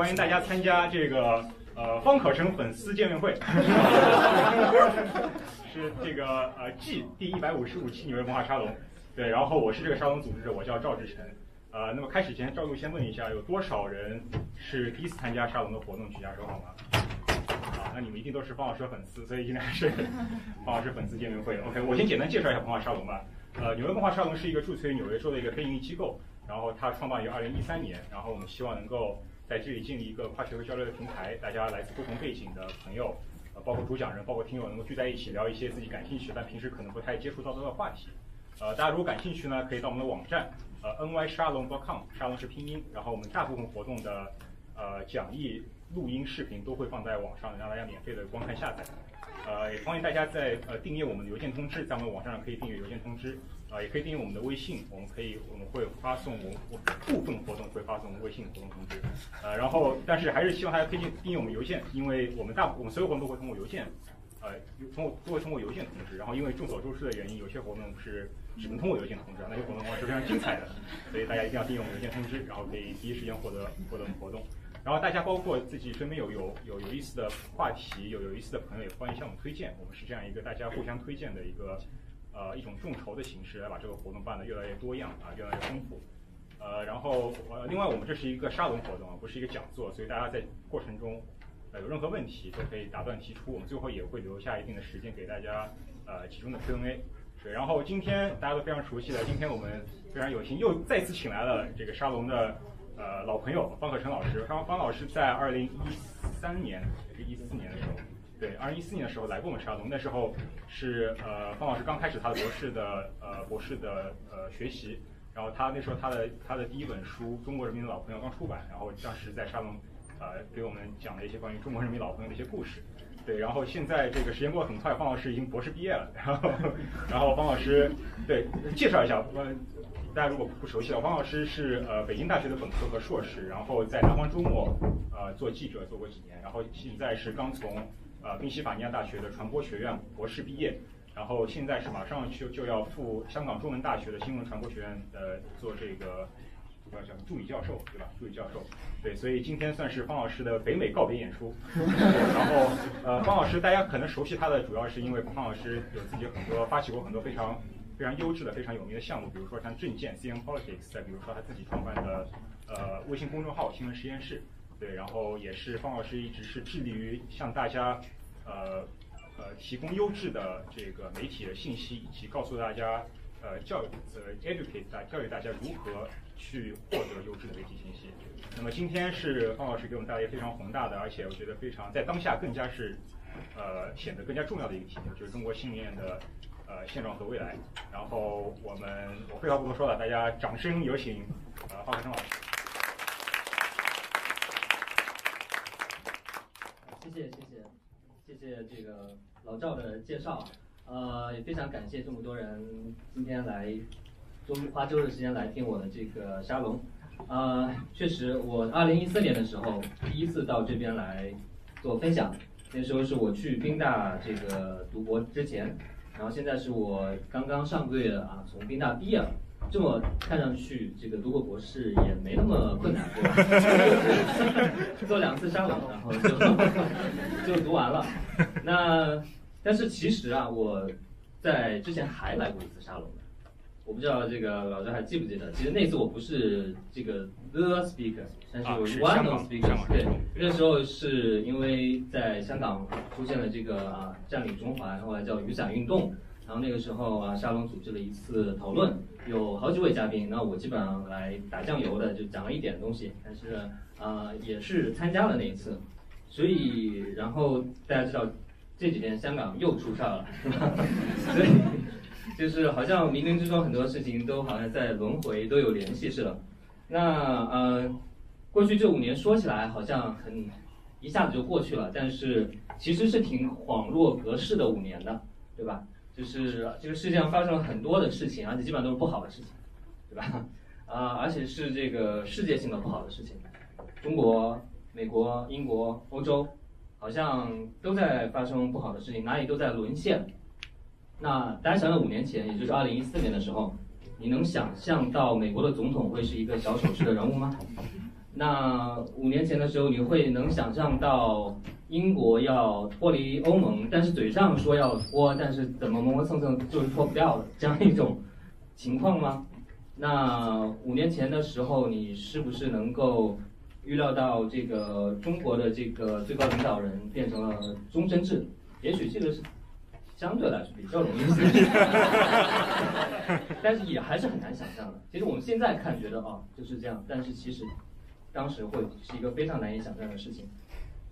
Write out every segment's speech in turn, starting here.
欢迎大家参加这个呃方可成粉丝见面会，是这个呃 G 第一百五十五期纽约文化沙龙。对，然后我是这个沙龙组织者，我叫赵志成。呃，那么开始前，赵璐先问一下，有多少人是第一次参加沙龙的活动？举下手好吗？啊，那你们一定都是方老师的粉丝，所以今天是 方老师粉丝见面会。OK，我先简单介绍一下文化沙龙吧。呃，纽约文化沙龙是一个注册于纽约州的一个非营利机构，然后它创办于二零一三年，然后我们希望能够在这里建立一个跨学科交流的平台，大家来自不同背景的朋友，呃，包括主讲人，包括听友，能够聚在一起聊一些自己感兴趣但平时可能不太接触到的话题。呃，大家如果感兴趣呢，可以到我们的网站。呃，ny 沙龙 .com，沙龙是拼音，然后我们大部分活动的呃讲义、录音、视频都会放在网上，让大家免费的观看下载。呃，也欢迎大家在呃订阅我们的邮件通知，在我们网站上可以订阅邮件通知，啊，也可以订阅我们的微信，我们可以我们会发送我我部分活动会发送微信活动通知，呃，然后但是还是希望大家推荐订阅我们邮件，因为我们大我们所有活动都会通过邮件。呃，通过都会通过邮件通知，然后因为众所周知的原因，有些活动是只能通过邮件通知，那些活动的话是非常精彩的，所以大家一定要订阅我们邮件通知，然后可以第一时间获得获得我们活动。然后大家包括自己身边有有有有意思的话题，有有意思的朋友，也欢迎向我们推荐。我们是这样一个大家互相推荐的一个呃一种众筹的形式，来把这个活动办得越来越多样啊，越来越丰富。呃，然后呃，另外我们这是一个沙龙活动啊，不是一个讲座，所以大家在过程中。呃，有任何问题都可以打断提出，我们最后也会留下一定的时间给大家呃集中的 Q&A。是，然后今天大家都非常熟悉的，今天我们非常有幸又再次请来了这个沙龙的呃老朋友方可成老师。方方老师在二零一三年还是一四年的时候，对，二零一四年的时候来过我们沙龙，那时候是呃方老师刚开始他的博士的呃博士的呃学习，然后他那时候他的他的第一本书《中国人民的老朋友》刚出版，然后当时在沙龙。呃，给我们讲了一些关于中国人民老朋友的一些故事，对，然后现在这个时间过得很快，方老师已经博士毕业了，然后，然后方老师，对，介绍一下，呃，大家如果不熟悉的话，方老师是呃北京大学的本科和硕士，然后在南方周末呃做记者做过几年，然后现在是刚从呃宾夕法尼亚大学的传播学院博士毕业，然后现在是马上就就要赴香港中文大学的新闻传播学院呃做这个。要叫助理教授，对吧？助理教授，对，所以今天算是方老师的北美告别演出。然后，呃，方老师大家可能熟悉他的，主要是因为方老师有自己很多发起过很多非常非常优质的、非常有名的项目，比如说像证件 CN Politics，再比如说他自己创办的呃微信公众号新闻实验室，对，然后也是方老师一直是致力于向大家呃呃提供优质的这个媒体的信息，以及告诉大家呃教育呃 educate 大教育大家如何。去获得优质的媒体信息。那么今天是方老师给我们带来非常宏大的，而且我觉得非常在当下更加是呃显得更加重要的一个题目，就是中国新闻的呃现状和未来。然后我们我废话不多说了，大家掌声有请呃方可成老师。谢谢谢谢谢谢这个老赵的介绍，呃也非常感谢这么多人今天来。周花周日时间来听我的这个沙龙，呃，确实，我二零一四年的时候第一次到这边来做分享，那时候是我去宾大这个读博之前，然后现在是我刚刚上个月啊从宾大毕业了，这么看上去这个读个博士也没那么困难，对吧？做两次沙龙，然后就就读完了。那但是其实啊，我在之前还来过一次沙龙。我不知道这个老张还记不记得，其实那次我不是这个 the speaker，但是我是 one of speakers。对，那时候是因为在香港出现了这个啊占领中环，后来叫雨伞运动，然后那个时候啊沙龙组织了一次讨论，有好几位嘉宾，那我基本上来打酱油的，就讲了一点东西，但是啊也是参加了那一次，所以然后大家知道这几天香港又出事了，是吧？所以。就是好像冥冥之中很多事情都好像在轮回，都有联系似的。那呃，过去这五年说起来好像很一下子就过去了，但是其实是挺恍若隔世的五年的，对吧？就是这个世界上发生了很多的事情，而且基本上都是不好的事情，对吧？啊，而且是这个世界性的不好的事情。中国、美国、英国、欧洲，好像都在发生不好的事情，哪里都在沦陷。那大家想想，五年前，也就是二零一四年的时候，你能想象到美国的总统会是一个小丑式的人物吗？那五年前的时候，你会能想象到英国要脱离欧盟，但是嘴上说要脱，但是怎么磨磨蹭蹭就是脱不掉的这样一种情况吗？那五年前的时候，你是不是能够预料到这个中国的这个最高领导人变成了终身制？也许这个是相对来说比较容易的，但是也还是很难想象的。其实我们现在看觉得啊就是这样，但是其实当时会是一个非常难以想象的事情。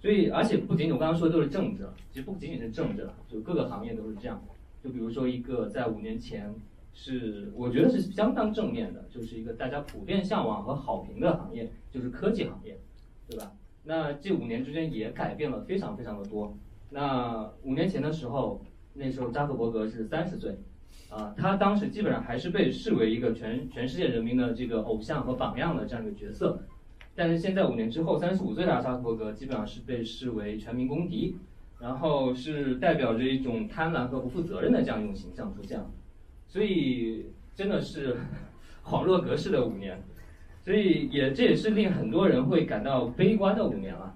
所以，而且不仅仅我刚刚说的都是政治，其实不仅仅是政治，就各个行业都是这样。就比如说一个在五年前。是，我觉得是相当正面的，就是一个大家普遍向往和好评的行业，就是科技行业，对吧？那这五年之间也改变了非常非常的多。那五年前的时候，那时候扎克伯格是三十岁，啊，他当时基本上还是被视为一个全全世界人民的这个偶像和榜样的这样一个角色。但是现在五年之后，三十五岁的扎克伯格基本上是被视为全民公敌，然后是代表着一种贪婪和不负责任的这样一种形象出现了。所以真的是 恍若隔世的五年，所以也这也是令很多人会感到悲观的五年了，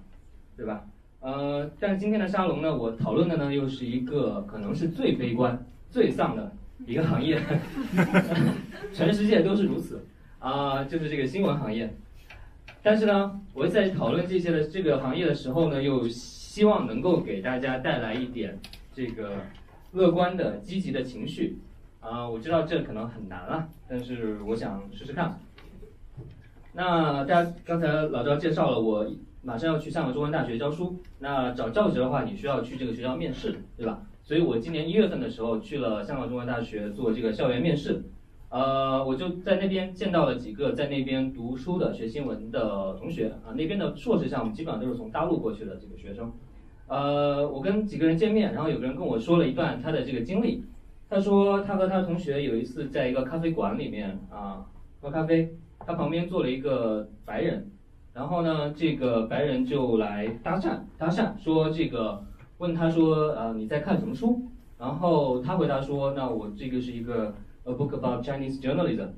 对吧？呃，但是今天的沙龙呢，我讨论的呢又是一个可能是最悲观、最丧的一个行业，全世界都是如此啊，就是这个新闻行业。但是呢，我在讨论这些的这个行业的时候呢，又希望能够给大家带来一点这个乐观的、积极的情绪。啊，我知道这可能很难啊，但是我想试试看。那大家刚才老赵介绍了，我马上要去香港中文大学教书。那找教职的话，你需要去这个学校面试，对吧？所以我今年一月份的时候去了香港中文大学做这个校园面试。呃，我就在那边见到了几个在那边读书的学新闻的同学啊，那边的硕士项目基本上都是从大陆过去的这个学生。呃，我跟几个人见面，然后有个人跟我说了一段他的这个经历。他说，他和他的同学有一次在一个咖啡馆里面啊喝咖啡，他旁边坐了一个白人，然后呢，这个白人就来搭讪，搭讪说这个问他说，呃，你在看什么书？然后他回答说，那我这个是一个 a book about Chinese journalism。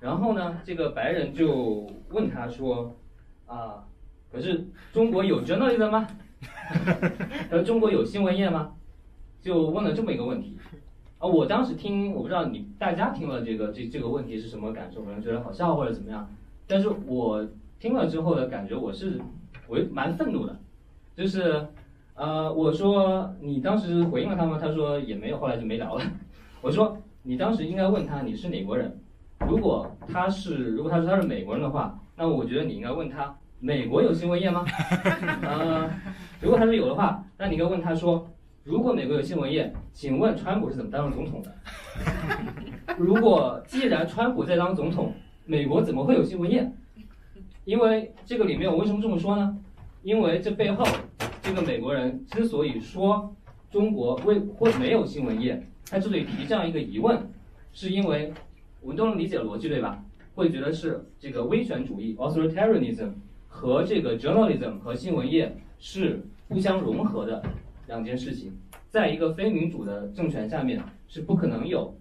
然后呢，这个白人就问他说，啊，可是中国有 journalism 吗？呃，中国有新闻业吗？就问了这么一个问题。啊，我当时听，我不知道你大家听了这个这这个问题是什么感受，可能觉得好笑或者怎么样。但是我听了之后的感觉，我是我蛮愤怒的，就是，呃，我说你当时回应了他吗？他说也没有，后来就没聊了。我说你当时应该问他你是哪国人，如果他是如果他说他是美国人的话，那我觉得你应该问他美国有新闻业吗？呃，如果他说有的话，那你应该问他说。如果美国有新闻业，请问川普是怎么当上总统的？如果既然川普在当总统，美国怎么会有新闻业？因为这个里面我为什么这么说呢？因为这背后，这个美国人之所以说中国为或没有新闻业，他之所以提这样一个疑问，是因为我们都能理解逻辑对吧？会觉得是这个威权主义 （authoritarianism） 和这个 journalism 和新闻业是互相融合的。两件事情，在一个非民主的政权下面是不可能有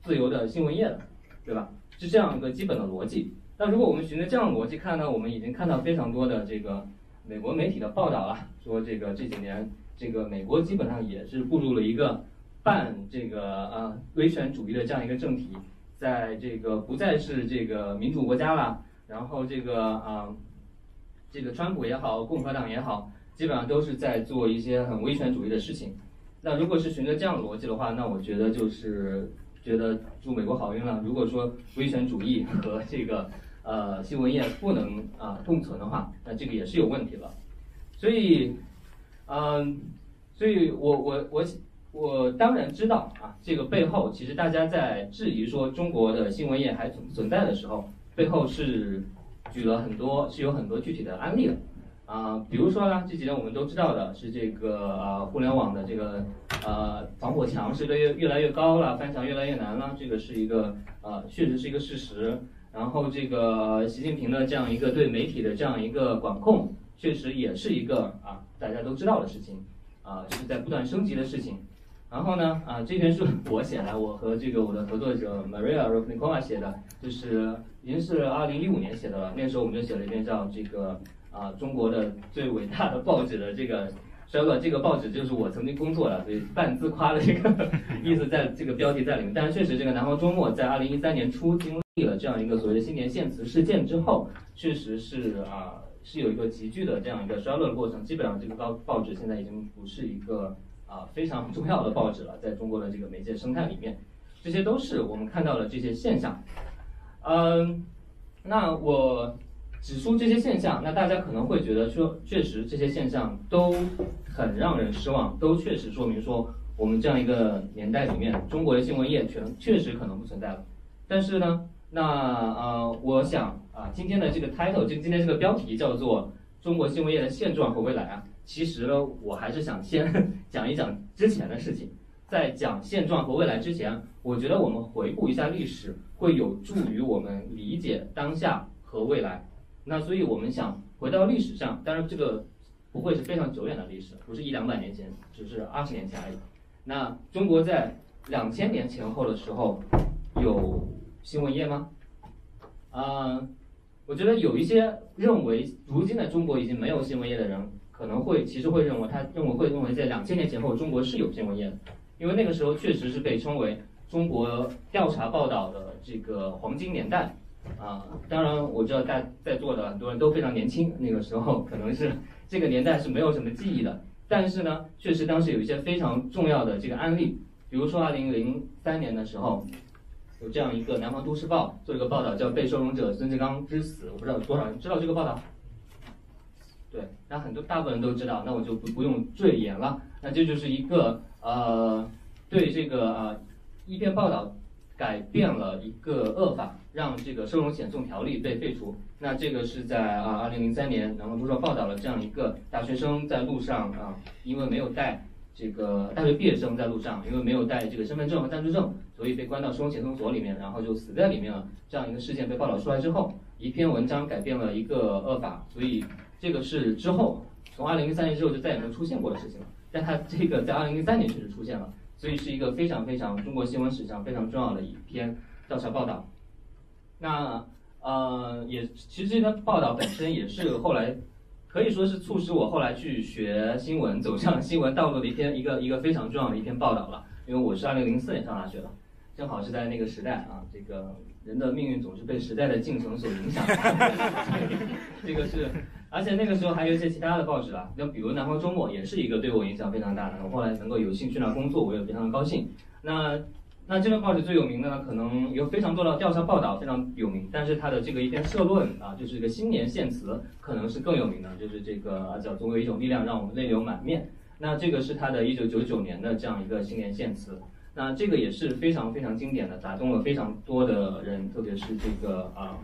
自由的新闻业的，对吧？是这样一个基本的逻辑。那如果我们循着这样的逻辑看呢，我们已经看到非常多的这个美国媒体的报道了，说这个这几年这个美国基本上也是步入了一个办这个呃威权主义的这样一个政体，在这个不再是这个民主国家了，然后这个啊这个川普也好，共和党也好。基本上都是在做一些很威权主义的事情。那如果是循着这样的逻辑的话，那我觉得就是觉得祝美国好运了。如果说威权主义和这个呃新闻业不能啊共存的话，那这个也是有问题了。所以，嗯，所以我我我我当然知道啊，这个背后其实大家在质疑说中国的新闻业还存存在的时候，背后是举了很多是有很多具体的案例的。啊，比如说呢，这几年我们都知道的是这个呃，互联网的这个呃防火墙是越越来越高了，翻墙越来越难了，这个是一个呃，确实是一个事实。然后这个习近平的这样一个对媒体的这样一个管控，确实也是一个啊大家都知道的事情，啊，是在不断升级的事情。然后呢，啊，这篇是我写的，我和这个我的合作者 Maria r o k n i k o v a 写的，就是已经是二零一五年写的了。那时候我们就写了一篇叫这个啊中国的最伟大的报纸的这个衰落，这个报纸就是我曾经工作的，所以半自夸的这个意思在这个标题在里面。但是确实，这个南方周末在二零一三年初经历了这样一个所谓的新年献词事件之后，确实是啊是有一个急剧的这样一个衰落的过程。基本上这个报报纸现在已经不是一个。啊，非常重要的报纸了，在中国的这个媒介生态里面，这些都是我们看到的这些现象。嗯，那我指出这些现象，那大家可能会觉得说，确实这些现象都很让人失望，都确实说明说，我们这样一个年代里面，中国的新闻业全确实可能不存在了。但是呢，那呃，我想啊，今天的这个 title，就今天这个标题叫做《中国新闻业的现状和未来》啊。其实呢，我还是想先 讲一讲之前的事情。在讲现状和未来之前，我觉得我们回顾一下历史，会有助于我们理解当下和未来。那所以我们想回到历史上，当然这个不会是非常久远的历史，不是一两百年前，只是二十年前而已。那中国在两千年前后的时候，有新闻业吗？啊，我觉得有一些认为如今的中国已经没有新闻业的人。可能会其实会认为，他认为会认为在两千年前后，中国是有新闻业的，因为那个时候确实是被称为中国调查报道的这个黄金年代啊。当然，我知道在在座的很多人都非常年轻，那个时候可能是这个年代是没有什么记忆的。但是呢，确实当时有一些非常重要的这个案例，比如说二零零三年的时候，有这样一个《南方都市报》做一个报道，叫《被收容者孙志刚之死》，我不知道有多少人知道这个报道。对，那很多大部分人都知道，那我就不不用赘言了。那这就是一个呃，对这个呃一篇报道改变了一个恶法，让这个收容险送条例被废除。那这个是在啊二零零三年，然后都说报道了这样一个大学生在路上啊，因为没有带这个大学毕业生在路上，因为没有带这个身份证和暂住证，所以被关到收容险送所里面，然后就死在里面了。这样一个事件被报道出来之后，一篇文章改变了一个恶法，所以。这个是之后，从二零零三年之后就再也没有出现过的事情了。但它这个在二零零三年确实出现了，所以是一个非常非常中国新闻史上非常重要的一篇调查报道。那呃，也其实这篇报道本身也是后来可以说是促使我后来去学新闻、走向新闻道路的一篇一个一个非常重要的一篇报道了。因为我是二零零四年上大学的，正好是在那个时代啊，这个人的命运总是被时代的进程所影响。这个是。而且那个时候还有一些其他的报纸啊，那比如《南方周末》也是一个对我影响非常大的。我后来能够有幸去那工作，我也非常的高兴。那那这份报纸最有名的呢，可能有非常多的调查报道非常有名，但是它的这个一篇社论啊，就是一个新年献词，可能是更有名的，就是这个叫“总有一种力量让我们泪流满面”。那这个是他的一九九九年的这样一个新年献词，那这个也是非常非常经典的，打动了非常多的人，特别是这个啊。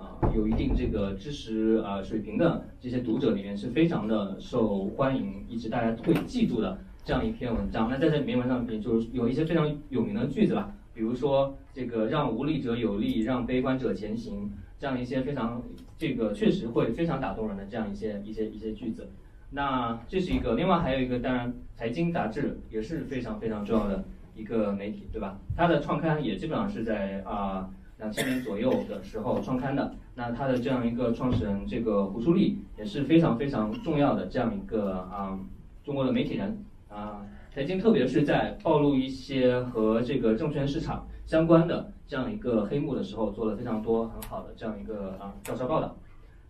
啊，有一定这个知识啊水平的这些读者里面是非常的受欢迎，一直大家会记住的这样一篇文章。那在这里面文章里面就是有一些非常有名的句子吧，比如说这个让无力者有力，让悲观者前行，这样一些非常这个确实会非常打动人的这样一些一些一些句子。那这是一个，另外还有一个，当然财经杂志也是非常非常重要的一个媒体，对吧？它的创刊也基本上是在啊。两千年左右的时候创刊的，那他的这样一个创始人，这个胡舒立也是非常非常重要的这样一个啊中国的媒体人。啊，财经特别是在暴露一些和这个证券市场相关的这样一个黑幕的时候，做了非常多很好的这样一个啊调查报道，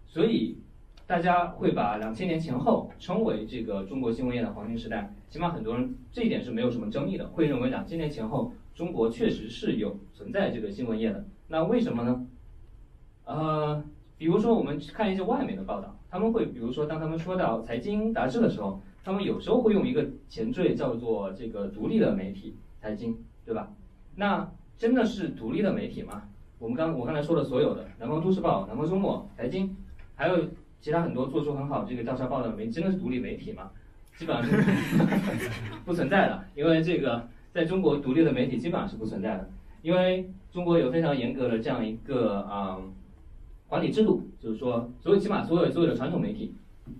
所以大家会把两千年前后称为这个中国新闻业的黄金时代，起码很多人这一点是没有什么争议的，会认为两千年前后中国确实是有存在这个新闻业的。那为什么呢？呃，比如说我们看一些外媒的报道，他们会比如说当他们说到财经杂志的时候，他们有时候会用一个前缀叫做这个独立的媒体财经，对吧？那真的是独立的媒体吗？我们刚我刚才说的所有的南方都市报、南方周末、财经，还有其他很多做出很好这个调查报道的媒，真的是独立媒体吗？基本上是 不存在的，因为这个在中国独立的媒体基本上是不存在的。因为中国有非常严格的这样一个啊管理制度，就是说，所有起码所有所有的传统媒体，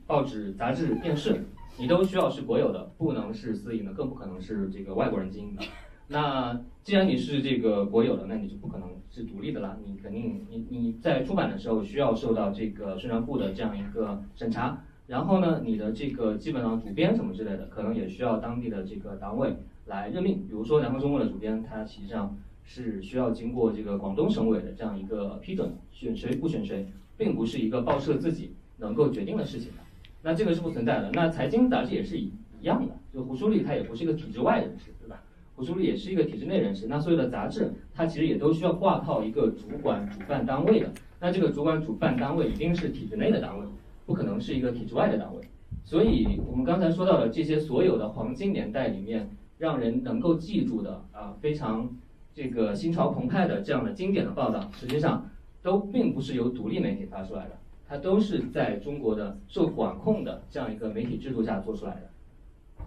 报纸、杂志、电视，你都需要是国有的，不能是私营的，更不可能是这个外国人经营的。那既然你是这个国有的，那你就不可能是独立的了。你肯定你你在出版的时候需要受到这个宣传部的这样一个审查，然后呢，你的这个基本上主编什么之类的，可能也需要当地的这个党委来任命。比如说南方周末的主编，他实际上是需要经过这个广东省委的这样一个批准，选谁不选谁，并不是一个报社自己能够决定的事情的。那这个是不存在的。那财经杂志也是一一样的，就胡舒立他也不是一个体制外人士，对吧？胡舒立也是一个体制内人士。那所有的杂志，它其实也都需要挂靠一个主管主办单位的。那这个主管主办单位一定是体制内的单位，不可能是一个体制外的单位。所以我们刚才说到的这些所有的黄金年代里面，让人能够记住的啊，非常这个心潮澎湃的这样的经典的报道，实际上都并不是由独立媒体发出来的。它都是在中国的受管控的这样一个媒体制度下做出来的。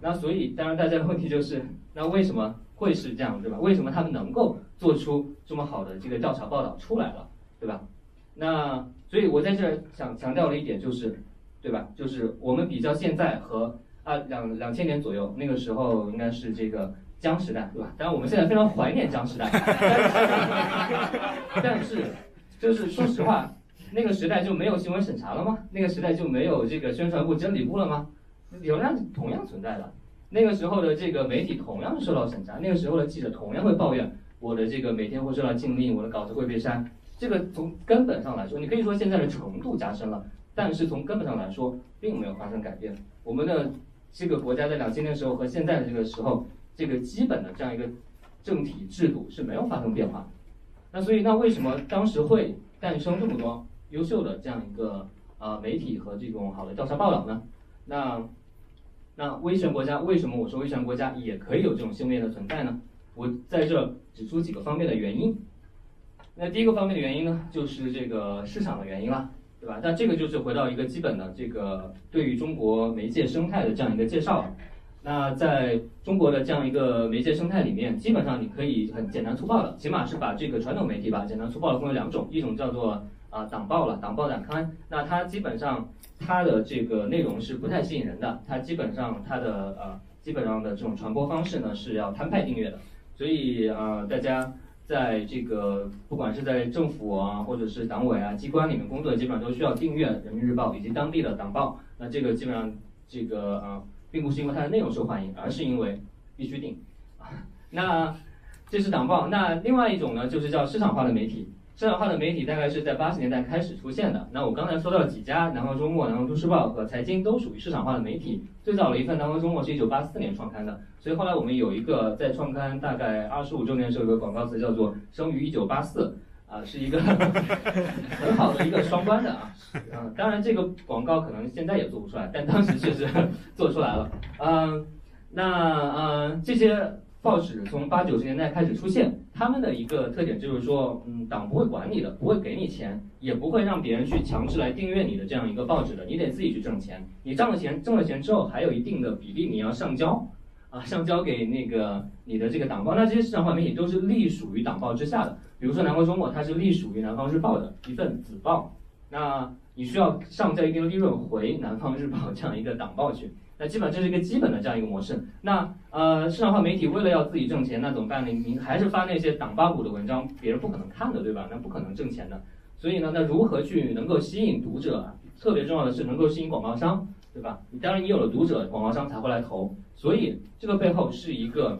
那所以，当然大家的问题就是，那为什么会是这样，对吧？为什么他们能够做出这么好的这个调查报道出来了，对吧？那所以我在这儿想强调的一点就是，对吧？就是我们比较现在和啊两两千年左右那个时候应该是这个江时代，对吧？当然我们现在非常怀念江时代，但是就是说实话。那个时代就没有新闻审查了吗？那个时代就没有这个宣传部、真理部了吗？流量同样存在的。那个时候的这个媒体同样受到审查，那个时候的记者同样会抱怨我的这个每天会受到禁令，我的稿子会被删。这个从根本上来说，你可以说现在的程度加深了，但是从根本上来说，并没有发生改变。我们的这个国家在两千年时候和现在的这个时候，这个基本的这样一个政体制度是没有发生变化。那所以，那为什么当时会诞生这么多？优秀的这样一个呃媒体和这种好的调查报道呢，那那威权国家为什么我说威权国家也可以有这种新闻的存在呢？我在这指出几个方面的原因。那第一个方面的原因呢，就是这个市场的原因了，对吧？那这个就是回到一个基本的这个对于中国媒介生态的这样一个介绍。那在中国的这样一个媒介生态里面，基本上你可以很简单粗暴的，起码是把这个传统媒体吧，简单粗暴的分为两种，一种叫做。啊，党报了，党报党刊，那它基本上它的这个内容是不太吸引人的，它基本上它的呃基本上的这种传播方式呢是要摊派订阅的，所以啊大家在这个不管是在政府啊或者是党委啊机关里面工作，基本上都需要订阅人民日报以及当地的党报，那这个基本上这个啊并不是因为它的内容受欢迎，而是因为必须订，那这是党报，那另外一种呢就是叫市场化的媒体。市场化的媒体大概是在八十年代开始出现的。那我刚才说到几家，南方周末、南方都市报和财经都属于市场化的媒体。最早的一份南方周末是一九八四年创刊的，所以后来我们有一个在创刊大概二十五周年时候有个广告词叫做“生于一九八四”，啊，是一个 很好的一个双关的啊。嗯，当然这个广告可能现在也做不出来，但当时确实 做出来了。嗯，那嗯这些。报纸从八九十年代开始出现，他们的一个特点就是说，嗯，党不会管你的，不会给你钱，也不会让别人去强制来订阅你的这样一个报纸的，你得自己去挣钱。你挣了钱，挣了钱之后，还有一定的比例你要上交，啊，上交给那个你的这个党报。那这些市场化媒体都是隶属于党报之下的，比如说南方周末，它是隶属于南方日报的一份子报，那你需要上交一定的利润回南方日报这样一个党报去。那基本这是一个基本的这样一个模式。那呃，市场化媒体为了要自己挣钱，那怎么办呢？您还是发那些党八股的文章，别人不可能看的，对吧？那不可能挣钱的。所以呢，那如何去能够吸引读者？特别重要的是能够吸引广告商，对吧？你当然，你有了读者，广告商才会来投。所以这个背后是一个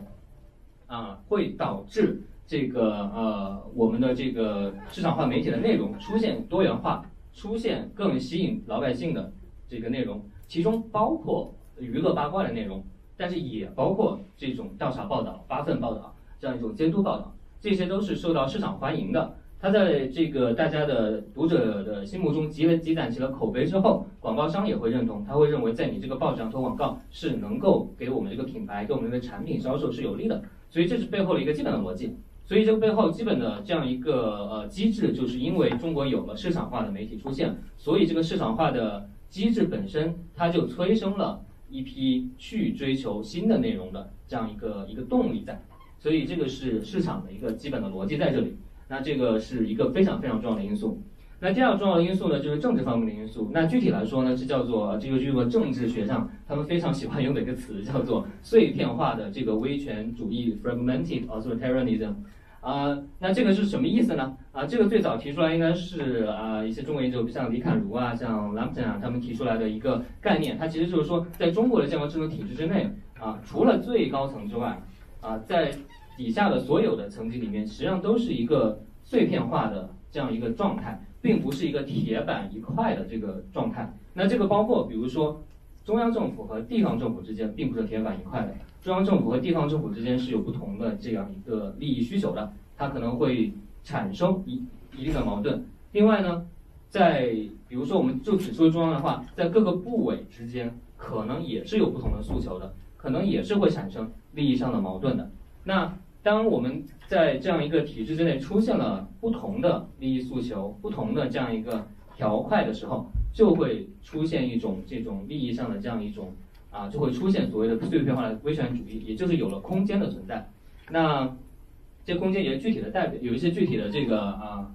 啊，会导致这个呃，我们的这个市场化媒体的内容出现多元化，出现更吸引老百姓的这个内容，其中包括。娱乐八卦的内容，但是也包括这种调查报道、发奋报道这样一种监督报道，这些都是受到市场欢迎的。它在这个大家的读者的心目中积累积攒起了口碑之后，广告商也会认同，他会认为在你这个报纸上投广告是能够给我们这个品牌、给我们的产品销售是有利的。所以这是背后的一个基本的逻辑。所以这个背后基本的这样一个呃机制，就是因为中国有了市场化的媒体出现，所以这个市场化的机制本身它就催生了。一批去追求新的内容的这样一个一个动力在，所以这个是市场的一个基本的逻辑在这里。那这个是一个非常非常重要的因素。那第二个重要的因素呢，就是政治方面的因素。那具体来说呢，是叫做这个这个政治学上他们非常喜欢用的一个词，叫做 碎片化的这个威权主义 （fragmented authoritarianism）。啊，那这个是什么意思呢？啊，这个最早提出来应该是啊一些中国研究，像李侃如啊，像 Lampton 啊，他们提出来的一个概念。它其实就是说，在中国的这样的制度体制之内啊，除了最高层之外，啊，在底下的所有的层级里面，实际上都是一个碎片化的这样一个状态。并不是一个铁板一块的这个状态。那这个包括，比如说，中央政府和地方政府之间并不是铁板一块的。中央政府和地方政府之间是有不同的这样一个利益需求的，它可能会产生一一定的矛盾。另外呢，在比如说我们就只说中央的话，在各个部委之间可能也是有不同的诉求的，可能也是会产生利益上的矛盾的。那当我们在这样一个体制之内出现了不同的利益诉求、不同的这样一个条块的时候，就会出现一种这种利益上的这样一种啊，就会出现所谓的碎片化的威权主义，也就是有了空间的存在。那这空间也具体的代表有一些具体的这个啊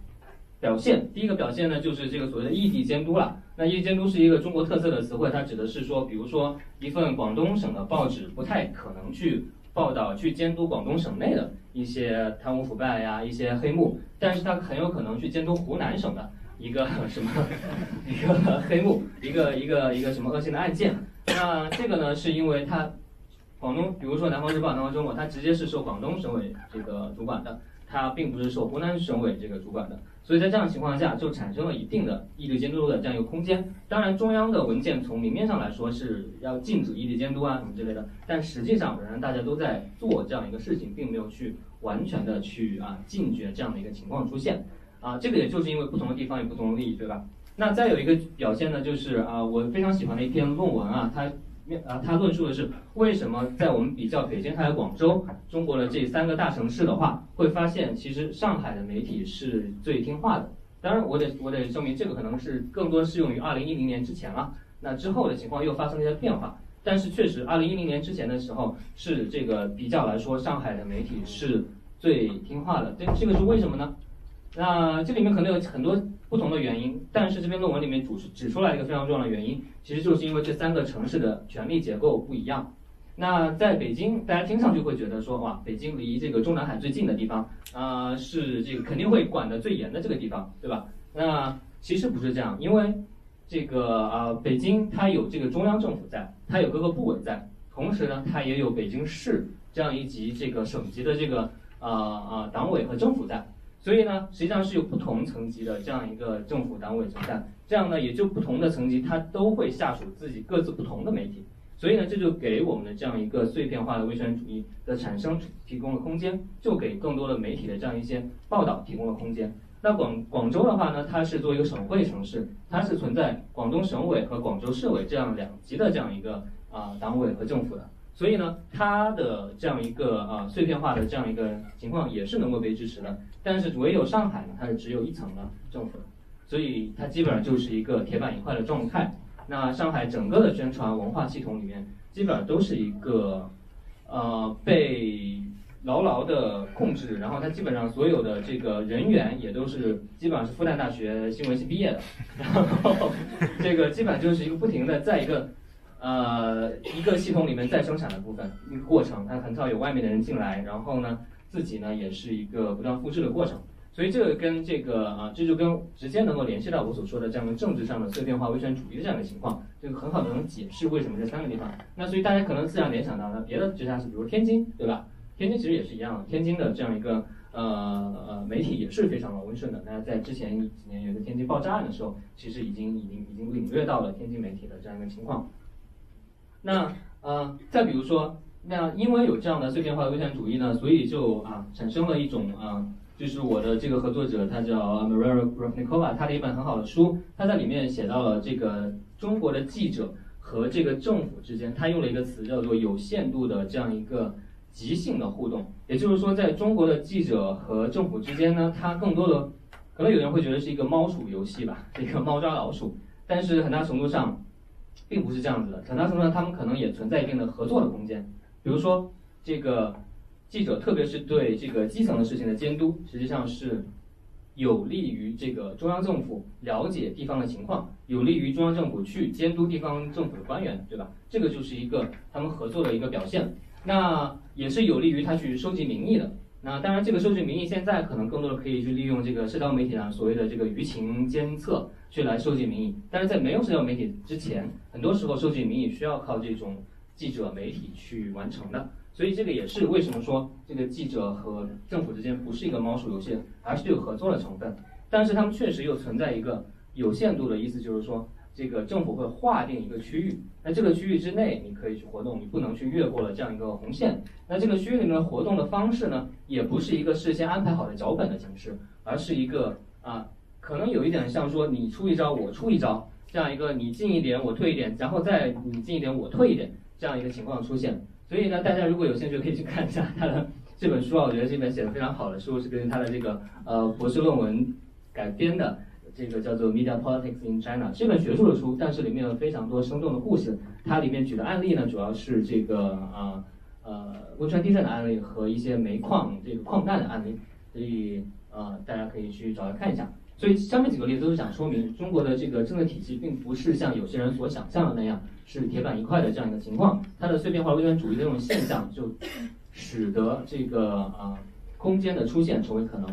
表现。第一个表现呢，就是这个所谓的异地监督了。那异地监督是一个中国特色的词汇，它指的是说，比如说一份广东省的报纸不太可能去。报道去监督广东省内的一些贪污腐败呀，一些黑幕，但是他很有可能去监督湖南省的一个 什么 一个黑幕，一个一个一个什么恶性的案件。那这个呢，是因为他广东，比如说南方日报、南方周末，它直接是受广东省委这个主管的，它并不是受湖南省委这个主管的。所以在这样的情况下，就产生了一定的异地监督的这样一个空间。当然，中央的文件从明面上来说是要禁止异地监督啊什么之类的，但实际上仍然大家都在做这样一个事情，并没有去完全的去啊禁绝这样的一个情况出现。啊，这个也就是因为不同的地方有不同的利益，对吧？那再有一个表现呢，就是啊，我非常喜欢的一篇论文啊，它。啊，他论述的是为什么在我们比较北京还有广州中国的这三个大城市的话，会发现其实上海的媒体是最听话的。当然，我得我得证明这个可能是更多适用于二零一零年之前了。那之后的情况又发生了一些变化，但是确实二零一零年之前的时候是这个比较来说，上海的媒体是最听话的。这这个是为什么呢？那这里面可能有很多。不同的原因，但是这篇论文里面主指出来一个非常重要的原因，其实就是因为这三个城市的权力结构不一样。那在北京，大家听上去会觉得说，哇，北京离这个中南海最近的地方，啊，是这个肯定会管得最严的这个地方，对吧？那其实不是这样，因为这个啊，北京它有这个中央政府在，它有各个部委在，同时呢，它也有北京市这样一级这个省级的这个啊啊党委和政府在。所以呢，实际上是有不同层级的这样一个政府单位存在，这样呢，也就不同的层级它都会下属自己各自不同的媒体，所以呢，这就给我们的这样一个碎片化的威权主义的产生提供了空间，就给更多的媒体的这样一些报道提供了空间。那广广州的话呢，它是作为一个省会城市，它是存在广东省委和广州市委这样两级的这样一个啊党委和政府的。所以呢，它的这样一个啊碎片化的这样一个情况也是能够被支持的。但是唯有上海呢，它是只有一层的政府，所以它基本上就是一个铁板一块的状态。那上海整个的宣传文化系统里面，基本上都是一个呃被牢牢的控制，然后它基本上所有的这个人员也都是基本上是复旦大学新闻系毕业的，然后这个基本上就是一个不停的在一个。呃，一个系统里面再生产的部分，一个过程，它很少有外面的人进来，然后呢，自己呢也是一个不断复制的过程，所以这个跟这个啊，这就跟直接能够联系到我所说的这样的政治上的碎片化威权主义的这样的情况，这个很好的能解释为什么这三个地方。那所以大家可能自然联想到，那别的直辖市，比如天津，对吧？天津其实也是一样，天津的这样一个呃呃媒体也是非常的温顺的。大家在之前几年有个天津爆炸案的时候，其实已经已经已经领略到了天津媒体的这样一个情况。那呃，再比如说，那因为有这样的碎片化的危险主义呢，所以就啊产生了一种啊，就是我的这个合作者，他叫 Maria Grapnikova，他的一本很好的书，他在里面写到了这个中国的记者和这个政府之间，他用了一个词叫做有限度的这样一个即兴的互动，也就是说，在中国的记者和政府之间呢，他更多的可能有人会觉得是一个猫鼠游戏吧，一个猫抓老鼠，但是很大程度上。并不是这样子的，很大程度上他们可能也存在一定的合作的空间。比如说，这个记者，特别是对这个基层的事情的监督，实际上是有利于这个中央政府了解地方的情况，有利于中央政府去监督地方政府的官员，对吧？这个就是一个他们合作的一个表现。那也是有利于他去收集民意的。那当然，这个收集民意现在可能更多的可以去利用这个社交媒体上所谓的这个舆情监测去来收集民意。但是在没有社交媒体之前，很多时候收集民意需要靠这种记者媒体去完成的。所以这个也是为什么说这个记者和政府之间不是一个猫鼠游戏，而是有合作的成分。但是他们确实又存在一个有限度的意思，就是说。这个政府会划定一个区域，那这个区域之内你可以去活动，你不能去越过了这样一个红线。那这个区域里面活动的方式呢，也不是一个事先安排好的脚本的形式，而是一个啊，可能有一点像说你出一招我出一招这样一个你进一点我退一点，然后再你进一点我退一点这样一个情况出现。所以呢，大家如果有兴趣可以去看一下他的这本书啊，我觉得这本写的非常好的书是根据他的这个呃博士论文改编的。这个叫做《Media Politics in China》，这本学术的书，但是里面有非常多生动的故事。它里面举的案例呢，主要是这个啊呃汶川地震的案例和一些煤矿这个矿难的案例，所以呃大家可以去找来看一下。所以下面几个例子都是想说明中国的这个政治体系并不是像有些人所想象的那样是铁板一块的这样一个情况，它的碎片化威权主义的这种现象就使得这个啊空间的出现成为可能。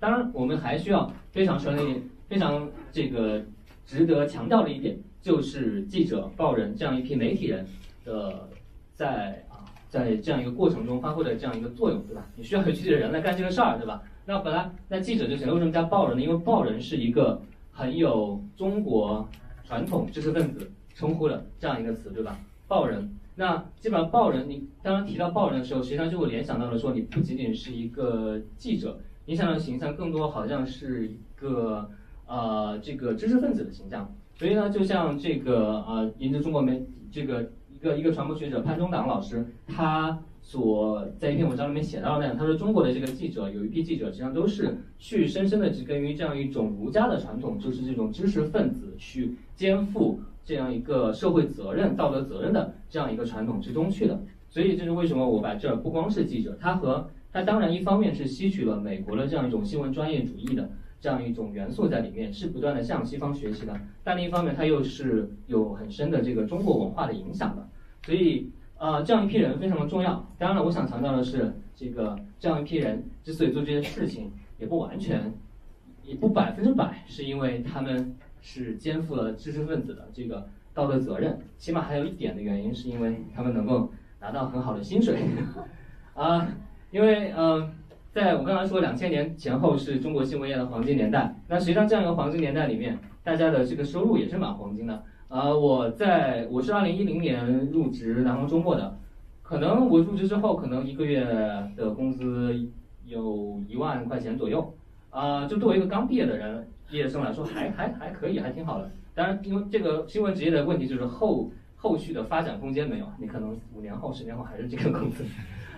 当然，我们还需要非常说的一，非常这个值得强调的一点，就是记者、报人这样一批媒体人的在啊，在这样一个过程中发挥的这样一个作用，对吧？你需要有具体的人来干这个事儿，对吧？那本来那记者就行了，为什么加报人呢？因为报人是一个很有中国传统知识分子称呼的这样一个词，对吧？报人，那基本上报人，你当然提到报人的时候，实际上就会联想到了说，你不仅仅是一个记者。影响的形象更多好像是一个呃这个知识分子的形象，所以呢，就像这个呃，研究中国媒这个一个一个传播学者潘中党老师，他所在一篇文章里面写到的那样，他说中国的这个记者有一批记者，实际上都是去深深的植根于这样一种儒家的传统，就是这种知识分子去肩负这样一个社会责任、道德责任的这样一个传统之中去的。所以这是为什么我把这不光是记者，他和它当然一方面是吸取了美国的这样一种新闻专业主义的这样一种元素在里面，是不断的向西方学习的；但另一方面，它又是有很深的这个中国文化的影响的。所以，呃，这样一批人非常的重要。当然了，我想强调的是，这个这样一批人之所以做这些事情，也不完全，也不百分之百是因为他们是肩负了知识分子的这个道德责任，起码还有一点的原因是因为他们能够拿到很好的薪水，啊。因为嗯，在我刚才说两千年前后是中国新闻业的黄金年代，那实际上这样一个黄金年代里面，大家的这个收入也是蛮黄金的。呃，我在我是二零一零年入职南方周末的，可能我入职之后，可能一个月的工资有一万块钱左右，啊，就作为一个刚毕业的人，毕业生来说还还还可以，还挺好的。当然，因为这个新闻职业的问题就是后后续的发展空间没有，你可能五年后、十年后还是这个工资，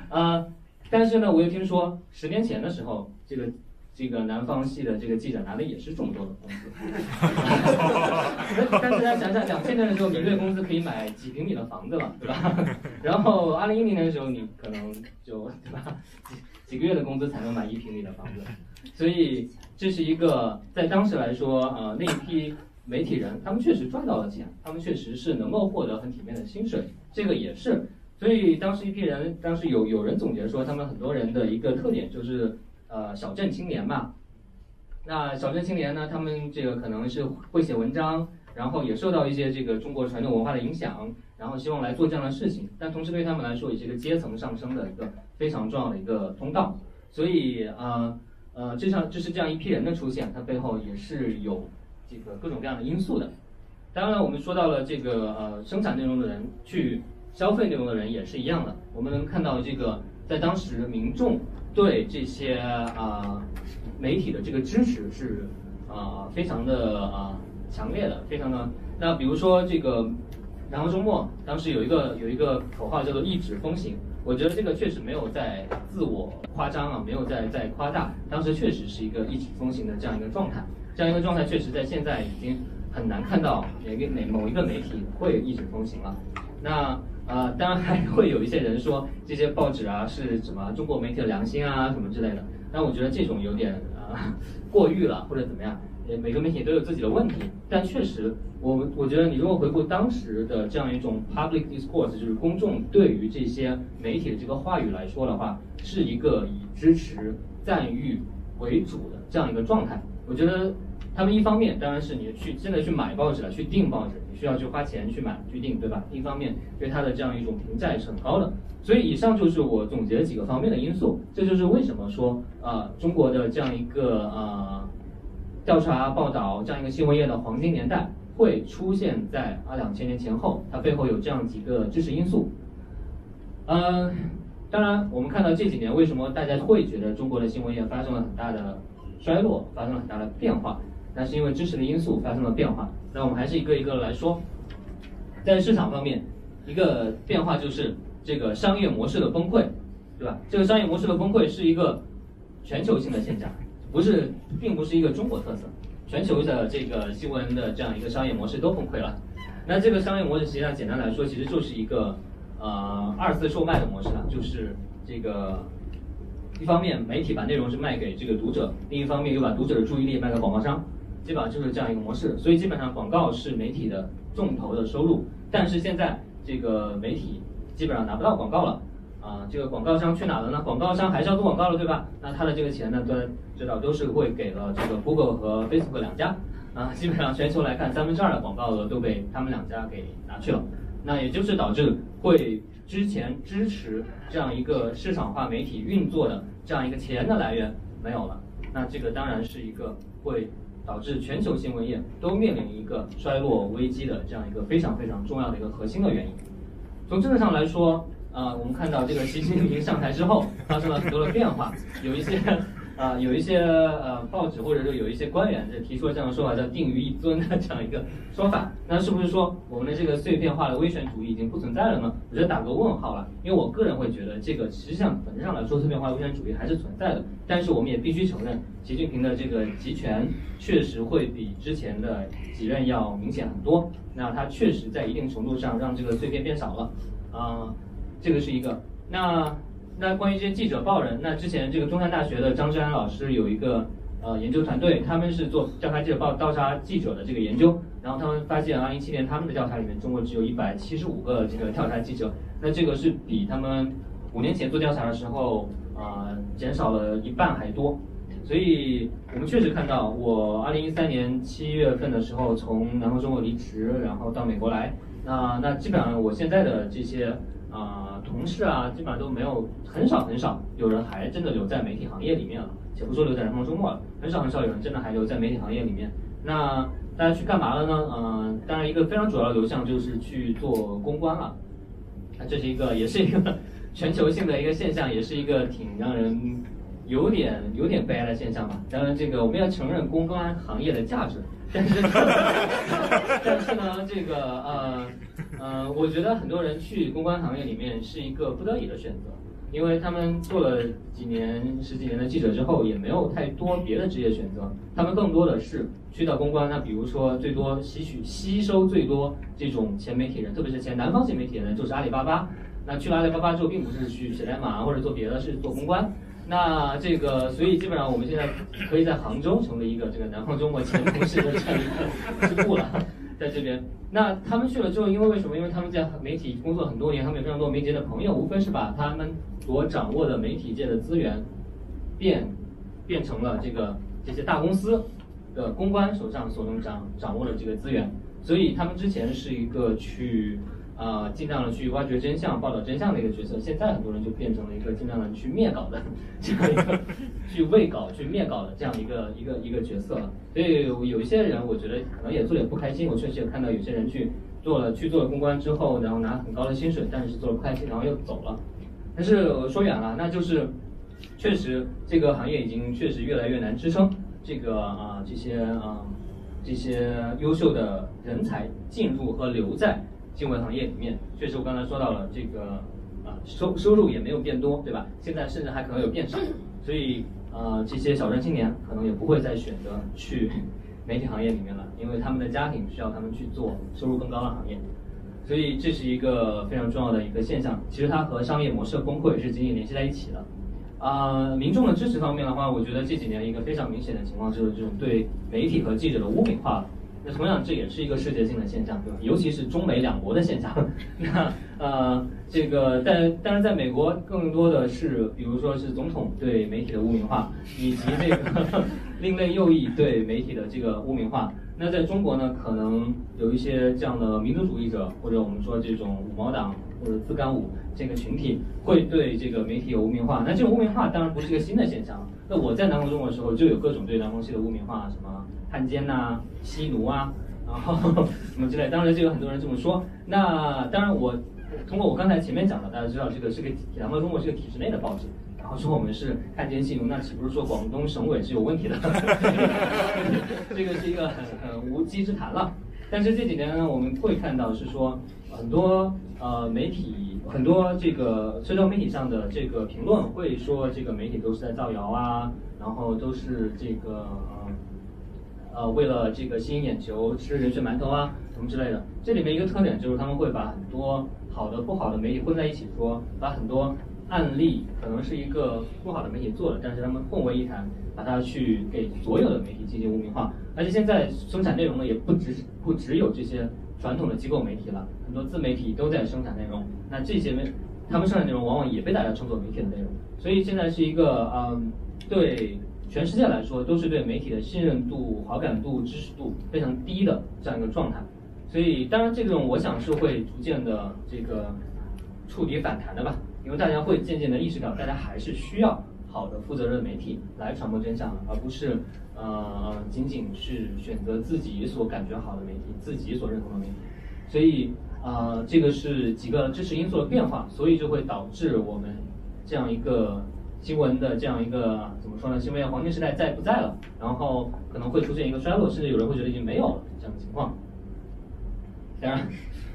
啊。但是呢，我又听说十年前的时候，这个这个南方系的这个记者拿的也是这么多的工资。但是大家想想，两千年的时候，你月工资可以买几平米的房子了，对吧？然后二零一零年的时候，你可能就对吧，几几个月的工资才能买一平米的房子。所以这是一个在当时来说，呃，那一批媒体人，他们确实赚到了钱，他们确实是能够获得很体面的薪水，这个也是。所以当时一批人，当时有有人总结说，他们很多人的一个特点就是，呃，小镇青年嘛。那小镇青年呢，他们这个可能是会写文章，然后也受到一些这个中国传统文化的影响，然后希望来做这样的事情。但同时对他们来说，也是一个阶层上升的一个非常重要的一个通道。所以呃呃，这像就是这样一批人的出现，它背后也是有这个各种各样的因素的。当然，我们说到了这个呃生产内容的人去。消费内容的人也是一样的，我们能看到这个在当时民众对这些啊媒体的这个支持是啊非常的啊强烈的，非常的。那比如说这个然后周末当时有一个有一个口号叫做一纸风行，我觉得这个确实没有在自我夸张啊，没有在在夸大，当时确实是一个一纸风行的这样一个状态，这样一个状态确实在现在已经很难看到哪个哪某一个媒体会一纸风行了。那啊，当然还会有一些人说这些报纸啊是什么中国媒体的良心啊什么之类的。但我觉得这种有点啊过誉了或者怎么样，呃每个媒体都有自己的问题，但确实我我觉得你如果回顾当时的这样一种 public discourse，就是公众对于这些媒体的这个话语来说的话，是一个以支持赞誉为主的这样一个状态。我觉得他们一方面当然是你去真的去买报纸了，去订报纸，你需要去花钱去买去订，对吧？一方面对它的这样一种评价也是很高的。所以以上就是我总结的几个方面的因素，这就是为什么说啊、中国的这样一个啊、调查报道这样一个新闻业的黄金年代会出现在啊两千年前后，它背后有这样几个支持因素。呃，当然，我们看到这几年为什么大家会觉得中国的新闻业发生了很大的衰落，发生了很大的变化，那是因为支持的因素发生了变化。那我们还是一个一个来说，在市场方面，一个变化就是这个商业模式的崩溃，对吧？这个商业模式的崩溃是一个全球性的现象，不是，并不是一个中国特色，全球的这个新闻的这样一个商业模式都崩溃了。那这个商业模式实际上简单来说，其实就是一个呃二次售卖的模式了，就是这个一方面媒体把内容是卖给这个读者，另一方面又把读者的注意力卖给广告商，基本上就是这样一个模式。所以基本上广告是媒体的重头的收入，但是现在这个媒体基本上拿不到广告了。啊，这个广告商去哪了呢？广告商还是要做广告了，对吧？那他的这个钱呢，都知道都是会给了这个 Google 和 Facebook 两家。啊，基本上全球来看，三分之二的广告额都被他们两家给拿去了。那也就是导致会之前支持这样一个市场化媒体运作的这样一个钱的来源没有了。那这个当然是一个会导致全球新闻业都面临一个衰落危机的这样一个非常非常重要的一个核心的原因。从政策上来说，啊、我们看到这个习近平上台之后，发生了很多的变化，有一些啊、有一些呃报纸或者说有一些官员就提出了这样的说法，叫“定于一尊”的这样一个说法。那是不是说我们的这个碎片化的威权主义已经不存在了呢？我觉得打个问号了，因为我个人会觉得这个实际上本质上来说，碎片化威权主义还是存在的。但是我们也必须承认，习近平的这个集权确实会比之前的几任要明显很多。那他确实在一定程度上让这个碎片变少了，啊、这个是一个。那那关于这些记者报人，那之前这个中山大学的张志安老师有一个呃研究团队，他们是做调查记者报调查记者的这个研究，然后他们发现，二零一七年他们的调查里面，中国只有一百七十五个这个调查记者，那这个是比他们五年前做调查的时候，呃，减少了一半还多。所以我们确实看到，我二零一三年七月份的时候从南方中国离职，然后到美国来，那那基本上我现在的这些啊、同事啊，基本上都没有很少很少有人还真的留在媒体行业里面了，且不说留在南方周末了，很少很少有人真的还留在媒体行业里面。那大家去干嘛了呢？呃，当然一个非常主要的流向就是去做公关了。那这是一个，也是一个全球性的一个现象，也是一个挺让人有点有点悲哀的现象吧。当然，这个我们要承认公关行业的价值，但是 但是呢，这个呃呃，我觉得很多人去公关行业里面是一个不得已的选择。因为他们做了几年、十几年的记者之后，也没有太多别的职业选择，他们更多的是去到公关。那比如说，最多吸取、吸收最多这种前媒体人，特别是前南方型媒体人，就是阿里巴巴。那去了阿里巴巴之后，并不是去写代码或者做别的，是做公关。那这个，所以基本上我们现在可以在杭州成为一个这个南方周末前同事的这样一个支部了。在这边，那他们去了之后，因为为什么？因为他们在媒体工作很多年，他们有非常多媒体的朋友，无非是把他们所掌握的媒体界的资源变变成了这个这些大公司的公关手上所能掌掌握的这个资源，所以他们之前是一个去啊、尽量的去挖掘真相、报道真相的一个角色，现在很多人就变成了一个尽量的去灭稿的这样一个去喂稿、去灭稿的这样一个一个一个角色了。所以有一些人，我觉得可能也做的不开心。我确实也看到有些人去做了去做了公关之后，然后拿很高的薪水，但是做的不开心，然后又走了。但是我说远了，那就是确实这个行业已经确实越来越难支撑这个啊、这些啊、这些优秀的人才进入和留在新闻行业里面。确实，我刚才说到了这个啊收收入也没有变多，对吧？现在甚至还可能有变少，所以呃这些小镇青年可能也不会再选择去媒体行业里面了，因为他们的家庭需要他们去做收入更高的行业。所以这是一个非常重要的一个现象，其实它和商业模式的崩溃是紧紧联系在一起的。啊，民众的支持方面的话，我觉得这几年一个非常明显的情况就是这种对媒体和记者的污名化。那同样，这也是一个世界性的现象，对吧？尤其是中美两国的现象。那呃，这个但但是在美国，更多的是，比如说是总统对媒体的污名化，以及这个 另类右翼对媒体的这个污名化。那在中国呢，可能有一些这样的民族主义者，或者我们说这种五毛党或者自干五这个群体，会对这个媒体有污名化。那这种污名化当然不是一个新的现象。那我在南方中国的时候，就有各种对南方系的污名化，什么。汉奸呐，吸奴啊，然后什么之类，当然就有很多人这么说。那当然，我通过我刚才前面讲的，大家知道这个是个《南方中国》是个体制内的报纸，然后说我们是汉奸吸奴，那岂不是说广东省委是有问题的？这个是一个很很无稽之谈了。但是这几年呢，我们会看到是说很多呃媒体，很多这个社交媒体上的这个评论会说这个媒体都是在造谣啊，然后都是这个。呃，为了这个吸引眼球，吃人血馒头啊，什么之类的。这里面一个特点就是他们会把很多好的、不好的媒体混在一起说，把很多案例可能是一个不好的媒体做的，但是他们混为一谈，把它去给所有的媒体进行污名化。而且现在生产内容呢，也不只不只有这些传统的机构媒体了，很多自媒体都在生产内容。那这些媒，他们生产内容往往也被大家称作媒体的内容。所以现在是一个嗯，对。全世界来说，都是对媒体的信任度、好感度、支持度非常低的这样一个状态。所以，当然这种我想是会逐渐的这个触底反弹的吧，因为大家会渐渐的意识到，大家还是需要好的、负责任的媒体来传播真相，而不是呃仅仅是选择自己所感觉好的媒体、自己所认同的媒体。所以，呃，这个是几个支持因素的变化，所以就会导致我们这样一个。新闻的这样一个说呢？因为黄金时代再不在了，然后可能会出现一个衰落，甚至有人会觉得已经没有了这样的情况。当然，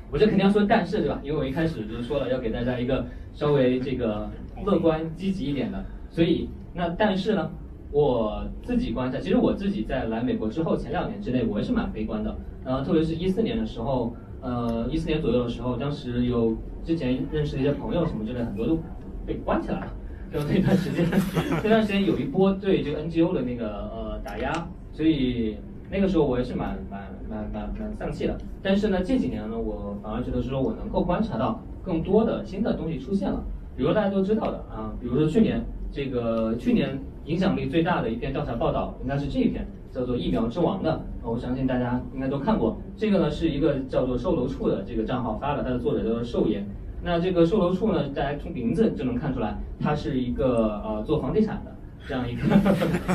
我这肯定要说但是对吧？因为我一开始就是说了要给大家一个稍微这个乐观积极一点的，所以那但是呢，我自己观察，其实我自己在来美国之后前两年之内，我也是蛮悲观的。呃，特别是一四年的时候，呃，一四年左右的时候，当时有之前认识的一些朋友什么之类，很多都被关起来了。就那段时间，那段时间有一波对这个 NGO 的那个呃打压，所以那个时候我也是蛮蛮蛮蛮蛮丧气的。但是呢，这几年呢，我反而觉得说我能够观察到更多的新的东西出现了。比如说大家都知道的啊，比如说去年这个去年影响力最大的一篇调查报道，应该是这一篇叫做《疫苗之王》的。我相信大家应该都看过。这个呢是一个叫做售楼处的这个账号发的，它的作者叫做寿岩。那这个售楼处呢，大家从名字就能看出来，它是一个呃做房地产的这样一个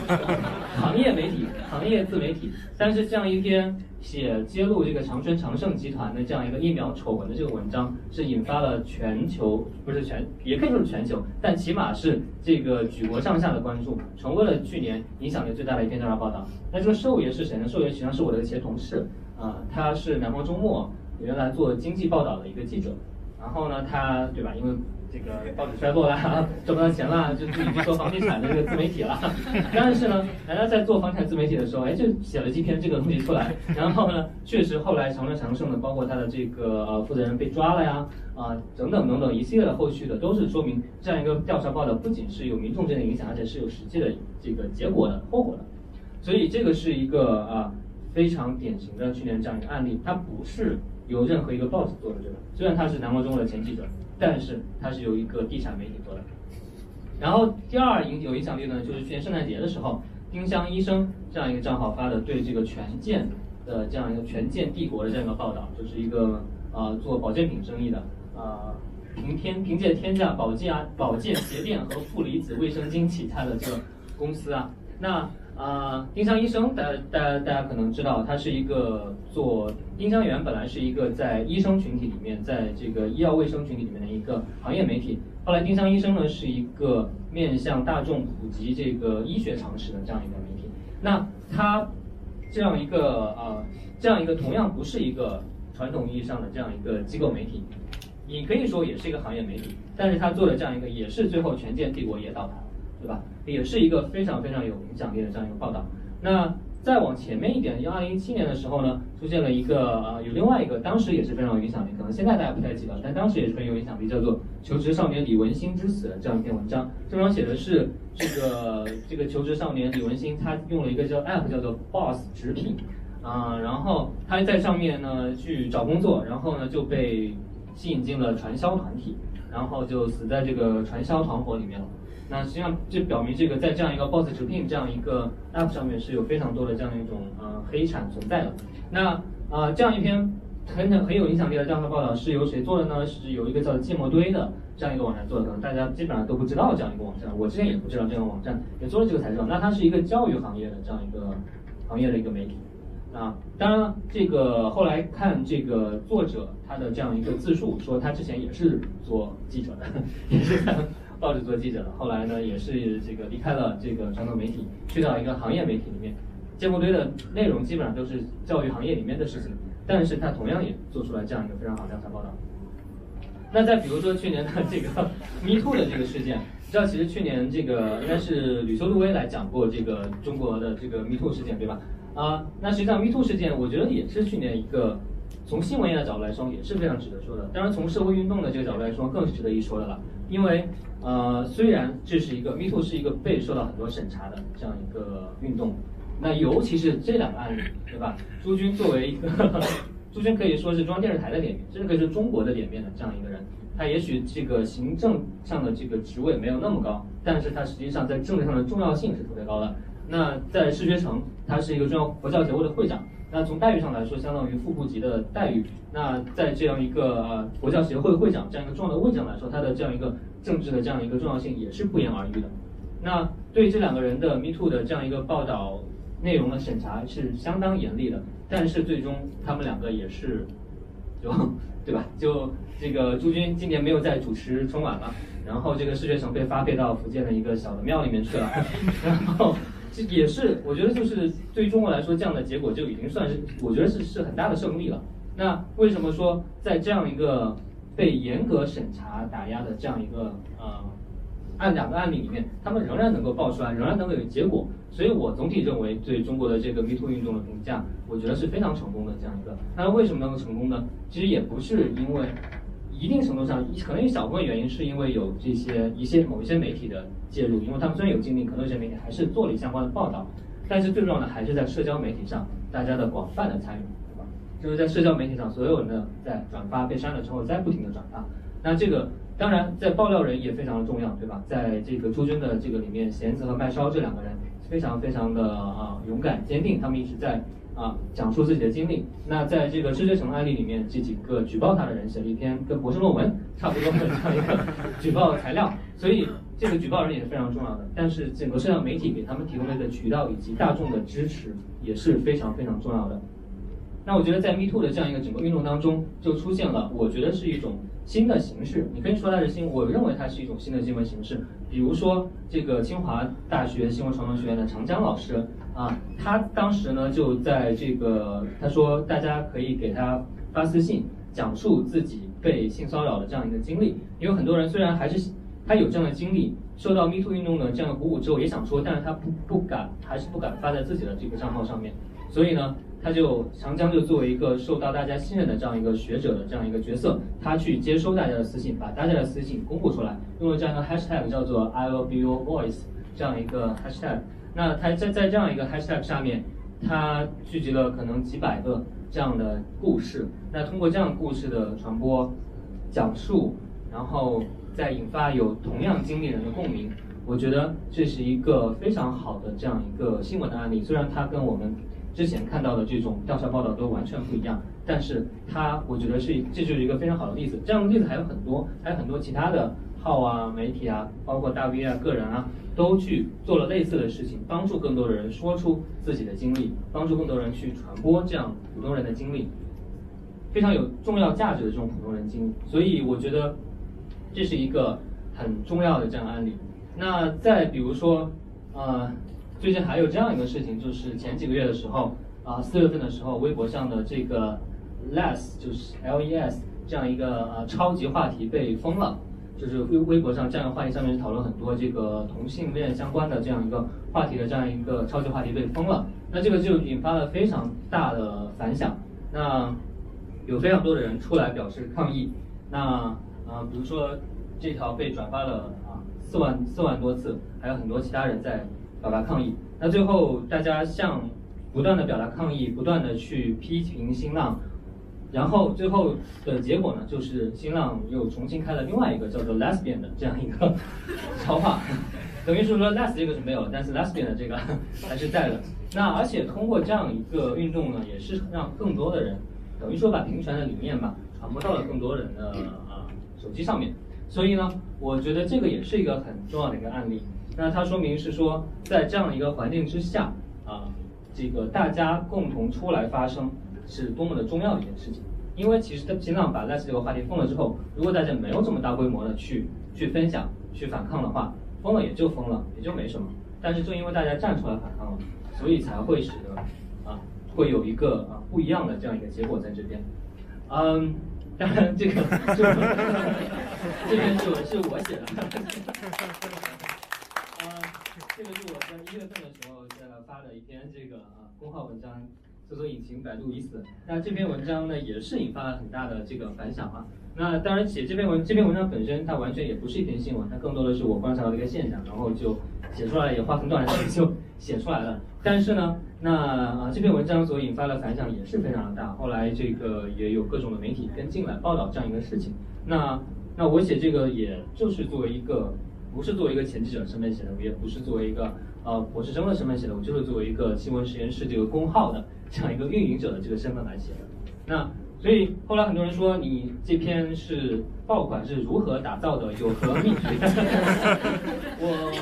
行业媒体、行业自媒体。但是这样一篇写揭露这个长春长盛集团的这样一个疫苗丑闻的这个文章，是引发了全球不是全，也可以说是全球，但起码是这个举国上下的关注，成为了去年影响力最大的一篇调查报道。那这个寿爷是谁呢？寿爷实际上是我的前同事啊，他是南方周末原来做经济报道的一个记者。然后呢，他对吧？因为这个报纸衰落了，挣不到钱了，就自己去做房地产的这个自媒体了。但是呢，人家在做房产自媒体的时候，哎，就写了几篇这个东西出来。然后呢，确实后来长乐长盛的，包括他的这个呃负责人被抓了呀，啊等等等等一系列的后续的，都是说明这样一个调查报道不仅是有民众间的影响，而且是有实际的这个结果的后果的。所以这个是一个啊非常典型的去年这样一个案例，它不是。由任何一个报纸做的这个，虽然他是南方中国的前记者，但是他是由一个地产媒体做的。然后第二影有影响力呢，就是去年圣诞节的时候，丁香医生这样一个账号发的对这个权健的这样一个权健帝国的这样一个报道，就是一个呃做保健品生意的，呃凭天凭借天价保健啊保健鞋垫和负离子卫生巾起家的这个公司啊，那。啊，丁香医生，大大家大家可能知道，他是一个做丁香园，本来是一个在医生群体里面，在这个医药卫生群体里面的一个行业媒体。后来丁香医生呢，是一个面向大众普及这个医学常识的这样一个媒体。那他这样一个呃，这样一个同样不是一个传统意义上的这样一个机构媒体，你可以说也是一个行业媒体，但是他做的这样一个，也是最后权健帝国也倒台了。对吧？也是一个非常非常有影响力的这样一个报道。那再往前面一点，二零一七年的时候呢，出现了一个呃，有另外一个，当时也是非常有影响力，可能现在大家不太记得，但当时也是很有影响力，叫做《求职少年李文星之死》这样一篇文章。这文章写的是这个 这个求职少年李文星，他用了一个叫 app 叫做 Boss 直聘，啊，然后他在上面呢去找工作，然后呢就被吸引进了传销团体，然后就死在这个传销团伙里面了。那实际上就表明这个在这样一个 Boss 直聘这样一个 App 上面是有非常多的这样一种呃黑产存在的。那啊这样一篇很很很有影响力的这样的报道是由谁做的呢？是由一个叫芥末堆的这样一个网站做的，可能大家基本上都不知道这样一个网站，我之前也不知道这样网站，也做了这个才知道。那它是一个教育行业的这样一个行业的一个媒体。啊，当然了，这个后来看这个作者他的这样一个自述，说他之前也是做记者的，也是。报纸做记者的，后来呢也是这个离开了这个传统媒体，去到一个行业媒体里面。芥末堆的内容基本上都是教育行业里面的事情，但是他同样也做出来这样一个非常好的调查报道。那再比如说去年的这个 Me Too 的这个事件，你知道其实去年这个应该是吕修路威来讲过这个中国的这个 Me Too 事件，对吧？啊，那实际上 Me Too 事件，我觉得也是去年一个从新闻业的角度来说也是非常值得说的。当然从社会运动的这个角度来说，更是值得一说的了，因为。呃，虽然这是一个 Me Too 是一个被受到很多审查的这样一个运动，那尤其是这两个案例，对吧？朱军作为一个，朱军可以说是中央电视台的脸面，甚至可以说中国的脸面的这样一个人，他也许这个行政上的这个职位没有那么高，但是他实际上在政治上的重要性是特别高的。那在世学城，他是一个中央佛教协会的会长，那从待遇上来说，相当于副部级的待遇。那在这样一个呃佛教协会会长这样一个重要的位置上来说，他的这样一个。政治的这样一个重要性也是不言而喻的。那对这两个人的 Me Too 的这样一个报道内容的审查是相当严厉的，但是最终他们两个也是，就对吧？就这个朱军今年没有再主持春晚了，然后这个视觉城被发配到福建的一个小的庙里面去了，然后这也是我觉得就是对于中国来说这样的结果就已经算是我觉得是是很大的胜利了。那为什么说在这样一个？被严格审查打压的这样一个呃，案两个案例里面，他们仍然能够爆出来，仍然能够有结果，所以我总体认为对中国的这个 Me Too 运动的评价，我觉得是非常成功的这样一个。那为什么能够成功呢？其实也不是因为一定程度上，可能一小部分原因是因为有这些一些某一些媒体的介入，因为他们虽然有经历，可能有些媒体还是做了相关的报道，但是最重要的还是在社交媒体上大家的广泛的参与。对吧就是在社交媒体上，所有人的在转发被删了之后，再不停的转发。那这个当然在爆料人也非常的重要，对吧？在这个朱军的这个里面，弦子和麦烧这两个人非常非常的啊勇敢坚定，他们一直在啊讲述自己的经历。那在这个世界城案例里面，这几个举报他的人写了一篇跟博士论文差不多的这样一个举报材料，所以这个举报人也是非常重要的。但是整个社交媒体给他们提供的一个渠道以及大众的支持也是非常非常重要的。那我觉得在 Me Too 的这样一个整个运动当中，就出现了，我觉得是一种新的形式。你可以说它是新，我认为它是一种新的新闻形式。比如说这个清华大学新闻传播学院的长江老师啊，他当时呢就在这个他说大家可以给他发私信，讲述自己被性骚扰的这样一个经历。因为很多人虽然还是他有这样的经历，受到 Me Too 运动的这样的鼓舞之后，也想说，但是他不不敢，还是不敢发在自己的这个账号上面。所以呢。他就长江就作为一个受到大家信任的这样一个学者的这样一个角色，他去接收大家的私信，把大家的私信公布出来，用了这样一个 hashtag 叫做 I will be your voice 这样一个 hashtag。那他在在这样一个 hashtag 下面，他聚集了可能几百个这样的故事。那通过这样故事的传播、讲述，然后再引发有同样经历人的共鸣，我觉得这是一个非常好的这样一个新闻的案例。虽然它跟我们之前看到的这种调查报道都完全不一样，但是它我觉得是这就是一个非常好的例子。这样的例子还有很多，还有很多其他的号啊、媒体啊，包括大 V 啊、个人啊，都去做了类似的事情，帮助更多的人说出自己的经历，帮助更多人去传播这样普通人的经历，非常有重要价值的这种普通人经历。所以我觉得这是一个很重要的这样案例。那再比如说，呃。最近还有这样一个事情，就是前几个月的时候，啊，四月份的时候，微博上的这个 less 就是 L E S 这样一个呃超级话题被封了，就是微微博上这样的话题上面讨论很多这个同性恋相关的这样一个话题的这样一个超级话题被封了，那这个就引发了非常大的反响。那有非常多的人出来表示抗议。那啊，比如说这条被转发了啊四万四万多次，还有很多其他人在表达抗议。那最后大家向不断的表达抗议，不断的去批评新浪。然后最后的结果呢，就是新浪又重新开了另外一个叫做 lesbian 的这样一个 超话，等于是说 les 这个是没有，但是 lesbian 的这个 还是在的。那而且通过这样一个运动呢，也是让更多的人，等于说把平权的理念吧传播到了更多人的手机上面。所以呢，我觉得这个也是一个很重要的一个案例。那它说明是说，在这样一个环境之下啊，这个大家共同出来发声。是多么的重要的一件事情，因为其实新浪把 less 这个话题封了之后，如果大家没有这么大规模的去去分享、去反抗的话，封了也就封了，也就没什么。但是正因为大家站出来反抗了，所以才会使得啊，会有一个啊不一样的这样一个结果在这边。嗯，当然这个就 这边是我是我写的，呃，这个是我在一月份的时候在发的一篇这个啊公号文章。搜索引擎百度已死。那这篇文章呢，也是引发了很大的这个反响啊。那当然，写这篇文这篇文章本身，它完全也不是一篇新闻，它更多的是我观察到的一个现象，然后就写出来，也花很短的就写出来了。但是呢，那啊这篇文章所引发的反响也是非常的大。后来这个也有各种的媒体跟进来报道这样一个事情。那那我写这个，也就是作为一个，不是作为一个前记者身份写的，也不是作为一个呃博士生的身份写的，我就是作为一个新闻实验室这个公号的。这样一个运营者的这个身份来写的，那所以后来很多人说你这篇是爆款是如何打造的，有何秘诀？我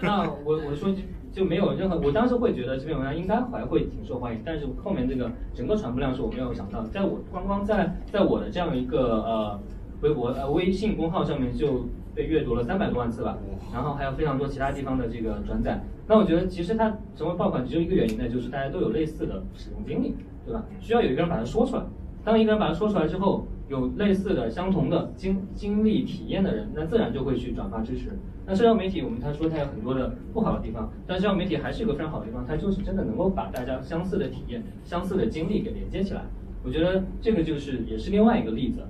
那我我说就就没有任何，我当时会觉得这篇文章应该还会挺受欢迎，但是后面这个整个传播量是我没有想到，在我光光在在我的这样一个呃微博呃微信公号上面就被阅读了三百多万次吧，然后还有非常多其他地方的这个转载。那我觉得其实它成为爆款只有一个原因呢，就是大家都有类似的使用经历，对吧？需要有一个人把它说出来。当一个人把它说出来之后，有类似的、相同的经经历体验的人，那自然就会去转发支持。那社交媒体，我们他说它有很多的不好的地方，但社交媒体还是一个非常好的地方，它就是真的能够把大家相似的体验、相似的经历给连接起来。我觉得这个就是也是另外一个例子。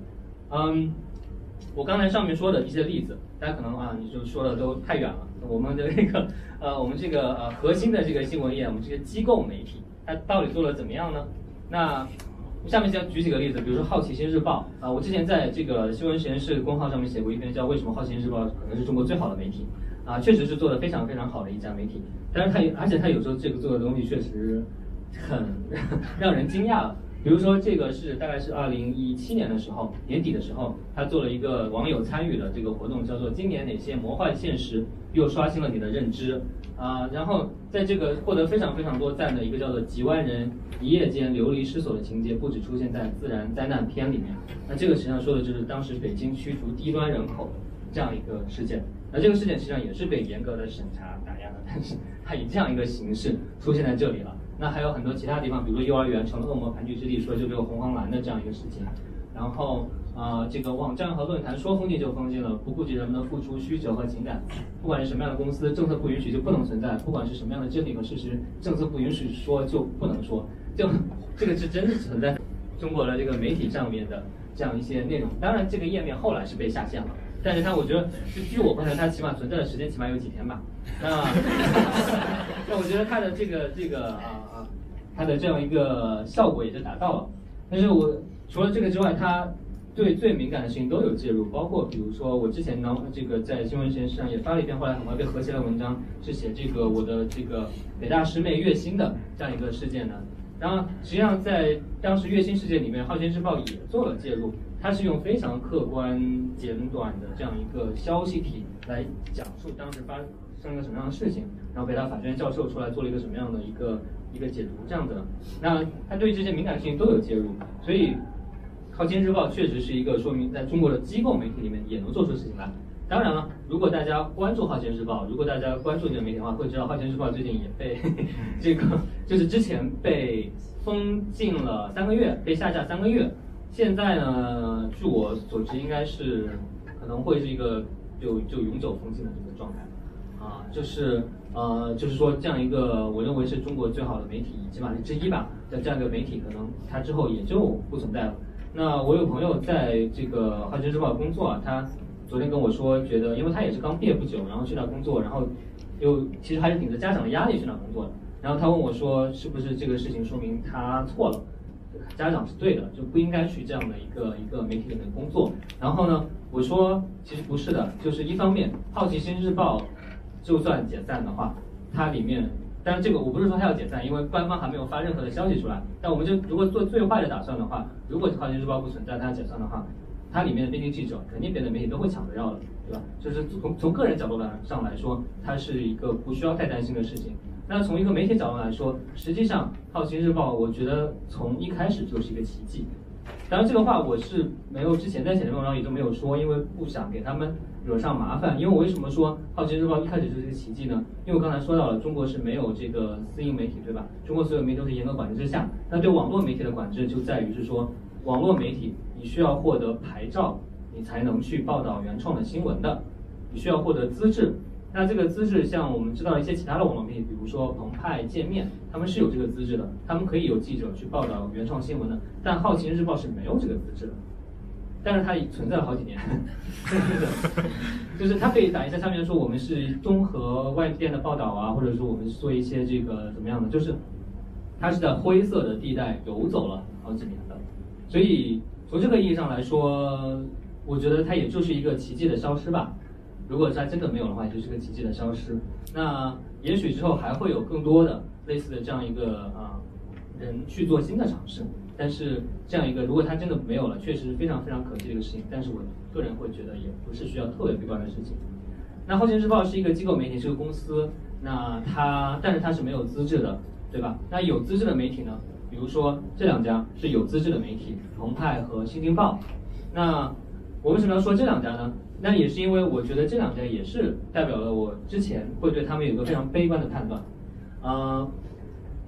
嗯，我刚才上面说的一些例子，大家可能啊，你就说的都太远了。我们的那个 呃，我们这个呃核心的这个新闻业，我们这个机构媒体，它到底做的怎么样呢？那下面先举几个例子，比如说《好奇心日报》啊，我之前在这个新闻实验室公号上面写过一篇，叫《为什么好奇心日报可能是中国最好的媒体》啊，确实是做的非常非常好的一家媒体，但是它而且它有时候这个做的东西确实很 让人惊讶。比如说，这个是大概是二零一七年的时候年底的时候，他做了一个网友参与的这个活动，叫做“今年哪些魔幻现实又刷新了你的认知”啊。然后在这个获得非常非常多赞的一个叫做“几万人一夜间流离失所”的情节，不止出现在自然灾难片里面。那这个实际上说的就是当时北京驱逐低端人口这样一个事件。那这个事件实际上也是被严格的审查打压的，但是它以这样一个形式出现在这里了。那还有很多其他地方，比如说幼儿园成了恶魔盘踞之地，说就这个红黄蓝的这样一个事情，然后啊这个网站和论坛说封禁就封禁了，不顾及人们的付出需求和情感，不管是什么样的公司，政策不允许就不能存在，不管是什么样的真理和事实，政策不允许说就不能说，就这个是真的存在中国的这个媒体上面的这样一些内容。当然这个页面后来是被下线了。但是它，我觉得，就据我观察，它起码存在的时间起码有几天吧。那，那我觉得它的这个这个啊，它的这样一个效果也就达到了。但是我除了这个之外，它对最敏感的事情都有介入，包括比如说我之前呢，这个在新闻实验室上也发了一篇后来很快被合起来的文章，是写这个我的这个北大师妹月薪的这样一个事件呢。然后实际上在当时月薪事件里面，《好奇心日报》也做了介入。它是用非常客观、简短的这样一个消息体来讲述当时发生了什么样的事情，然后北大法学院教授出来做了一个什么样的一个一个解读，这样的。那他对这些敏感事情都有介入，所以《靠近日报》确实是一个说明在中国的机构媒体里面也能做出事情来。当然了，如果大家关注《好奇日报》，如果大家关注这个媒体的话，会知道《好奇日报》最近也被这个就是之前被封禁了三个月，被下架三个月。现在呢，据我所知，应该是可能会是一个就就永久封禁的这个状态，啊，就是呃，就是说这样一个我认为是中国最好的媒体，起码是之一吧，的这样一个媒体，可能它之后也就不存在了。那我有朋友在这个《华尔街日报》工作啊，他昨天跟我说，觉得因为他也是刚毕业不久，然后去那工作，然后又其实还是顶着家长的压力去那工作的。然后他问我说，是不是这个事情说明他错了？家长是对的，就不应该去这样的一个一个媒体里面工作。然后呢，我说其实不是的，就是一方面，《好奇心日报》就算解散的话，它里面，当然这个我不是说它要解散，因为官方还没有发任何的消息出来。但我们就如果做最坏的打算的话，如果《好奇心日报》不存在，它要解散的话，它里面的编辑记者肯定别的媒体都会抢着要的，对吧？就是从从个人角度来上来说，它是一个不需要太担心的事情。那从一个媒体角度来说，实际上《好奇日报》我觉得从一开始就是一个奇迹。当然，这个话我是没有之前在写的文章里都没有说，因为不想给他们惹上麻烦。因为我为什么说《好奇日报》一开始就是个奇迹呢？因为我刚才说到了，中国是没有这个私营媒体，对吧？中国所有媒体都是严格管制之下。那对网络媒体的管制就在于是说，网络媒体你需要获得牌照，你才能去报道原创的新闻的，你需要获得资质。那这个资质，像我们知道一些其他的网络媒体，比如说澎湃、界面，他们是有这个资质的，他们可以有记者去报道原创新闻的。但好奇日报是没有这个资质的，但是它已存在了好几年，就是它可以打一下下面说我们是综合外电的报道啊，或者说我们做一些这个怎么样的，就是它是在灰色的地带游走了好几年的。所以从这个意义上来说，我觉得它也就是一个奇迹的消失吧。如果它真的没有的话，就是个奇迹的消失。那也许之后还会有更多的类似的这样一个啊人去做新的尝试。但是这样一个，如果它真的没有了，确实是非常非常可惜的一个事情。但是我个人会觉得也不是需要特别悲观的事情。那《后勤日报》是一个机构媒体，是个公司。那它，但是它是没有资质的，对吧？那有资质的媒体呢？比如说这两家是有资质的媒体，澎湃和新京报。那我为什么要说这两家呢？那也是因为我觉得这两家也是代表了我之前会对他们有一个非常悲观的判断，嗯，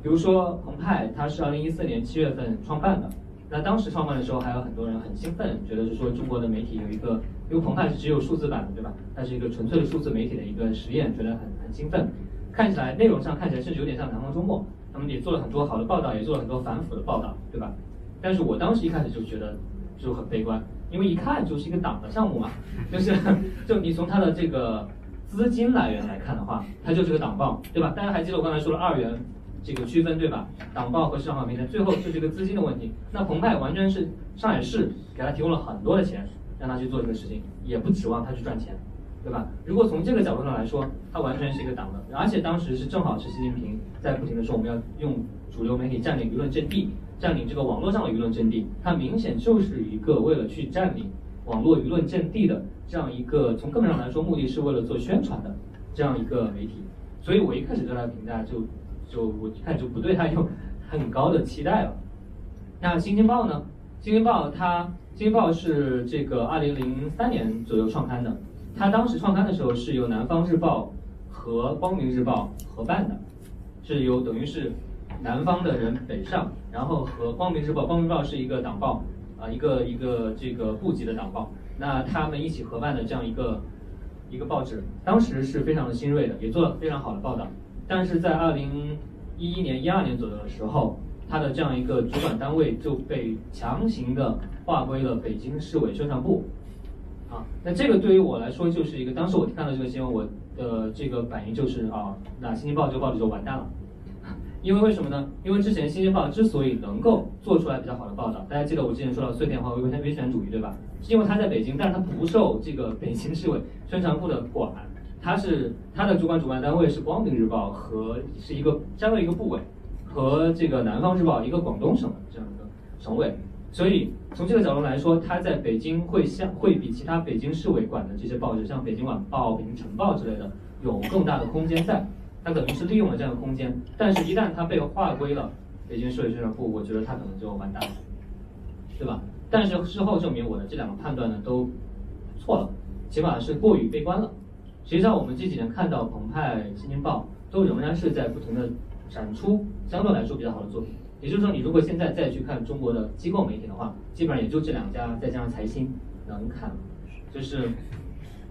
比如说澎湃，它是二零一四年七月份创办的，那当时创办的时候还有很多人很兴奋，觉得是说中国的媒体有一个，因为澎湃是只有数字版的，对吧？它是一个纯粹的数字媒体的一个实验，觉得很很兴奋，看起来内容上看起来甚至有点像南方周末，他们也做了很多好的报道，也做了很多反腐的报道，对吧？但是我当时一开始就觉得就很悲观。因为一看就是一个党的项目嘛，就是 就你从它的这个资金来源来看的话，它就是个党报，对吧？大家还记得我刚才说了二元这个区分，对吧？党报和市场化平台，最后就是一个资金的问题。那澎湃完全是上海市给他提供了很多的钱，让他去做这个事情，也不指望他去赚钱，对吧？如果从这个角度上来说，它完全是一个党的，而且当时是正好是习近平在不停的说我们要用主流媒体占领舆论阵地。占领这个网络上的舆论阵地，它明显就是一个为了去占领网络舆论阵地的这样一个，从根本上来说，目的是为了做宣传的这样一个媒体。所以我一开始对它的评价就就我一开始就不对它有很高的期待了。那《新京报》呢？《新京报》它《新京报》是这个二零零三年左右创刊的，它当时创刊的时候是由《南方日报》和《光明日报》合办的，是由等于是。南方的人北上，然后和《光明日报》，《光明日报》是一个党报，啊，一个一个这个部级的党报，那他们一起合办的这样一个一个报纸，当时是非常的新锐的，也做了非常好的报道。但是在二零一一年、一二年左右的时候，它的这样一个主管单位就被强行的划归了北京市委宣传部，啊，那这个对于我来说就是一个，当时我看到这个新闻，我的这个反应就是啊，那《新京报》这个报纸就完蛋了。因为为什么呢？因为之前《新京报》之所以能够做出来比较好的报道，大家记得我之前说到碎片化威威权主义，对吧？是因为它在北京，但是它不受这个北京市委宣传部的管，它是它的主管主办单位是《光明日报》和是一个相当于一个部委，和这个《南方日报》一个广东省的这样一个省委，所以从这个角度来说，它在北京会相会比其他北京市委管的这些报纸，像《北京晚报》《北京晨报》之类的，有更大的空间在。他可能是利用了这样的空间，但是一旦他被划归了北京市委宣传部，我觉得他可能就完蛋了，对吧？但是事后证明我的这两个判断呢都错了，起码是过于悲观了。实际上我们这几年看到澎湃、新京报都仍然是在不停的产出相对来说比较好的作品。也就是说，你如果现在再去看中国的机构媒体的话，基本上也就这两家再加上财新能看，就是，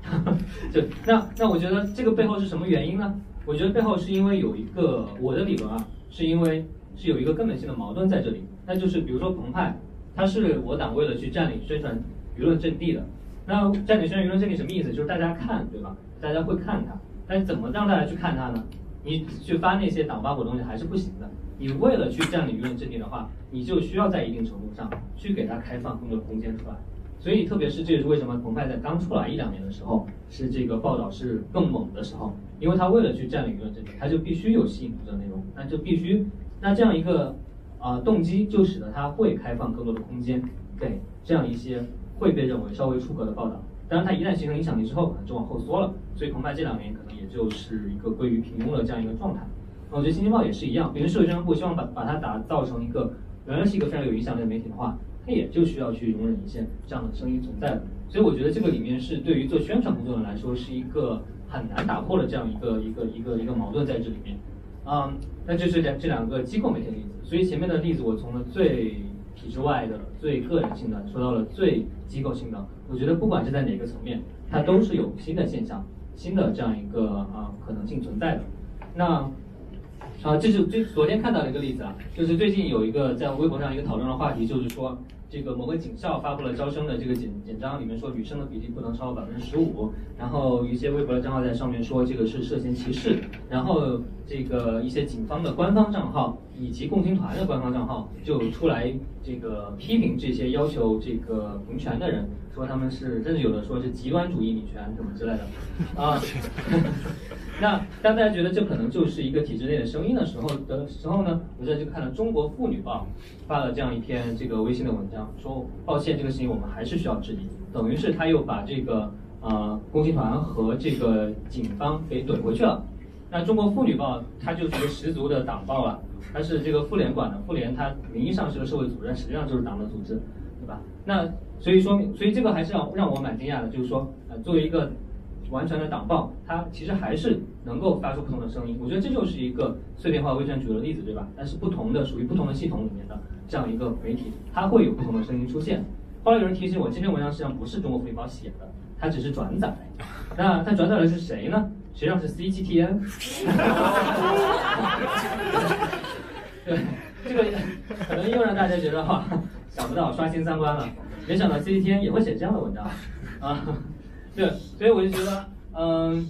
就那那我觉得这个背后是什么原因呢？我觉得背后是因为有一个我的理论啊，是因为是有一个根本性的矛盾在这里，那就是比如说澎湃，它是我党为了去占领宣传舆论阵地的，那占领宣传舆论阵地什么意思？就是大家看，对吧？大家会看它，但是怎么让大家去看它呢？你去发那些党八股东西还是不行的。你为了去占领舆论阵地的话，你就需要在一定程度上去给它开放更多空间出来。所以，特别是这也是为什么澎湃在刚出来一两年的时候，是这个报道是更猛的时候，因为他为了去占领舆论阵地，他就必须有吸引读者内容，那就必须，那这样一个啊动机就使得他会开放更多的空间给这样一些会被认为稍微出格的报道。当然，它一旦形成影响力之后，可能就往后缩了。所以澎湃这两年可能也就是一个归于平庸的这样一个状态。那我觉得《新京报》也是一样，比如社会宣传部希望把把它打造成一个原来是一个非常有影响力的媒体的话，它也就需要去容忍一些这样的声音存在。所以我觉得这个里面是对于做宣传工作的人来说是一个很难打破的这样一个一个一个一个矛盾在这里面。嗯，那就是两这两个机构媒体的例子。所以前面的例子我从了最体制外的、最个人性的说到了最机构性的。我觉得不管是在哪个层面，它都是有新的现象、新的这样一个啊可能性存在的。那啊，这是最昨天看到的一个例子啊，就是最近有一个在微博上一个讨论的话题，就是说。这个某个警校发布了招生的这个简简章，里面说女生的比例不能超过百分之十五。然后一些微博的账号在上面说这个是涉嫌歧视。然后这个一些警方的官方账号以及共青团的官方账号就出来这个批评这些要求这个平权的人，说他们是甚至有的说是极端主义女权什么之类的啊。那当大家觉得这可能就是一个体制内的声音的时候的时候呢，我在就看了《中国妇女报》发了这样一篇这个微信的文章，说抱歉，这个事情我们还是需要质疑。等于是他又把这个呃共青团和这个警方给怼回去了。那《中国妇女报》它就是一个十足的党报了，它是这个妇联管的，妇联它名义上是个社会组织，实际上就是党的组织，对吧？那所以说，所以这个还是让让我蛮惊讶的，就是说呃作为一个。完全的党报，它其实还是能够发出不同的声音。我觉得这就是一个碎片化威权主义的例子，对吧？但是不同的属于不同的系统里面的这样一个媒体，它会有不同的声音出现。后来有人提醒我，这篇文章实际上不是中国福利报写的，它只是转载。那它转载的是谁呢？实际上是 CGTN。对，这个可能又让大家觉得哈，想不到刷新三观了。没想到 CGTN 也会写这样的文章啊。对，所以我就觉得，嗯，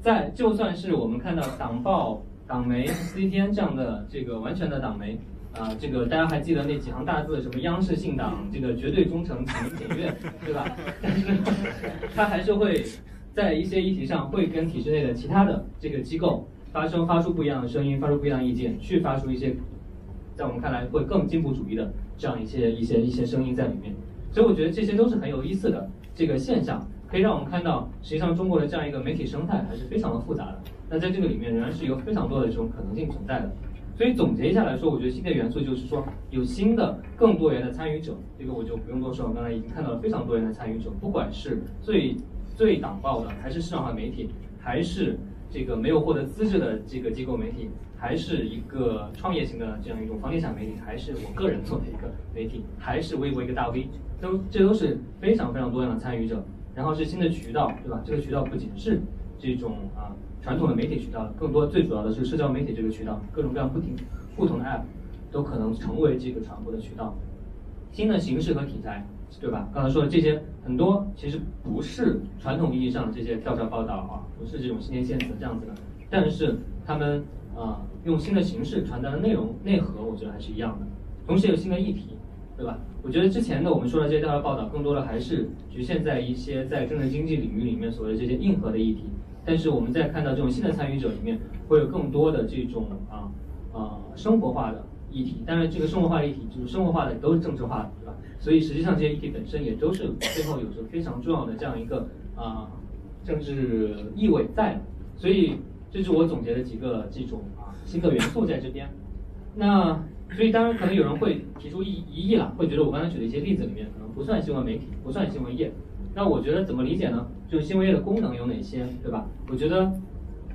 在就算是我们看到党报、党媒、C T N 这样的这个完全的党媒，啊，这个大家还记得那几行大字，什么央视信党，这个绝对忠诚，请您检阅，对吧？但是，它还是会在一些议题上会跟体制内的其他的这个机构发生发出不一样的声音，发出不一样的意见，去发出一些在我们看来会更进步主义的这样一些一些一些声音在里面。所以我觉得这些都是很有意思的这个现象。可以让我们看到，实际上中国的这样一个媒体生态还是非常的复杂的。那在这个里面，仍然是有非常多的这种可能性存在的。所以总结一下来说，我觉得新的元素就是说，有新的、更多元的参与者。这个我就不用多说，我刚才已经看到了非常多元的参与者，不管是最最党报的，还是市场化媒体，还是这个没有获得资质的这个机构媒体，还是一个创业型的这样一种房地产媒体，还是我个人做的一个媒体，还是微博一个大 V，都这都是非常非常多样的参与者。然后是新的渠道，对吧？这个渠道不仅是这种啊传统的媒体渠道，更多最主要的是社交媒体这个渠道，各种各样不停不同的 app 都可能成为这个传播的渠道。新的形式和题材，对吧？刚才说的这些很多其实不是传统意义上的这些调查报道啊，不是这种新年献词这样子的，但是他们啊用新的形式传达的内容内核，我觉得还是一样的。同时有新的议题。对吧？我觉得之前的我们说的这些调查报道，更多的还是局限在一些在政治经济领域里面所谓的这些硬核的议题。但是我们在看到这种新的参与者里面，会有更多的这种啊啊生活化的议题。当然，这个生活化议题就是生活化的都是政治化的，对吧？所以实际上这些议题本身也都是背后有着非常重要的这样一个啊政治意味在。所以这是我总结的几个这种啊新的元素在这边。那。所以当然可能有人会提出异异议了，会觉得我刚才举的一些例子里面可能不算新闻媒体，不算新闻业。那我觉得怎么理解呢？就是新闻业的功能有哪些，对吧？我觉得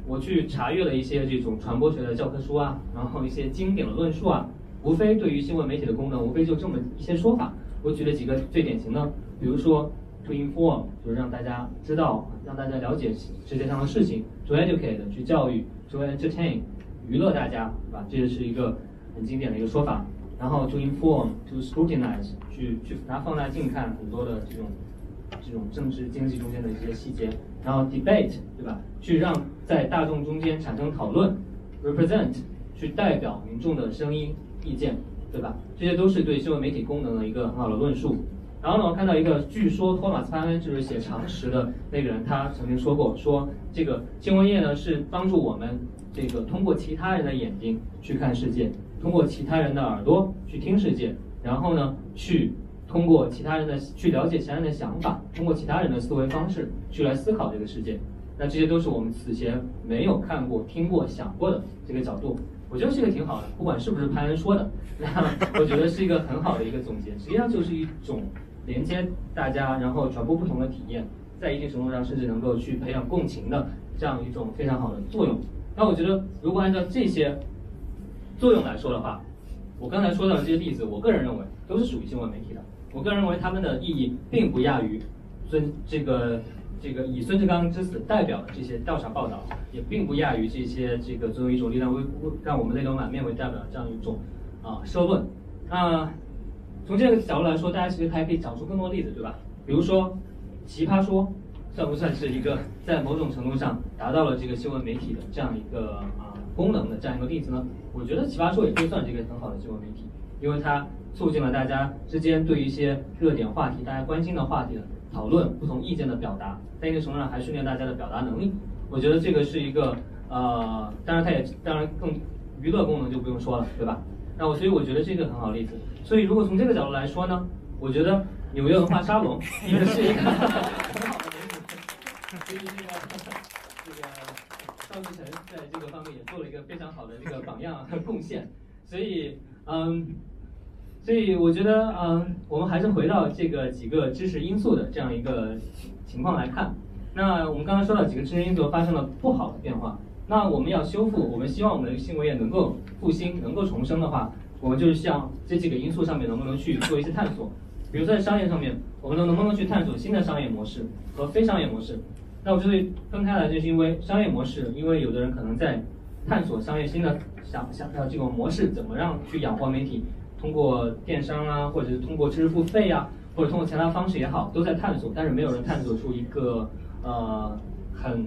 我去查阅了一些这种传播学的教科书啊，然后一些经典的论述啊，无非对于新闻媒体的功能，无非就这么一些说法。我举了几个最典型的，比如说 to inform 就是让大家知道，让大家了解世界上的事情；to educate 去教育；to entertain 娱乐大家，对吧？这个是一个很经典的一个说法。然后 to inform to scrutinize 去去拿放大镜看很多的这种这种政治经济中间的一些细节。然后 debate 对吧？去让在大众中间产生讨论；represent 去代表民众的声音意见。对吧？这些都是对新闻媒体功能的一个很好的论述。然后呢，我看到一个，据说托马斯潘恩就是写常识的那个人，他曾经说过，说这个新闻业呢是帮助我们这个通过其他人的眼睛去看世界，通过其他人的耳朵去听世界，然后呢去通过其他人的去了解其他人的想法，通过其他人的思维方式去来思考这个世界。那这些都是我们此前没有看过、听过、想过的这个角度。我觉得这个挺好的，不管是不是潘恩说的，那 我觉得是一个很好的一个总结。实际上就是一种连接大家，然后传播不同的体验，在一定程度上甚至能够去培养共情的这样一种非常好的作用。那我觉得，如果按照这些作用来说的话，我刚才说到的这些例子，我个人认为都是属于新闻媒体的。我个人认为他们的意义并不亚于孙这个。这个以孙志刚之死代表的这些调查报道，也并不亚于这些这个作为一种力量为让我们泪流满面为代表的这样一种啊社论。那从这个角度来说，大家其实还可以找出更多例子，对吧？比如说《奇葩说》，算不算是一个在某种程度上达到了这个新闻媒体的这样一个啊功能的这样一个例子呢？我觉得《奇葩说》也可以算是一个很好的新闻媒体，因为它促进了大家之间对一些热点话题、大家关心的话题的。讨论不同意见的表达，在一定程度上还训练大家的表达能力。我觉得这个是一个呃，当然它也当然更娱乐功能就不用说了，对吧？那我所以我觉得这个很好例子。所以如果从这个角度来说呢，我觉得纽约文化沙龙 也是一个很好的例子。所以这个这个赵志成在这个方面也做了一个非常好的这个榜样和贡献。所以嗯。所以我觉得，嗯，我们还是回到这个几个知识因素的这样一个情况来看。那我们刚刚说到几个知识因素发生了不好的变化，那我们要修复，我们希望我们的新闻业能够复兴、能够重生的话，我们就是向这几个因素上面能不能去做一些探索。比如在商业上面，我们能能不能去探索新的商业模式和非商业模式？那我这里分开来，就是因为商业模式，因为有的人可能在探索商业新的想想呃这种模式，怎么样去养活媒体。通过电商啊，或者是通过知识付费啊，或者通过其他方式也好，都在探索，但是没有人探索出一个呃很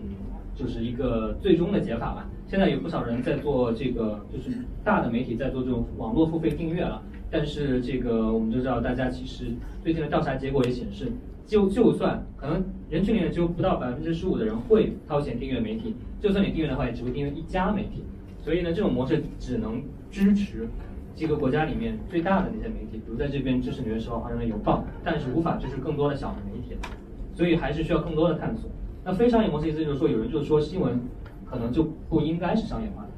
就是一个最终的解法吧。现在有不少人在做这个，就是大的媒体在做这种网络付费订阅了，但是这个我们就知道，大家其实最近的调查结果也显示，就就算可能人群里面只有不到百分之十五的人会掏钱订阅媒体，就算你订阅的话，也只会订阅一家媒体，所以呢，这种模式只能支持。几个国家里面最大的那些媒体，比如在这边支持《纽约时报》《华盛顿邮报》，但是无法支持更多的小媒体，所以还是需要更多的探索。那非商业模式意思就是说，有人就是说新闻可能就不应该是商业化的，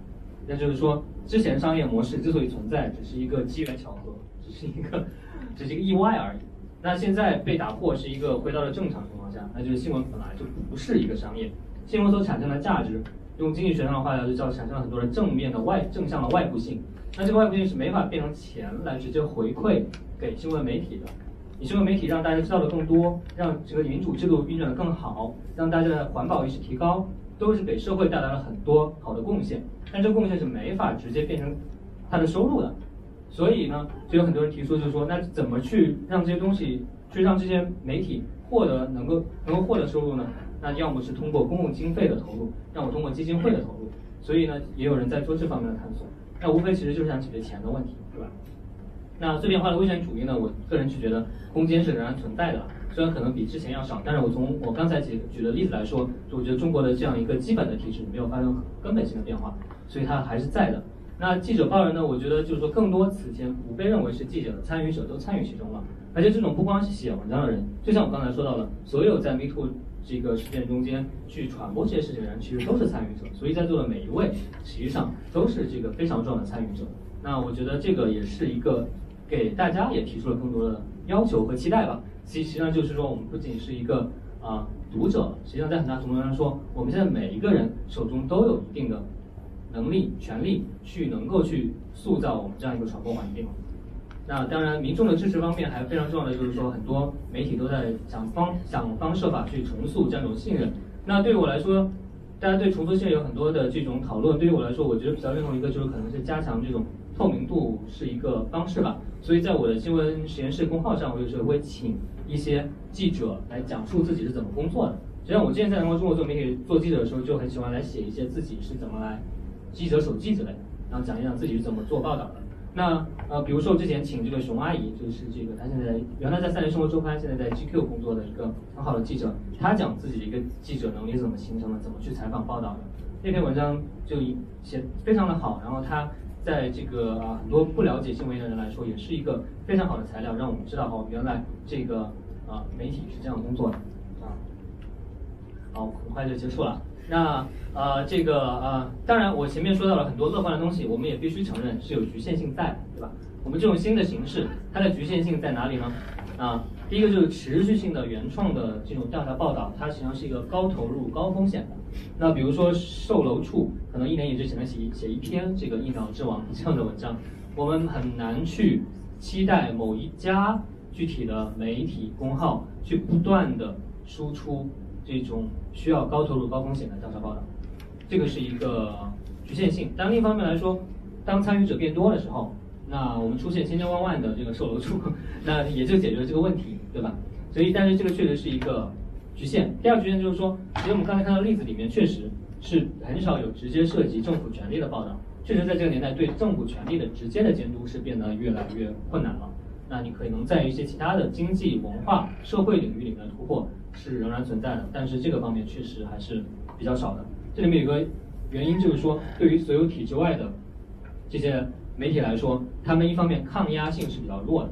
那就是说之前商业模式之所以存在，只是一个机缘巧合，只是一个 只是一个意外而已。那现在被打破是一个回到了正常情况下，那就是新闻本来就不是一个商业，新闻所产生的价值，用经济学上的话讲，就叫产生了很多的正面的外正向的外部性。那这个外部性是没法变成钱来直接回馈给新闻媒体的。你新闻媒体让大家知道的更多，让整个民主制度运转的更好，让大家的环保意识提高，都是给社会带来了很多好的贡献。但这贡献是没法直接变成他的收入的。所以呢，就有很多人提出，就是说，那怎么去让这些东西，去让这些媒体获得能够能够获得收入呢？那要么是通过公共经费的投入，要么通过基金会的投入。所以呢，也有人在做这方面的探索。那无非其实就是想解决钱的问题，对吧？那碎片化的危险主义呢？我个人是觉得空间是仍然存在的，虽然可能比之前要少，但是我从我刚才举举的例子来说，我觉得中国的这样一个基本的体制没有发生根本性的变化，所以它还是在的。那记者报人呢？我觉得就是说更多此前不被认为是记者的参与者都参与其中了，而且这种不光是写文章的人，就像我刚才说到的，所有在 MeToo。这个事件中间去传播这些事情的人，其实都是参与者，所以在座的每一位实际上都是这个非常重要的参与者。那我觉得这个也是一个给大家也提出了更多的要求和期待吧。其实际上就是说，我们不仅是一个啊读者，实际上在很大程度上说，我们现在每一个人手中都有一定的能力、权利去能够去塑造我们这样一个传播环境。那当然，民众的支持方面还非常重要的就是说，很多媒体都在想方想方设法去重塑这样一种信任。那对于我来说，大家对重塑信任有很多的这种讨论。对于我来说，我觉得比较认同一个就是可能是加强这种透明度是一个方式吧。所以在我的新闻实验室公号上，我有时候会请一些记者来讲述自己是怎么工作的。实际上，我之前在南方中国做媒体做记者的时候，就很喜欢来写一些自己是怎么来记者手记之类的，然后讲一讲自己是怎么做报道的。那呃，比如说我之前请这个熊阿姨，就是这个她现在原来在《三联生活周刊》，现在在 GQ 工作的一个很好的记者，她讲自己的一个记者能力是怎么形成的，怎么去采访报道的。那篇文章就写非常的好，然后她在这个啊很多不了解新闻的人来说，也是一个非常好的材料，让我们知道哦，原来这个啊媒体是这样工作的啊。好，很快就结束了。那呃，这个呃，当然，我前面说到了很多乐观的东西，我们也必须承认是有局限性在的，对吧？我们这种新的形式，它的局限性在哪里呢？啊，第一个就是持续性的原创的这种调查报道，它实际上是一个高投入、高风险的。那比如说售楼处，可能一年也就只能写写一篇这个疫苗之王这样的文章，我们很难去期待某一家具体的媒体公号去不断的输出。这种需要高投入、高风险的调查报道，这个是一个局限性。但另一方面来说，当参与者变多的时候，那我们出现千千万万的这个售楼处，那也就解决了这个问题，对吧？所以，但是这个确实是一个局限。第二局限就是说，其实我们刚才看到例子里面，确实是很少有直接涉及政府权力的报道。确实，在这个年代，对政府权力的直接的监督是变得越来越困难了。那你可能在一些其他的经济、文化、社会领域里面的突破。是仍然存在的，但是这个方面确实还是比较少的。这里面有个原因，就是说，对于所有体制外的这些媒体来说，他们一方面抗压性是比较弱的，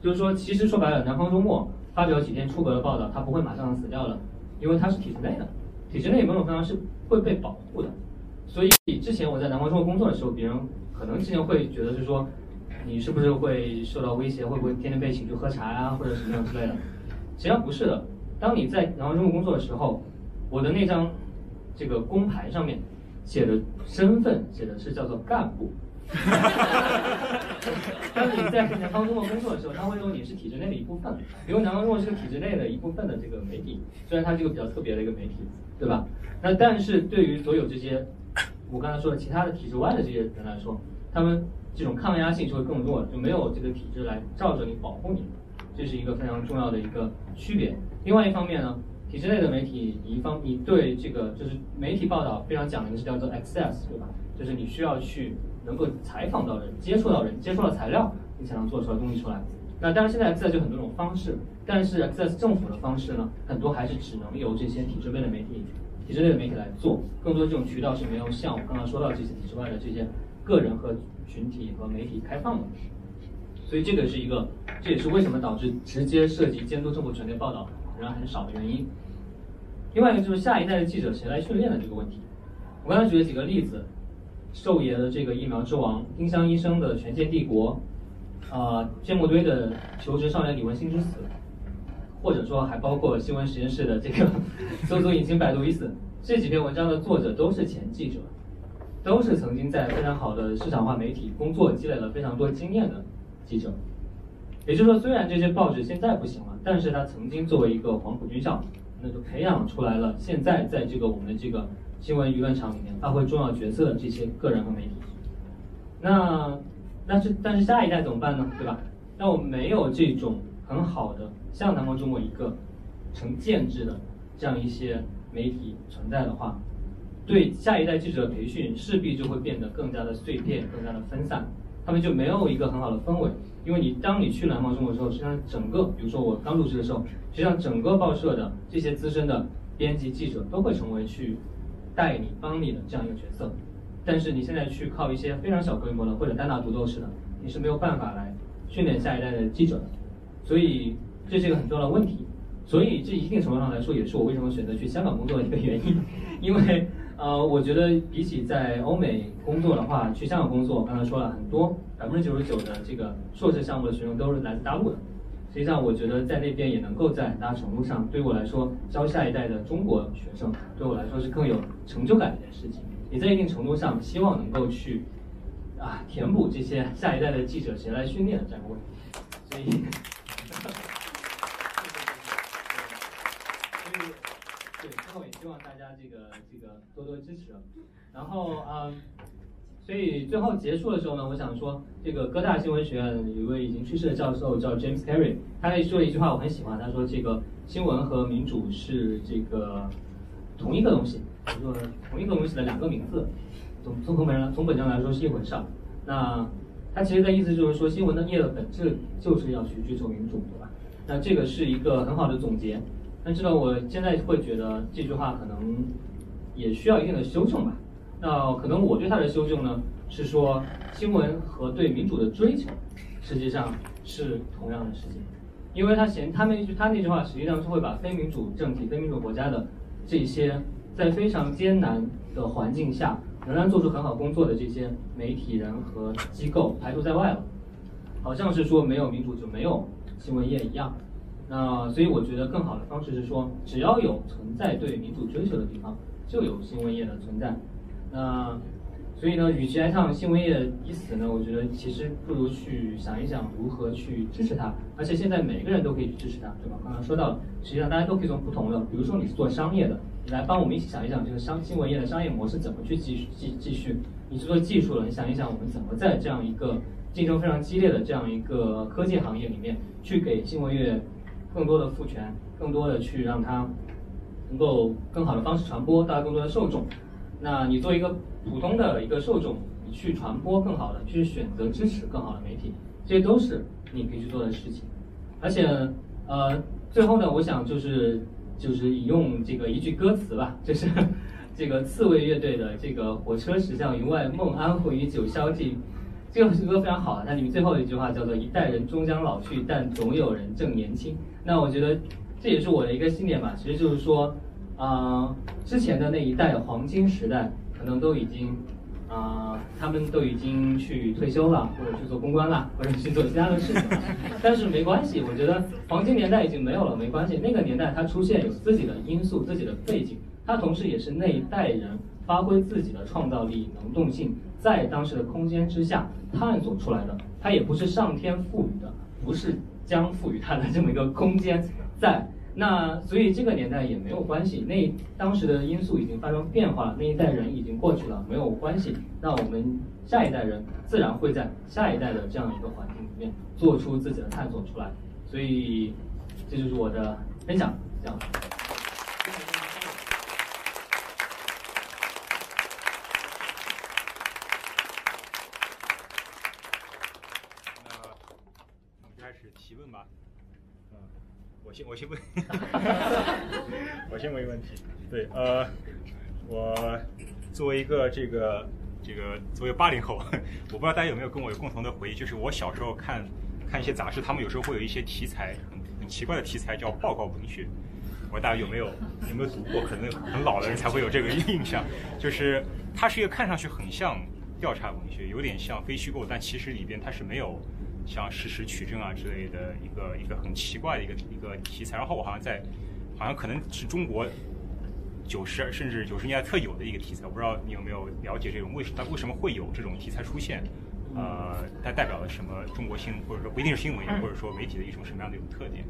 就是说，其实说白了，南方周末发表几天出格的报道，它不会马上死掉的，因为它是体制内的，体制内某种方式是会被保护的。所以之前我在南方周末工作的时候，别人可能之前会觉得是说，你是不是会受到威胁，会不会天天被请去喝茶呀，或者什么样之类的？实际上不是的。当你在南方中国工作的时候，我的那张这个工牌上面写的身份写的是叫做干部。当你在南方中国工作的时候，他会说你是体制内的一部分，因为南方中国是个体制内的一部分的这个媒体，虽然它是一个比较特别的一个媒体，对吧？那但是对于所有这些我刚才说的其他的体制外的这些人来说，他们这种抗压性就会更弱，就没有这个体制来罩着你保护你。这是一个非常重要的一个区别。另外一方面呢，体制内的媒体，一方你对这个就是媒体报道非常讲的是叫做 access，对吧？就是你需要去能够采访到人、接触到人、接触到材料，你才能做出来东西出来。那当然现在 access 就很多种方式，但是 access 政府的方式呢，很多还是只能由这些体制内的媒体、体制内的媒体来做。更多这种渠道是没有像我刚刚说到这些体制外的这些个人和群体和媒体开放的。所以这个是一个，这也是为什么导致直接涉及监督政府权力报道人很少的原因。另外一个就是下一代的记者谁来训练的这个问题。我刚才举了几个例子，寿爷的这个疫苗之王，丁香医生的权健帝国，啊，芥末堆的求职少年李文新之死，或者说还包括新闻实验室的这个搜索引擎百度已死，这几篇文章的作者都是前记者，都是曾经在非常好的市场化媒体工作，积累了非常多经验的。记者，也就是说，虽然这些报纸现在不行了，但是他曾经作为一个黄埔军校，那就培养出来了现在在这个我们的这个新闻舆论场里面发挥重要角色的这些个人和媒体。那，但是但是下一代怎么办呢？对吧？那我们没有这种很好的像南方中国一个成建制的这样一些媒体存在的话，对下一代记者的培训势必就会变得更加的碎片，更加的分散。他们就没有一个很好的氛围，因为你当你去南方中国之后，实际上整个，比如说我刚入职的时候，实际上整个报社的这些资深的编辑记者都会成为去带你、帮你的这样一个角色。但是你现在去靠一些非常小规模的或者单打独斗式的，你是没有办法来训练下一代的记者的。所以这是一个很重要的问题。所以这一定程度上来说，也是我为什么选择去香港工作的一个原因，因为。呃，我觉得比起在欧美工作的话，去香港工作，我刚才说了很多，百分之九十九的这个硕士项目的学生都是来自大陆的。实际上，我觉得在那边也能够在很大程度上，对我来说，教下一代的中国学生，对我来说是更有成就感的一件事情。也在一定程度上，希望能够去啊填补这些下一代的记者谁来训练的这样一个问题，所以。所以，对，之后也希望大家这个这个多多支持。然后啊，所以最后结束的时候呢，我想说，这个哥大新闻学院有一位已经去世的教授叫 James Carey，他说了一句话我很喜欢，他说这个新闻和民主是这个同一个东西，说同一个东西的两个名字，从从本上从本质上来说是一回事儿。那他其实的意思就是说，新闻的业的本质就是要去追求民主，对吧？那这个是一个很好的总结。但是呢，我现在会觉得这句话可能也需要一定的修正吧。那可能我对他的修正呢，是说新闻和对民主的追求，实际上是同样的事情。因为他嫌他那句他那句话，实际上是会把非民主政体、非民主国家的这些在非常艰难的环境下仍然做出很好工作的这些媒体人和机构排除在外了，好像是说没有民主就没有新闻业一样。那所以我觉得更好的方式是说，只要有存在对民主追求的地方，就有新闻业的存在。那所以呢，与其哀叹新闻业已死呢，我觉得其实不如去想一想如何去支持它。而且现在每个人都可以去支持它，对吧？刚刚说到了，实际上大家都可以从不同的，比如说你是做商业的，你来帮我们一起想一想这个商新闻业的商业模式怎么去继续继继续。你是做技术的，你想一想我们怎么在这样一个竞争非常激烈的这样一个科技行业里面，去给新闻业。更多的赋权，更多的去让它能够更好的方式传播，到更多的受众。那你作为一个普通的一个受众，你去传播更好的，去选择支持更好的媒体，这些都是你可以去做的事情。而且，呃，最后呢，我想就是就是引用这个一句歌词吧，就是这个刺猬乐队的这个火车驶向云外，梦安会与九霄尽。这个歌非常好，它里面最后一句话叫做“一代人终将老去，但总有人正年轻”。那我觉得这也是我的一个信念吧。其实就是说，啊，之前的那一代黄金时代可能都已经，啊，他们都已经去退休了，或者去做公关了，或者去做其他的事情了。但是没关系，我觉得黄金年代已经没有了，没关系。那个年代它出现有自己的因素、自己的背景，它同时也是那一代人发挥自己的创造力、能动性。在当时的空间之下探索出来的，它也不是上天赋予的，不是将赋予它的这么一个空间在那，所以这个年代也没有关系。那当时的因素已经发生变化了，那一代人已经过去了，没有关系。那我们下一代人自然会在下一代的这样一个环境里面做出自己的探索出来。所以这就是我的分享，这样。我先问，我先问一个问题。对，呃，我作为一个这个这个作为八零后，我不知道大家有没有跟我有共同的回忆，就是我小时候看看一些杂志，他们有时候会有一些题材很很奇怪的题材，叫报告文学。我大家有没有有没有读过？可能很老的人才会有这个印象，就是它是一个看上去很像调查文学，有点像非虚构，但其实里边它是没有。像事实取证啊之类的一个一个很奇怪的一个一个题材，然后我好像在，好像可能是中国九十甚至九十年代特有的一个题材，我不知道你有没有了解这种为什它为什么会有这种题材出现？呃，它代表了什么中国新或者说不一定是新闻或者说媒体的一种什么样的一种特点？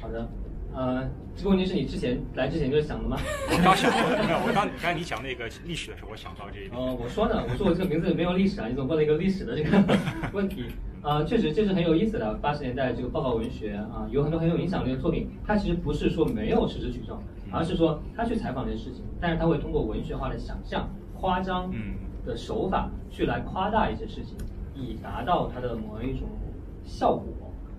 好的。呃，这个问题是你之前来之前就想的吗？我刚想，没有，我刚刚才你讲那个历史的时候，我想到这一点。哦，我说呢，我说我这个名字没有历史啊，你怎么问了一个历史的这个 问题？啊，确实这是很有意思的。八十年代这个报告文学啊，有很多很有影响力的作品。它其实不是说没有事实取证，而是说他去采访这些事情，但是他会通过文学化的想象、夸张的手法去来夸大一些事情，以达到他的某一种效果。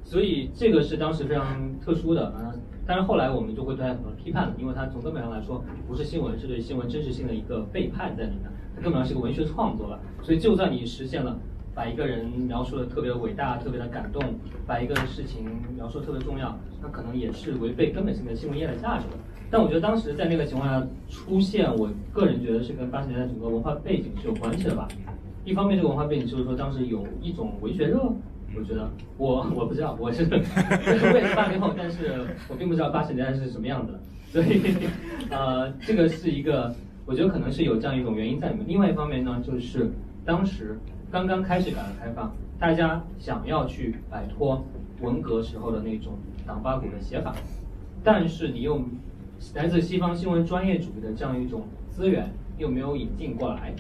所以这个是当时非常特殊的啊。但是后来我们就会对他很多批判了，因为他从根本上来说不是新闻，是对新闻真实性的一个背叛在里面。它根本上是个文学创作了。所以就算你实现了把一个人描述的特别伟大、特别的感动，把一个事情描述特别重要，那可能也是违背根本性的新闻业的价值的。但我觉得当时在那个情况下出现，我个人觉得是跟八十年代整个文化背景是有关系的吧。一方面，这个文化背景就是说当时有一种文学热。我觉得我我不知道，我是我也是八零后，但是我并不知道八十年代是什么样子的，所以呃，这个是一个，我觉得可能是有这样一种原因在里面。另外一方面呢，就是当时刚刚开始改革开放，大家想要去摆脱文革时候的那种党八股的写法，但是你又来自西方新闻专业主义的这样一种资源又没有引进过来，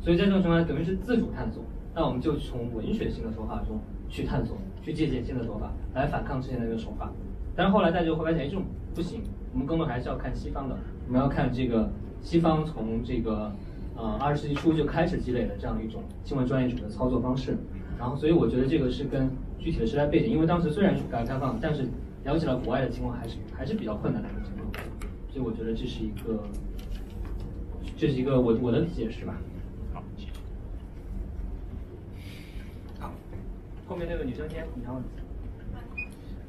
所以在这种情况下等于是自主探索。那我们就从文学性的手法中去探索，去借鉴新的手法来反抗之前的这个手法。但是后来大家就会发现，哎，这种不行，我们更多还是要看西方的，我们要看这个西方从这个呃二十世纪初就开始积累的这样一种新闻专业主义的操作方式。然后，所以我觉得这个是跟具体的时代背景，因为当时虽然是改革开放，但是了解了国外的情况还是还是比较困难的。所以我觉得这是一个，这是一个我我的解释吧。好，谢谢。好，后面那个女生先，你好。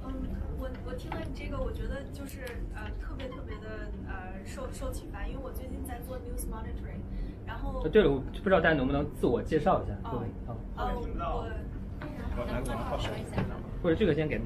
嗯，我我听了你这个，我觉得就是呃特别特别的呃受受启发，因为我最近在做 news monitoring，然后对了，我不知道大家能不能自我介绍一下？各位哦，哦，我来，我们说一下。或者这个先给你。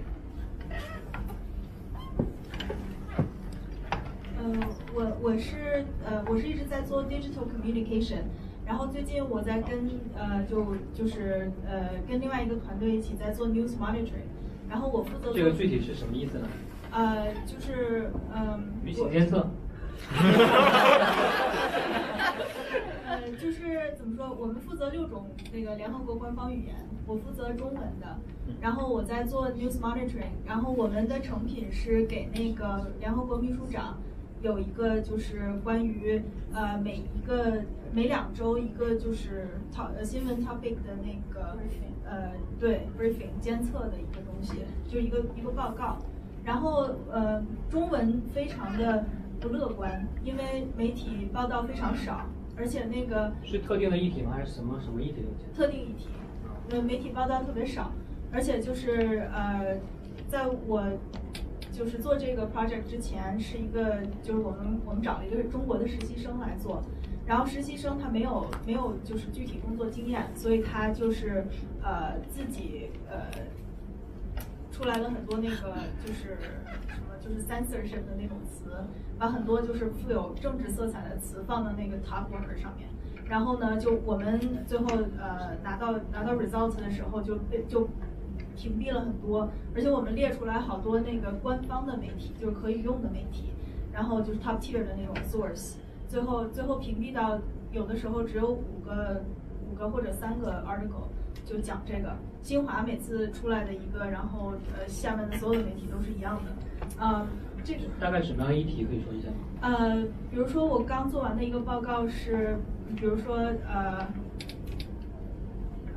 嗯，我我是呃我是一直在做 digital communication，然后最近我在跟呃就就是呃跟另外一个团队一起在做 news monitoring。然后我负责这个具体是什么意思呢？呃，就是嗯，舆情监测。呃，就是怎么说？我们负责六种那个联合国官方语言，我负责中文的。然后我在做 news monitoring，然后我们的成品是给那个联合国秘书长有一个就是关于呃每一个每两周一个就是 top 呃新闻 topic 的那个呃对 briefing 监测的一个东西，就一个一个报告。然后呃中文非常的不乐观，因为媒体报道非常少，而且那个是特定的议题吗？还是什么什么议题都特定议题，呃媒体报道特别少，而且就是呃在我就是做这个 project 之前，是一个就是我们我们找了一个中国的实习生来做。然后实习生他没有没有就是具体工作经验，所以他就是呃自己呃出来了很多那个就是什么就是 censorship 的那种词，把很多就是富有政治色彩的词放到那个 top worker 上面。然后呢，就我们最后呃拿到拿到 results 的时候就被就屏蔽了很多，而且我们列出来好多那个官方的媒体，就是可以用的媒体，然后就是 top tier 的那种 source。最后，最后屏蔽到有的时候只有五个、五个或者三个 article 就讲这个。新华每次出来的一个，然后呃下面的所有的媒体都是一样的。啊，这个大概什么样的议题可以说一下吗？呃，比如说我刚做完的一个报告是，比如说呃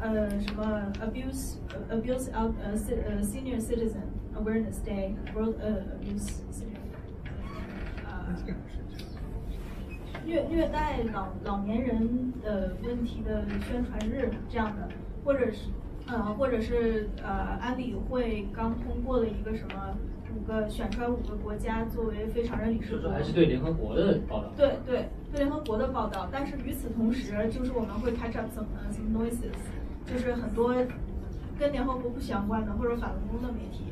呃什么 abuse abuse out 呃 senior citizen awareness day world 呃 abuse 呃。虐虐待老老年人的问题的宣传日这样的，或者是呃，或者是呃，安理会刚通过了一个什么五个选出来五个国家作为非常任理事国，还是对联合国的报道？对对对联合国的报道，但是与此同时，就是我们会 catch up some some noises，就是很多跟联合国不相关的或者反文工的媒体，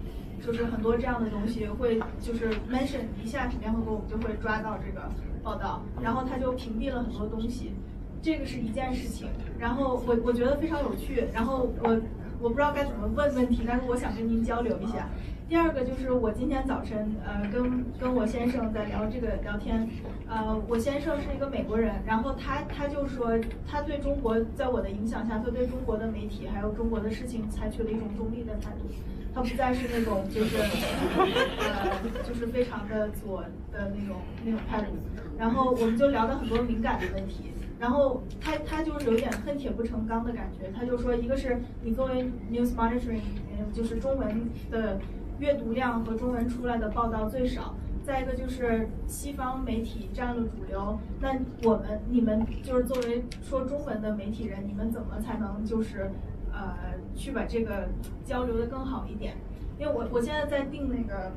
就是很多这样的东西会就是 mention 一下联合国，我们就会抓到这个。报道，然后他就屏蔽了很多东西，这个是一件事情。然后我我觉得非常有趣，然后我我不知道该怎么问问题，但是我想跟您交流一下。第二个就是我今天早晨呃跟跟我先生在聊这个聊天，呃我先生是一个美国人，然后他他就说他对中国在我的影响下，他对中国的媒体还有中国的事情采取了一种中立的态度。他不再是那种就是，呃，就是非常的左的那种那种态度。然后我们就聊到很多敏感的问题。然后他他就是有点恨铁不成钢的感觉。他就说，一个是你作为 news monitoring，就是中文的阅读量和中文出来的报道最少。再一个就是西方媒体占了主流，那我们你们就是作为说中文的媒体人，你们怎么才能就是？呃，去把这个交流的更好一点，因为我我现在在订那个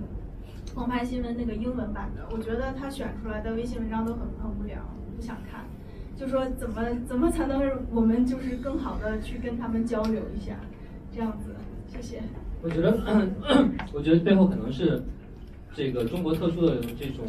澎湃新闻那个英文版的，我觉得他选出来的微信文章都很很无聊，不想看。就说怎么怎么才能我们就是更好的去跟他们交流一下，这样子，谢谢。我觉得，我觉得背后可能是这个中国特殊的这种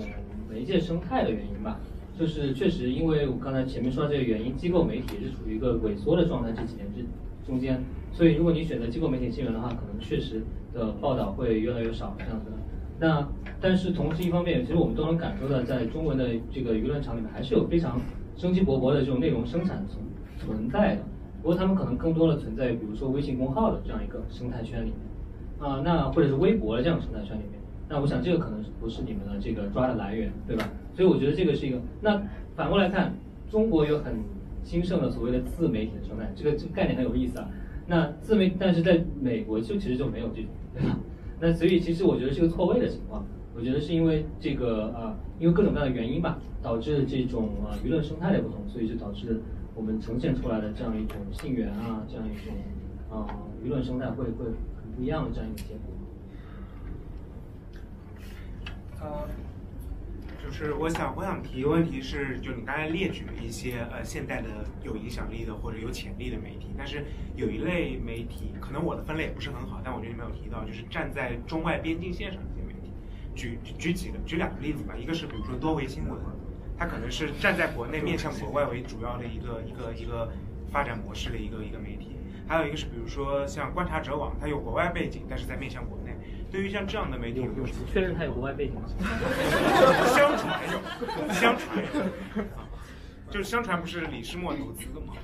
媒介生态的原因吧。就是确实，因为我刚才前面说的这个原因，机构媒体是处于一个萎缩的状态，这几年之中间，所以如果你选择机构媒体新闻的话，可能确实的报道会越来越少这样子。那但是同时一方面，其实我们都能感受到，在中文的这个舆论场里面，还是有非常生机勃勃的这种内容生产存存在的。不过他们可能更多的存在于，比如说微信公号的这样一个生态圈里面，啊，那或者是微博的这样生态圈里面。那我想这个可能不是你们的这个抓的来源，对吧？所以我觉得这个是一个。那反过来看，中国有很兴盛的所谓的自媒体的生态，这个这个概念很有意思啊。那自媒，但是在美国就其实就没有这种，对吧？那所以其实我觉得是个错位的情况。我觉得是因为这个啊，因为各种各样的原因吧，导致这种啊舆论生态的不同，所以就导致我们呈现出来的这样一种信源啊，这样一种啊舆论生态会会一样的这样一个结果。呃，就是我想我想提一个问题是，就你刚才列举了一些呃现代的有影响力的或者有潜力的媒体，但是有一类媒体，可能我的分类也不是很好，但我觉得你没有提到，就是站在中外边境线上的一些媒体。举举几个举两个例子吧，一个是比如说多维新闻，它可能是站在国内面向国外为主要的一个一个一个发展模式的一个一个媒体，还有一个是比如说像观察者网，它有国外背景，但是在面向国内。对于像这样的媒体，有确认它有国外背景吗？相传有，相传有，就是相传不是李世默投资的吗？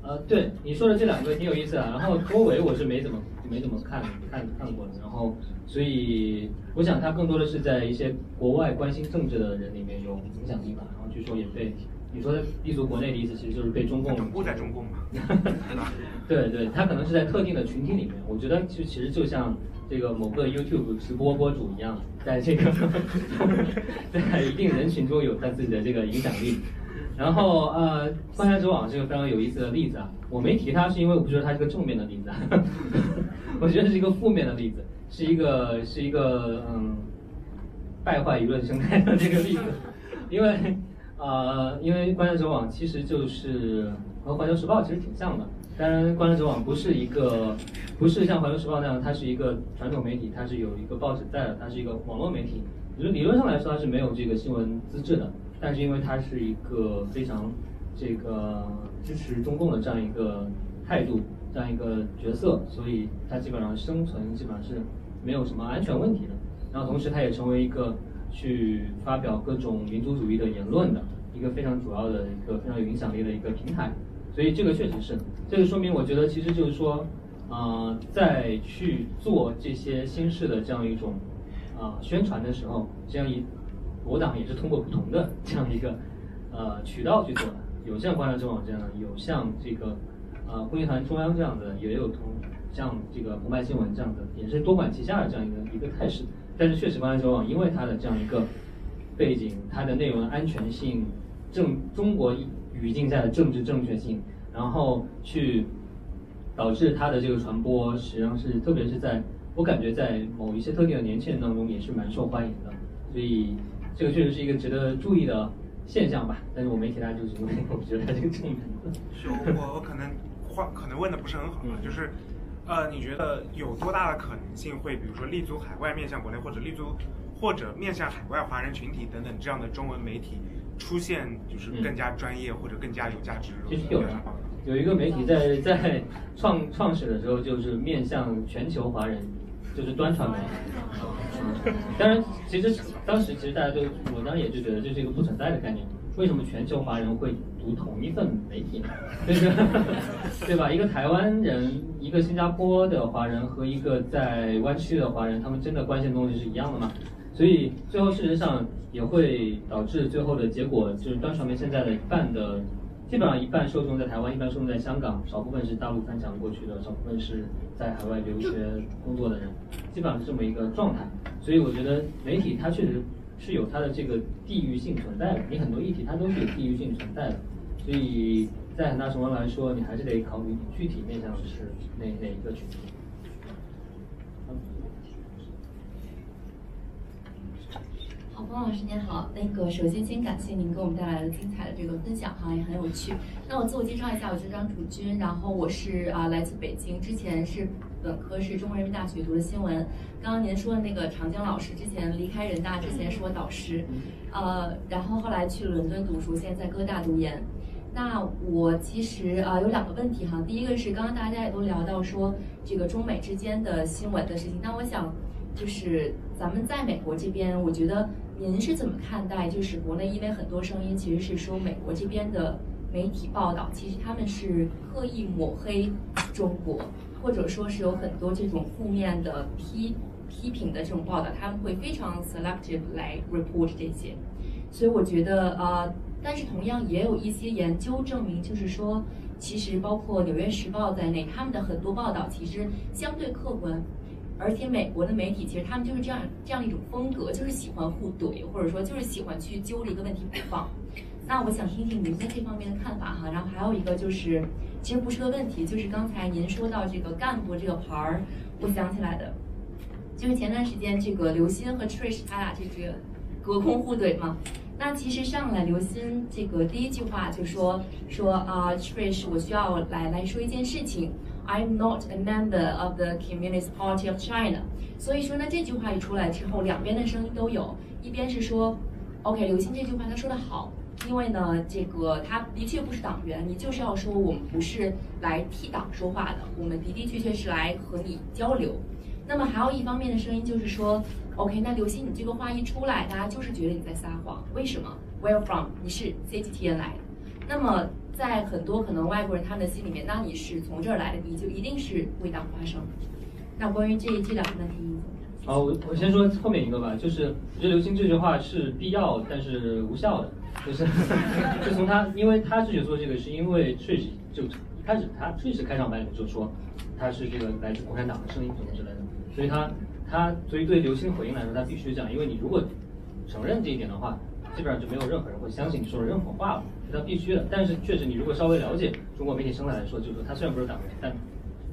呃，对你说的这两个挺有意思的。然后多维我是没怎么没怎么看看看过的。然后所以我想他更多的是在一些国外关心政治的人里面有影响力吧。然后据说也被。你说的立足国内的意思，其实就是被中共总部在中共嘛，对对，他可能是在特定的群体里面。我觉得就其实就像这个某个 YouTube 直播博主一样，在这个 在一定人群中有他自己的这个影响力。然后呃，观察者网是个非常有意思的例子啊。我没提它是因为我不觉得它是个正面的例子，我觉得是一个负面的例子，是一个是一个嗯败坏舆论生态的这个例子，因为。呃，因为观察者网其实就是和环球时报其实挺像的，当然观察者网不是一个，不是像环球时报那样，它是一个传统媒体，它是有一个报纸在的，它是一个网络媒体。理理论上来说，它是没有这个新闻资质的，但是因为它是一个非常这个支持中共的这样一个态度，这样一个角色，所以它基本上生存基本上是没有什么安全问题的。然后同时，它也成为一个。去发表各种民族主义的言论的一个非常主要的一个非常有影响力的一个平台，所以这个确实是，这个说明我觉得其实就是说，呃，在去做这些新式的这样一种啊宣传的时候，这样一我党也是通过不同的这样一个呃渠道去做的，有像观察者网这样的，有像这个呃共青团中央这样的，也有同像这个澎湃新闻这样的，也是多管齐下的这样一个一个态势。但是确实，观察者网因为它的这样一个背景，它的内容的安全性、政中国语境下的政治正确性，然后去导致它的这个传播，实际上是特别是在我感觉在某一些特定的年轻人当中也是蛮受欢迎的，所以这个确实是一个值得注意的现象吧。但是我没提它，就是因为我觉得它这个正面。是我我可能话可能问的不是很好，就是。呃，你觉得有多大的可能性会，比如说立足海外面向国内，或者立足或者面向海外华人群体等等这样的中文媒体出现，就是更加专业或者更加有价值？其实有的，有一个媒体在在创创始的时候就是面向全球华人，就是端传媒。当然，其实当时其实大家都，我当时也就觉得这是一个不存在的概念。为什么全球华人会读同一份媒体呢？对 对吧？一个台湾人，一个新加坡的华人和一个在湾区的华人，他们真的关心的东西是一样的吗？所以最后事实上也会导致最后的结果就是端传媒现在的一半的，基本上一半受众在台湾，一半受众在香港，少部分是大陆翻墙过去的，少部分是在海外留学工作的人，基本上是这么一个状态。所以我觉得媒体它确实。是有它的这个地域性存在的，你很多议题它都是有地域性存在的，所以在很大程度来说，你还是得考虑具体面向的是哪哪一个群体。好，不汪老师您好，那个首先先感谢您给我们带来的精彩的这个分享哈，也很有趣。那我自我介绍一下，我叫张楚军，然后我是啊来自北京，之前是本科是中国人民大学读的新闻。刚刚您说的那个长江老师之前离开人大之前是我导师，呃，然后后来去伦敦读书，现在在哥大读研。那我其实啊有两个问题哈，第一个是刚刚大家也都聊到说这个中美之间的新闻的事情，那我想就是咱们在美国这边，我觉得。您是怎么看待？就是国内，因为很多声音其实是说美国这边的媒体报道，其实他们是刻意抹黑中国，或者说是有很多这种负面的批批评的这种报道，他们会非常 selective 来 report 这些。所以我觉得，呃，但是同样也有一些研究证明，就是说，其实包括《纽约时报》在内，他们的很多报道其实相对客观。而且美国的媒体其实他们就是这样这样一种风格，就是喜欢互怼，或者说就是喜欢去揪着一个问题不放。那我想听听您在这方面的看法哈。然后还有一个就是，其实不是个问题，就是刚才您说到这个干部这个牌儿，我想起来的，就是前段时间这个刘鑫和 Trish 他俩这个隔空互怼嘛。那其实上来刘鑫这个第一句话就说说啊，Trish，我需要来来说一件事情。I'm not a member of the Communist Party of China。所以说呢，这句话一出来之后，两边的声音都有。一边是说，OK，刘鑫这句话他说的好，因为呢，这个他的确不是党员，你就是要说我们不是来替党说话的，我们的的确确是来和你交流。那么还有一方面的声音就是说，OK，那刘鑫你这个话一出来，大家就是觉得你在撒谎。为什么？Where from？你是 CGTN 来的。那么。在很多可能外国人他们的心里面，那你是从这儿来的，你就一定是为党发声。那关于这这两个问题，好，我我先说后面一个吧，就是我觉得刘星这句话是必要但是无效的，就是 就从他，因为他之所以做这个，是因为确实就一开始他确实开场白里就说他是这个来自共产党的声音什么之类的，所以他他所以对刘星回应来说，他必须讲，因为你如果承认这一点的话。基本上就没有任何人会相信你说的任何话了，是他必须的。但是确实，你如果稍微了解中国媒体生态来说，就是说他虽然不是党员，但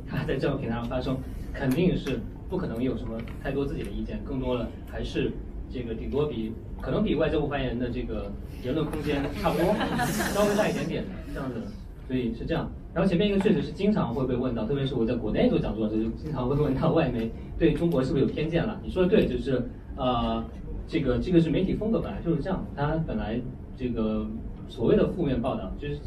他在这样平台上发声，肯定是不可能有什么太多自己的意见，更多的还是这个顶多比可能比外交部发言人的这个言论空间差不多，稍微大一点点这样子。所以是这样。然后前面一个确实是经常会被问到，特别是我在国内做讲座的时候，就经常会问到外媒对中国是不是有偏见了？你说的对，就是呃。这个这个是媒体风格，本来就是这样。它本来这个所谓的负面报道，就是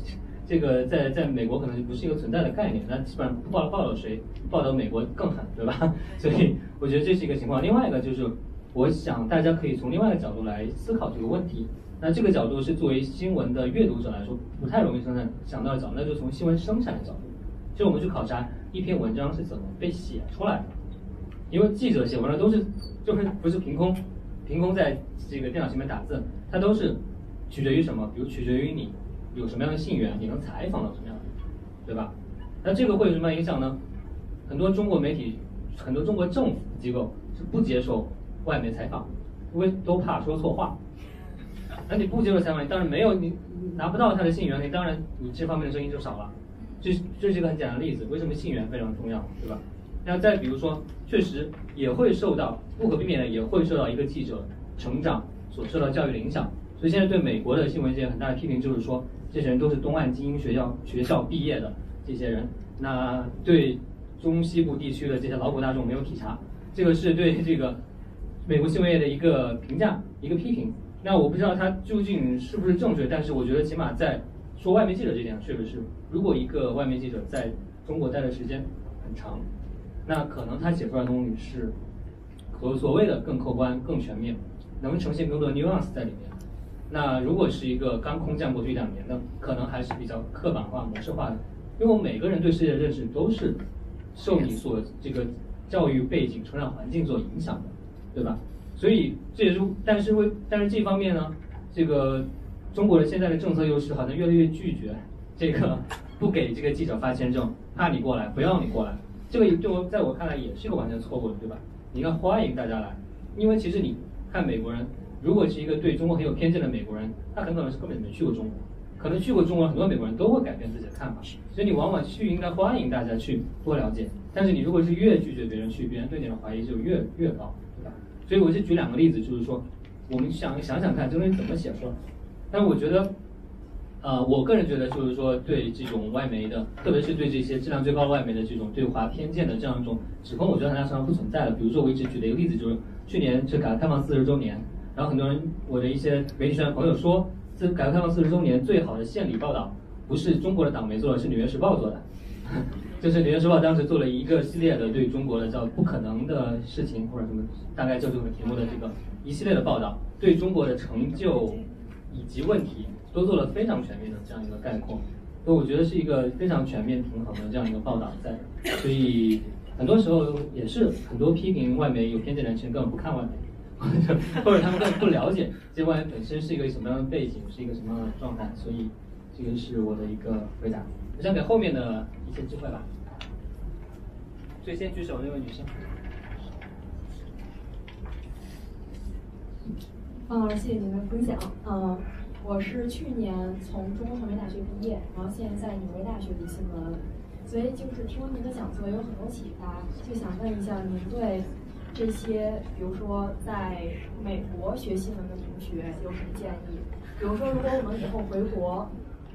这个在在美国可能就不是一个存在的概念。那基本上报报道谁，报道美国更狠，对吧？所以我觉得这是一个情况。另外一个就是，我想大家可以从另外一个角度来思考这个问题。那这个角度是作为新闻的阅读者来说不太容易生产想到的角度，那就从新闻生产的角度，就我们去考察一篇文章是怎么被写出来的。因为记者写文章都是就是不是凭空。凭空在这个电脑前面打字，它都是取决于什么？比如取决于你有什么样的信源，你能采访到什么样的，对吧？那这个会有什么影响呢？很多中国媒体，很多中国政府机构是不接受外媒采访，因为都怕说错话。那你不接受采访，当然没有你拿不到他的信源，你当然你这方面的声音就少了。这这是一个很简单的例子，为什么信源非常重要，对吧？那再比如说，确实也会受到不可避免的，也会受到一个记者成长所受到教育的影响。所以现在对美国的新闻界很大的批评就是说，这些人都是东岸精英学校学校毕业的这些人，那对中西部地区的这些劳苦大众没有体察，这个是对这个美国新闻业的一个评价，一个批评。那我不知道他究竟是不是正确，但是我觉得起码在说外媒记者这点确实是，如果一个外媒记者在中国待的时间很长。那可能他写出来的东西是和所谓的更客观、更全面，能呈现更多的 nuance 在里面。那如果是一个刚空降过去两年的，可能还是比较刻板化、模式化的。因为我们每个人对世界的认识都是受你所这个教育背景、成长环境所影响的，对吧？所以这也是，但是为但是这方面呢，这个中国的现在的政策又是好像越来越拒绝这个不给这个记者发签证，怕你过来，不要你过来。这个对我在我看来也是一个完全错误的，对吧？你应该欢迎大家来，因为其实你看美国人，如果是一个对中国很有偏见的美国人，他很可能是根本没去过中国，可能去过中国很多美国人都会改变自己的看法。所以你往往去应该欢迎大家去多了解，但是你如果是越拒绝别人去，别人对你的怀疑就越越高，所以我就举两个例子，就是说，我们想想想看，这东西怎么写出来？但是我觉得，呃，我个人觉得就是说，对这种外媒的，特别是对这些质量最高的外媒的这种对华偏见的这样一种指控，我觉得它实际上不存在的。比如说，我一直举的一个例子就是，去年是改革开放四十周年，然后很多人，我的一些媒体圈的朋友说，这改革开放四十周年最好的献礼报道，不是中国的党媒做的，是《纽约时报》做的。就是《纽约时报》当时做了一个系列的对中国的叫“不可能的事情”或者什么，大概就这个题目的这个一系列的报道，对中国的成就以及问题都做了非常全面的这样一个概括。所以我觉得是一个非常全面平衡的这样一个报道在。所以很多时候也是很多批评外媒有偏见的人其实根本不看外媒，或 者或者他们根本不了解这外媒本身是一个什么样的背景，是一个什么样的状态。所以这个是我的一个回答。我想给后面的一些机会吧。最先举手那位女生。嗯，谢谢您的分享。嗯，我是去年从中国传媒大学毕业，然后现在在纽约大学读新闻，所以就是听了您的讲座有很多启发，就想问一下您对这些，比如说在美国学新闻的同学有什么建议？比如说，如果我们以后回国，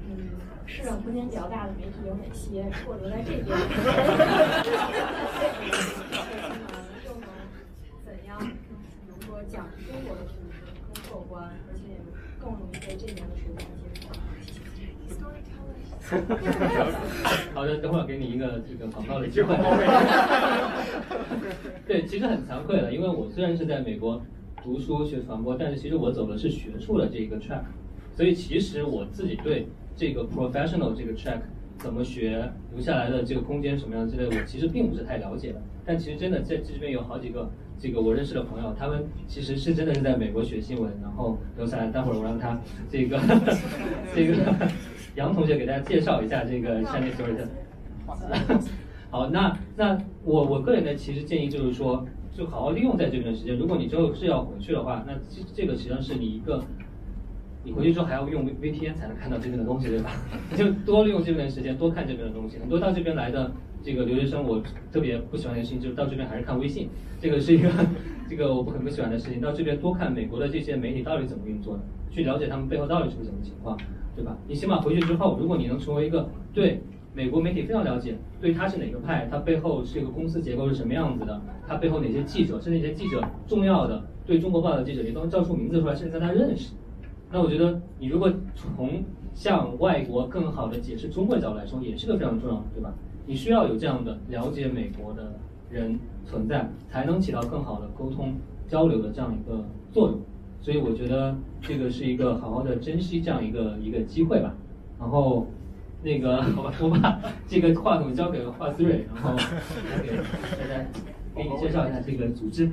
嗯。市场空间比较大的媒体有哪些？如果留在这边，又能怎样？比如说讲中国的故事更客观，而且也更容易被这边的水平接受。好的，等会儿给你一个这个广告的机会。对，其实很惭愧了，因为我虽然是在美国读书学传播，但是其实我走的是学术的这个 track，所以其实我自己对。这个 professional 这个 track 怎么学，留下来的这个空间什么样之类，我其实并不是太了解的。但其实真的在这边有好几个这个我认识的朋友，他们其实是真的是在美国学新闻，然后留下来。待会儿我让他这个 这个杨同学给大家介绍一下这个 Chinese story。好，那那我我个人的其实建议就是说，就好好利用在这段时间。如果你之后是要回去的话，那这这个实际上是你一个。你回去之后还要用 VPN 才能看到这边的东西，对吧？就多利用这边的时间，多看这边的东西。很多到这边来的这个留学生，我特别不喜欢的事情就是到这边还是看微信，这个是一个这个我不很不喜欢的事情。到这边多看美国的这些媒体到底怎么运作的，去了解他们背后到底是个什么情况，对吧？你起码回去之后，如果你能成为一个对美国媒体非常了解，对他是哪个派，他背后是一个公司结构是什么样子的，他背后哪些记者是那些记者重要的对中国报的记者，你都能叫出名字出来，甚至跟他认识。那我觉得，你如果从向外国更好的解释中国角度来说，也是个非常重要的，对吧？你需要有这样的了解美国的人存在，才能起到更好的沟通交流的这样一个作用。所以我觉得这个是一个好好的珍惜这样一个一个机会吧。然后，那个好吧，我把这个话筒交给了华思睿，然后给大家给你介绍一下这个组织。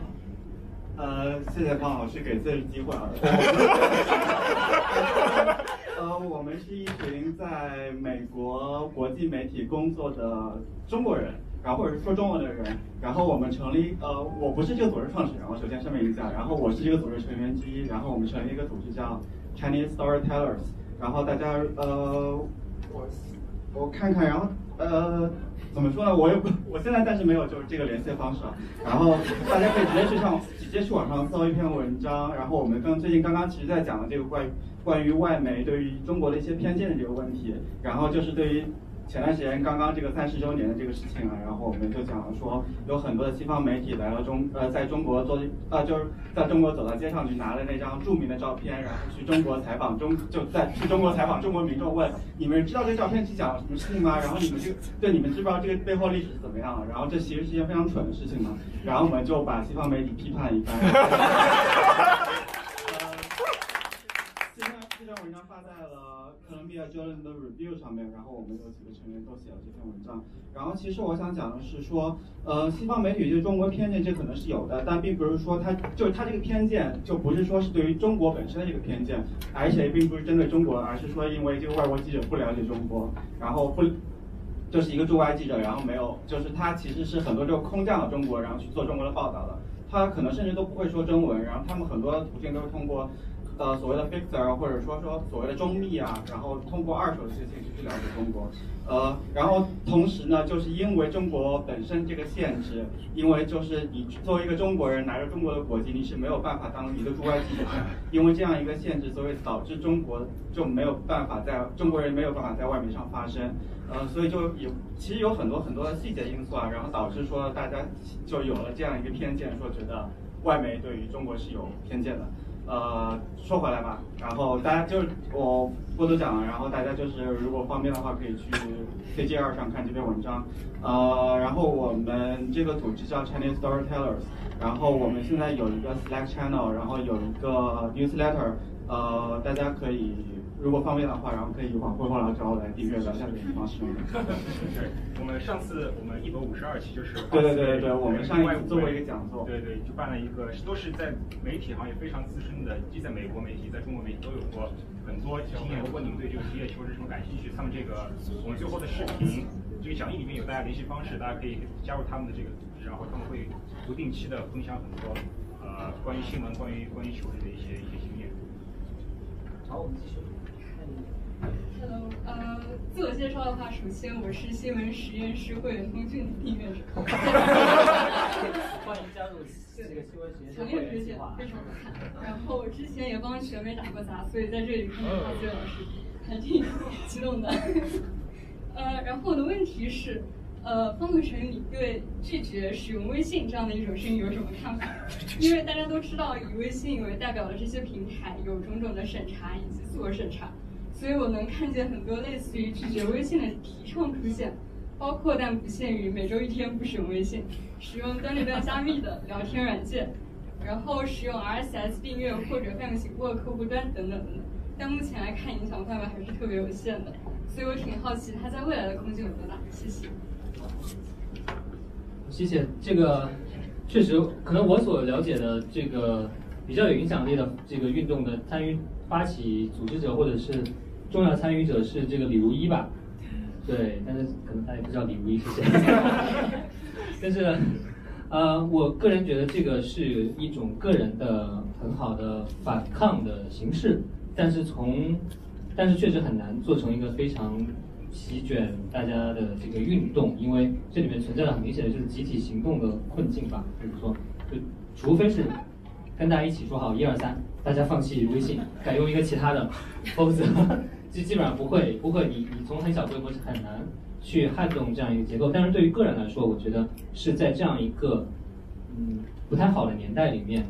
呃，谢谢方老师给这次机会啊。呃，我们是一群在美国国际媒体工作的中国人，然后或者是说中文的人，然后我们成立呃，我不是这个组织创始人，我首先声明一下，然后我是这个组织成员之一，然后我们成立一个组织叫 Chinese Storytellers，然后大家呃，我我看看，然后呃。怎么说呢？我也不，我现在暂时没有就是这个联系方式啊。然后大家可以直接去上，直接去网上搜一篇文章。然后我们刚最近刚刚其实在讲的这个关于关于外媒对于中国的一些偏见的这个问题。然后就是对于。前段时间刚刚这个三十周年的这个事情啊，然后我们就讲了说，有很多的西方媒体来了中呃，在中国做呃，就是在中国走到街上去拿了那张著名的照片，然后去中国采访中就在去中国采访中国民众，问你们知道这照片是讲什么事情吗？然后你们这个对你们知不知道这个背后历史是怎么样？然后这其实是一件非常蠢的事情嘛。然后我们就把西方媒体批判一番。这篇这篇文章发在了。NBA Journal 的 review 上面，然后我们有几个成员都写了这篇文章。然后其实我想讲的是说，呃，西方媒体对中国偏见这可能是有的，但并不是说它就是它这个偏见就不是说是对于中国本身的这个偏见，而且并不是针对中国，而是说因为这个外国记者不了解中国，然后不就是一个驻外记者，然后没有就是他其实是很多就空降了中国，然后去做中国的报道的，他可能甚至都不会说中文，然后他们很多途径都是通过。呃所谓的 fixer 或者说说所谓的中密啊，然后通过二手的事情去了解中国。呃，然后同时呢，就是因为中国本身这个限制，因为就是你作为一个中国人拿着中国的国籍，你是没有办法当一个驻外记者的，因为这样一个限制，所以导致中国就没有办法在中国人没有办法在外媒上发声。呃，所以就有其实有很多很多的细节因素啊，然后导致说大家就有了这样一个偏见，说觉得外媒对于中国是有偏见的。呃，说回来吧，然后大家就是我不多讲了，然后大家就是如果方便的话，可以去 C G 二上看这篇文章。呃，然后我们这个组织叫 Chinese Storytellers，然后我们现在有一个 Slack channel，然后有一个 newsletter，呃，大家可以。如果方便的话，然后可以往会后来找我来订阅聊下这个方式。对，我们上次我们一百五十二期就是对对对对对，我们上一次做过一个讲座，对对，就办了一个，都是在媒体行业非常资深的，既在美国媒体，在中国媒体都有过很多经验。如果你们对这个职业求职什么感兴趣，他们这个我们最后的视频这个讲义里面有大家联系方式，大家可以加入他们的这个组织，然后他们会不定期的分享很多呃关于新闻、关于关于求职的一些一些经验。好，我们继续。Hello，呃，自我介绍的话，首先我是新闻实验室会员通讯的订阅者。欢迎加入这个新闻实验室会员计划。非常好看。然后我之前也帮学妹打过杂，所以在这里看到浩杰老师，还挺激动的。呃，然后我的问题是，呃，方子成，你对拒绝使用微信这样的一种声音有什么看法？因为大家都知道，以微信为代表的这些平台有种种的审查以及自我审查。所以我能看见很多类似于拒绝微信的提倡出现，包括但不限于每周一天不使用微信，使用端对端加密的聊天软件，然后使用 RSS 订阅或者泛用型播客户端等等等等。但目前来看，影响范围还是特别有限的。所以我挺好奇它在未来的空间有多大。谢谢。谢谢。这个确实可能我所了解的这个比较有影响力的这个运动的参与发起组织者或者是。重要参与者是这个李如一吧？对，但是可能大家不知道李如一是谁。但是，呃，我个人觉得这个是一种个人的很好的反抗的形式，但是从，但是确实很难做成一个非常席卷大家的这个运动，因为这里面存在的很明显的就是集体行动的困境吧。比如说，就除非是跟大家一起说好一二三，大家放弃微信，改用一个其他的，否则。基基本上不会，不会，你你从很小规模是很难去撼动这样一个结构。但是对于个人来说，我觉得是在这样一个嗯不太好的年代里面，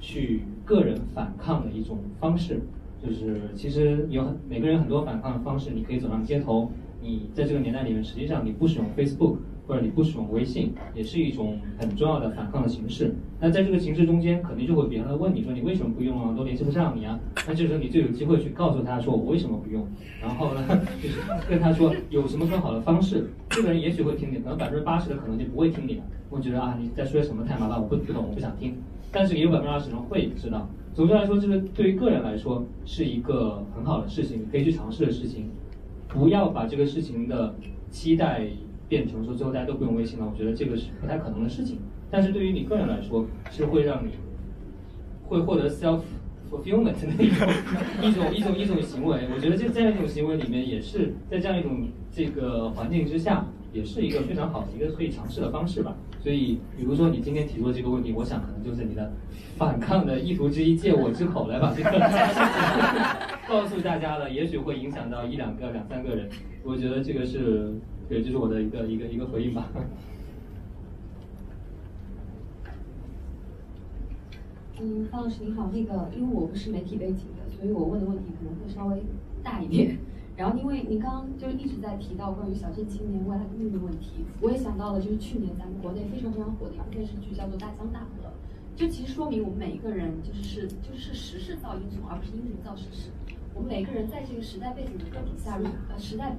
去个人反抗的一种方式。就是其实有很每个人很多反抗的方式，你可以走上街头。你在这个年代里面，实际上你不使用 Facebook。或者你不使用微信，也是一种很重要的反抗的形式。那在这个形式中间，肯定就会别人来问你说你为什么不用啊？都联系不上你啊。那这时候你就有机会去告诉他说我为什么不用，然后呢，就是跟他说有什么更好的方式。这个人也许会听你，可能百分之八十的可能就不会听你的，会觉得啊你在说什么太麻烦，我不不懂，我不想听。但是也有百分之二十人会知道。总之来说，这个对于个人来说是一个很好的事情，你可以去尝试的事情。不要把这个事情的期待。变成说最后大家都不用微信了，我觉得这个是不太可能的事情。但是对于你个人来说，是会让你会获得 self fulfillment 的 一种一种一种一种行为。我觉得这这样一种行为里面，也是在这样一种这个环境之下，也是一个非常好的一个可以尝试的方式吧。所以，比如说你今天提出这个问题，我想可能就是你的反抗的意图之一，借我之口来把这个 告诉大家了，也许会影响到一两个、两三个人。我觉得这个是。对，这是我的一个一个一个回应吧。嗯，方老师你好，那个因为我不是媒体背景的，所以我问的问题可能会稍微大一点。然后因为您刚刚就是一直在提到关于小镇青年未来的命运问题，我也想到了就是去年咱们国内非常非常火的一部电视剧叫做《大江大河》，就其实说明我们每一个人就是是就是时势造英雄，而不是英雄造时势。我们每个人在这个时代背景的个体下呃时代。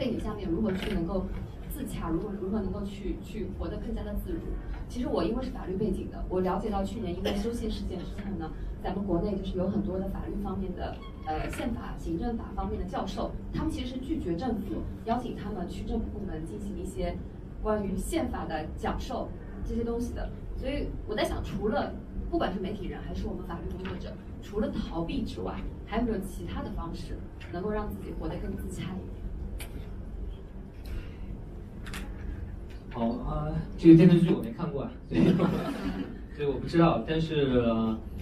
背景下面如何去能够自洽，如何如何能够去去活得更加的自如？其实我因为是法律背景的，我了解到去年因为修宪事件之后呢，咱们国内就是有很多的法律方面的呃宪法、行政法方面的教授，他们其实是拒绝政府邀请他们去政府部门进行一些关于宪法的讲授这些东西的。所以我在想，除了不管是媒体人还是我们法律工作者，除了逃避之外，还有没有其他的方式能够让自己活得更自洽一点？好啊，这个电视剧我没看过啊，所以所以我不知道。但是、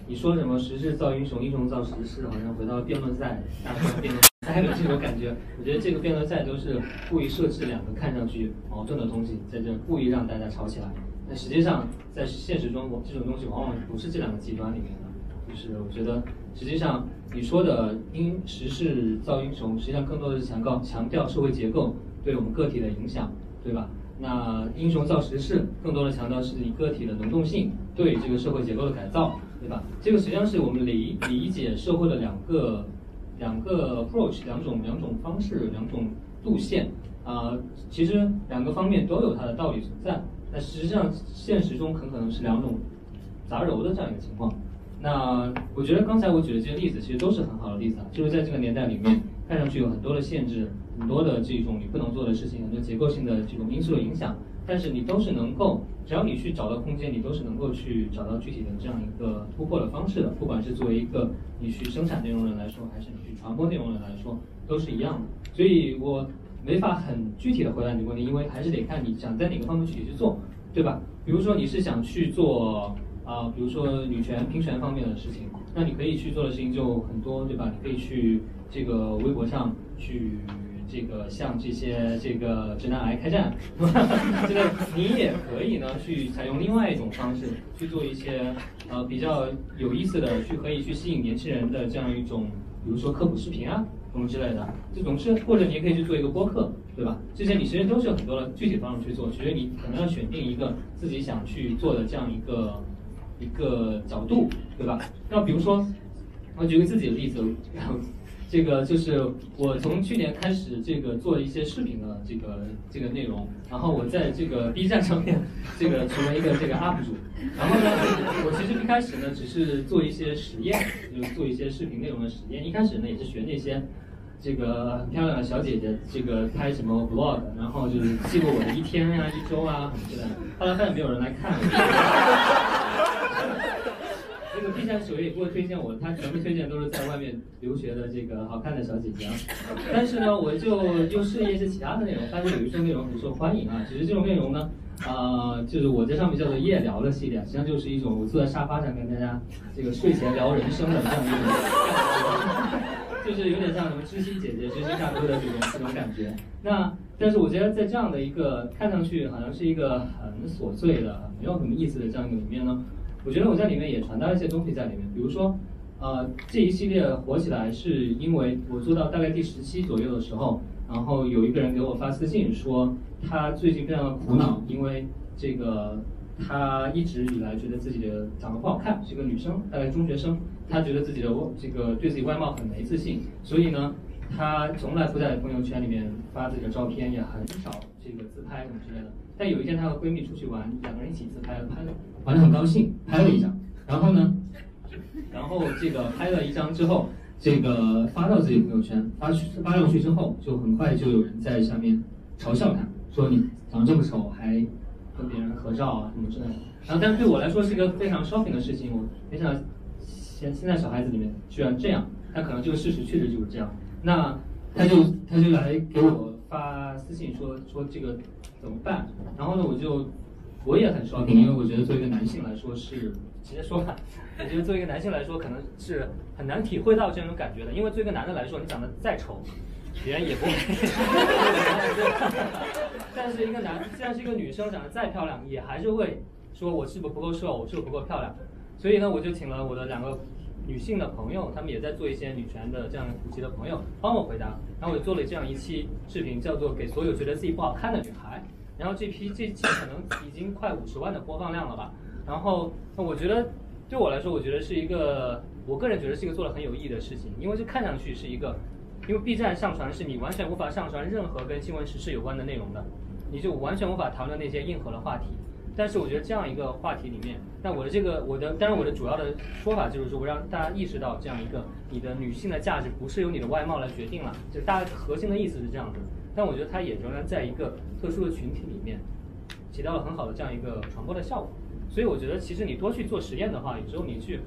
你说什么“时势造英雄，英雄造时势”，好像回到辩论赛，大家辩论赛的这种感觉。我觉得这个辩论赛都是故意设置两个看上去矛盾的东西，在这故意让大家吵起来。那实际上在现实中，我这种东西往往不是这两个极端里面的。就是我觉得，实际上你说的因时势造英雄，实际上更多的是强调强调社会结构对我们个体的影响，对吧？那英雄造时势，更多的强调是你个体的能动性对这个社会结构的改造，对吧？这个实际上是我们理理解社会的两个两个 approach，两种两种方式，两种路线啊、其实两个方面都有它的道理存在。那实际上现实中很可能是两种杂糅的这样一个情况。那我觉得刚才我举的这些例子其实都是很好的例子啊，就是在这个年代里面，看上去有很多的限制，很多的这种你不能做的事情，很多结构性的这种因素的影响，但是你都是能够，只要你去找到空间，你都是能够去找到具体的这样一个突破的方式的。不管是作为一个你去生产内容人来说，还是你去传播内容人来说，都是一样的。所以我没法很具体的回答你的问题，因为还是得看你想在哪个方面具体去做，对吧？比如说你是想去做啊、比如说女权、平权方面的事情，那你可以去做的事情就很多，对吧？你可以去这个微博上去这个向这些这个直男癌开战，这个你也可以呢去采用另外一种方式去做一些呃比较有意思的，去可以去吸引年轻人的这样一种，比如说科普视频啊什么之类的，这种是或者你也可以去做一个播客，对吧？这些你其实都是有很多的具体方式去做，其实你可能要选定一个自己想去做的这样一个一个角度，对吧？那比如说，我举个自己的例子，然后这个就是我从去年开始这个做一些视频的这个这个内容，然后我在这个 B 站上面这个成为一个这个 UP 主，然后呢，我其实一开始呢只是做一些实验，就是做一些视频内容的实验，一开始呢也是学那些。这个很漂亮的小姐姐，这个拍什么 vlog，然后就是记录我的一天呀、一周啊什么之类的。后来发现没有人来看，这个 B 站首页也不会推荐我，它全部推荐都是在外面留学的这个好看的小姐姐啊。但是呢，我就又试了一些其他的内容，发现有一些内容很受欢迎啊。只是这种内容呢，呃，就是我在上面叫做夜聊的系列，实际上就是一种我坐在沙发上跟大家这个睡前聊人生的这样一种。就是有点像什么知心姐姐、知心大哥的这种这种感觉。那但是我觉得在这样的一个看上去好像是一个很琐碎的、没有什么意思的这样一个里面呢，我觉得我在里面也传达了一些东西在里面。比如说，呃，这一系列火起来是因为我做到大概第十期左右的时候，然后有一个人给我发私信说他最近非常的苦恼，因为这个。她一直以来觉得自己的长得不好看，是个女生，大概中学生。她觉得自己的这个对自己外貌很没自信，所以呢，她从来不在朋友圈里面发自己的照片，也很少这个自拍什么之类的。但有一天，她和闺蜜出去玩，两个人一起自拍，拍了，玩得很高兴，拍了一张。然后呢，然后这个拍了一张之后，这个发到自己朋友圈，发去发上去之后，就很快就有人在下面嘲笑他，说你长这么丑还。跟别人合照啊什么之类的，然后但是对我来说是一个非常 shocking 的事情，我没想到现现在小孩子里面居然这样，他可能这个事实确实就是这样，那他就他就来给我发私信说说这个怎么办，然后呢我就我也很 shocking，因为我觉得作为一个男性来说是直接说吧，我觉得作为一个男性来说可能是很难体会到这种感觉的，因为作为一个男的来说，你长得再丑。别人也不会，但是一个男，既然是一个女生，长得再漂亮，也还是会说我是不是不够瘦，我是不是不够漂亮。所以呢，我就请了我的两个女性的朋友，她们也在做一些女权的这样普及的朋友，帮我回答。然后我就做了这样一期视频，叫做《给所有觉得自己不好看的女孩》。然后这批这期可能已经快五十万的播放量了吧。然后我觉得对我来说，我觉得是一个，我个人觉得是一个做的很有意义的事情，因为这看上去是一个。因为 B 站上传是你完全无法上传任何跟新闻时事有关的内容的，你就完全无法谈论那些硬核的话题。但是我觉得这样一个话题里面，那我的这个我的当然我的主要的说法就是说，我让大家意识到这样一个你的女性的价值不是由你的外貌来决定了，就大家核心的意思是这样子。但我觉得它也仍然在一个特殊的群体里面起到了很好的这样一个传播的效果。所以我觉得其实你多去做实验的话，有时候你去。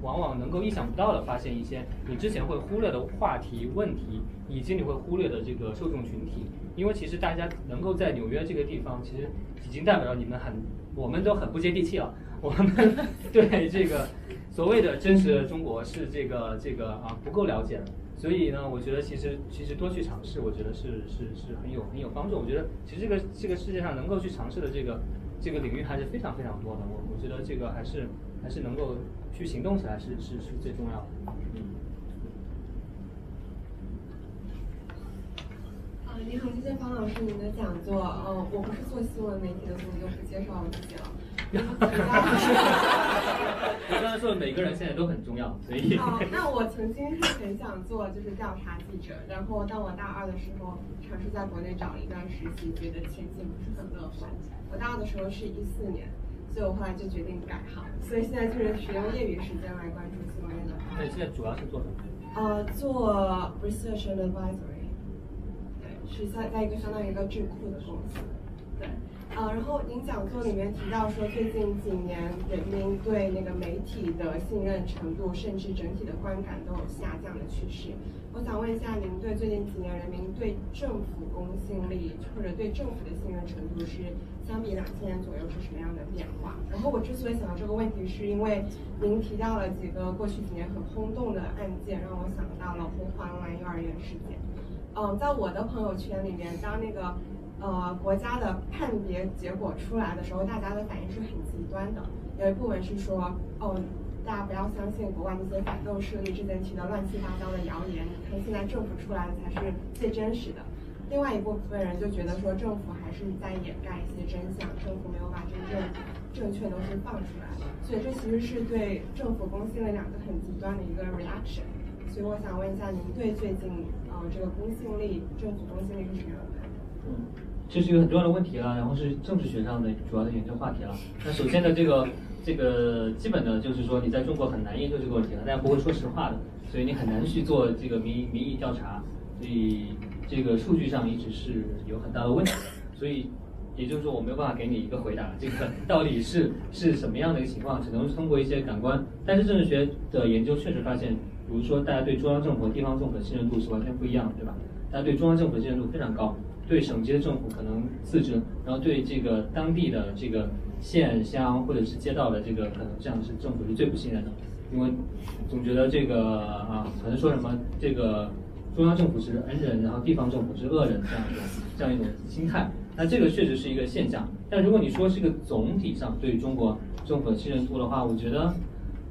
往往能够意想不到的发现一些你之前会忽略的话题、问题，以及你会忽略的这个受众群体。因为其实大家能够在纽约这个地方，其实已经代表了你们很，我们都很不接地气了。我们 对这个所谓的真实的中国是这个这个啊不够了解的。所以呢，我觉得其实其实多去尝试，我觉得是是是很有很有帮助。我觉得其实这个这个世界上能够去尝试的这个这个领域还是非常非常多的。我我觉得这个还是还是能够。去行动起来是是是最重要的。嗯。啊，你好，谢谢方老师您的讲座。嗯，我不是做新闻媒体的，所以就不介绍我自己了。我刚才说的每个人现在都很重要，所以。哦，那我曾经是很想做就是调查记者，然后当我大二的时候尝试在国内找了一段实习，觉得前景不是很乐观。我大二的时候是一四年。所以我后来就决定改行，所以现在就是使用业余时间来关注新闻的。对，现在主要是做什么？呃，做 research and advisory，对，是在在一个相当于一个智库的公司。呃，然后您讲座里面提到说，最近几年人民对那个媒体的信任程度，甚至整体的观感都有下降的趋势。我想问一下，您对最近几年人民对政府公信力或者对政府的信任程度是？相比两千年左右是什么样的变化？然后我之所以想到这个问题，是因为您提到了几个过去几年很轰动的案件，让我想到了红黄蓝幼儿园事件。嗯，在我的朋友圈里面，当那个呃国家的判别结果出来的时候，大家的反应是很极端的。有一部分是说，哦，大家不要相信国外那些反动势力之前提的乱七八糟的谣言，你看现在政府出来的才是最真实的。另外一部分人就觉得说政府还是在掩盖一些真相，政府没有把真正正确的东西放出来，所以这其实是对政府公信力两个很极端的一个 reaction。所以我想问一下，您对最近呃这个公信力、政府公信力是什么样的看法？嗯，这是一个很重要的问题了，然后是政治学上的主要的研究话题了。那首先呢，这个这个基本的就是说，你在中国很难研究这个问题了，大家不会说实话的，所以你很难去做这个民意民意调查，所以。这个数据上一直是有很大的问题的，所以也就是说我没有办法给你一个回答，这个到底是是什么样的一个情况，只能通过一些感官。但是政治学的研究确实发现，比如说大家对中央政府和地方政府的信任度是完全不一样的，对吧？大家对中央政府的信任度非常高，对省级的政府可能自治，然后对这个当地的这个县乡或者是街道的这个可能这样是政府是最不信任的，因为总觉得这个啊，可能说什么这个。中央政府是恩人，然后地方政府是恶人，这样一种这样一种心态。那这个确实是一个现象。但如果你说是一个总体上对中国政府的信任度的话，我觉得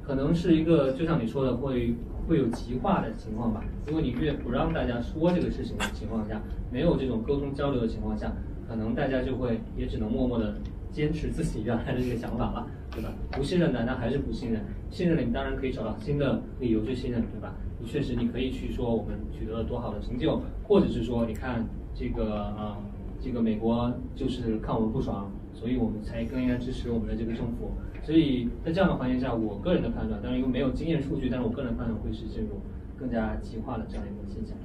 可能是一个，就像你说的，会会有极化的情况吧。如果你越不让大家说这个事情的情况下，没有这种沟通交流的情况下，可能大家就会也只能默默的坚持自己原来的这个想法了，对吧？不信任难道还是不信任？信任了，你当然可以找到新的理由去信任，对吧？你确实，你可以去说我们取得了多好的成就，或者是说，你看这个啊，这个美国就是看我们不爽，所以我们才更应该支持我们的这个政府。所以在这样的环境下，我个人的判断，当然因为没有经验数据，但是我个人判断会是这种更加极化的这样一个现象。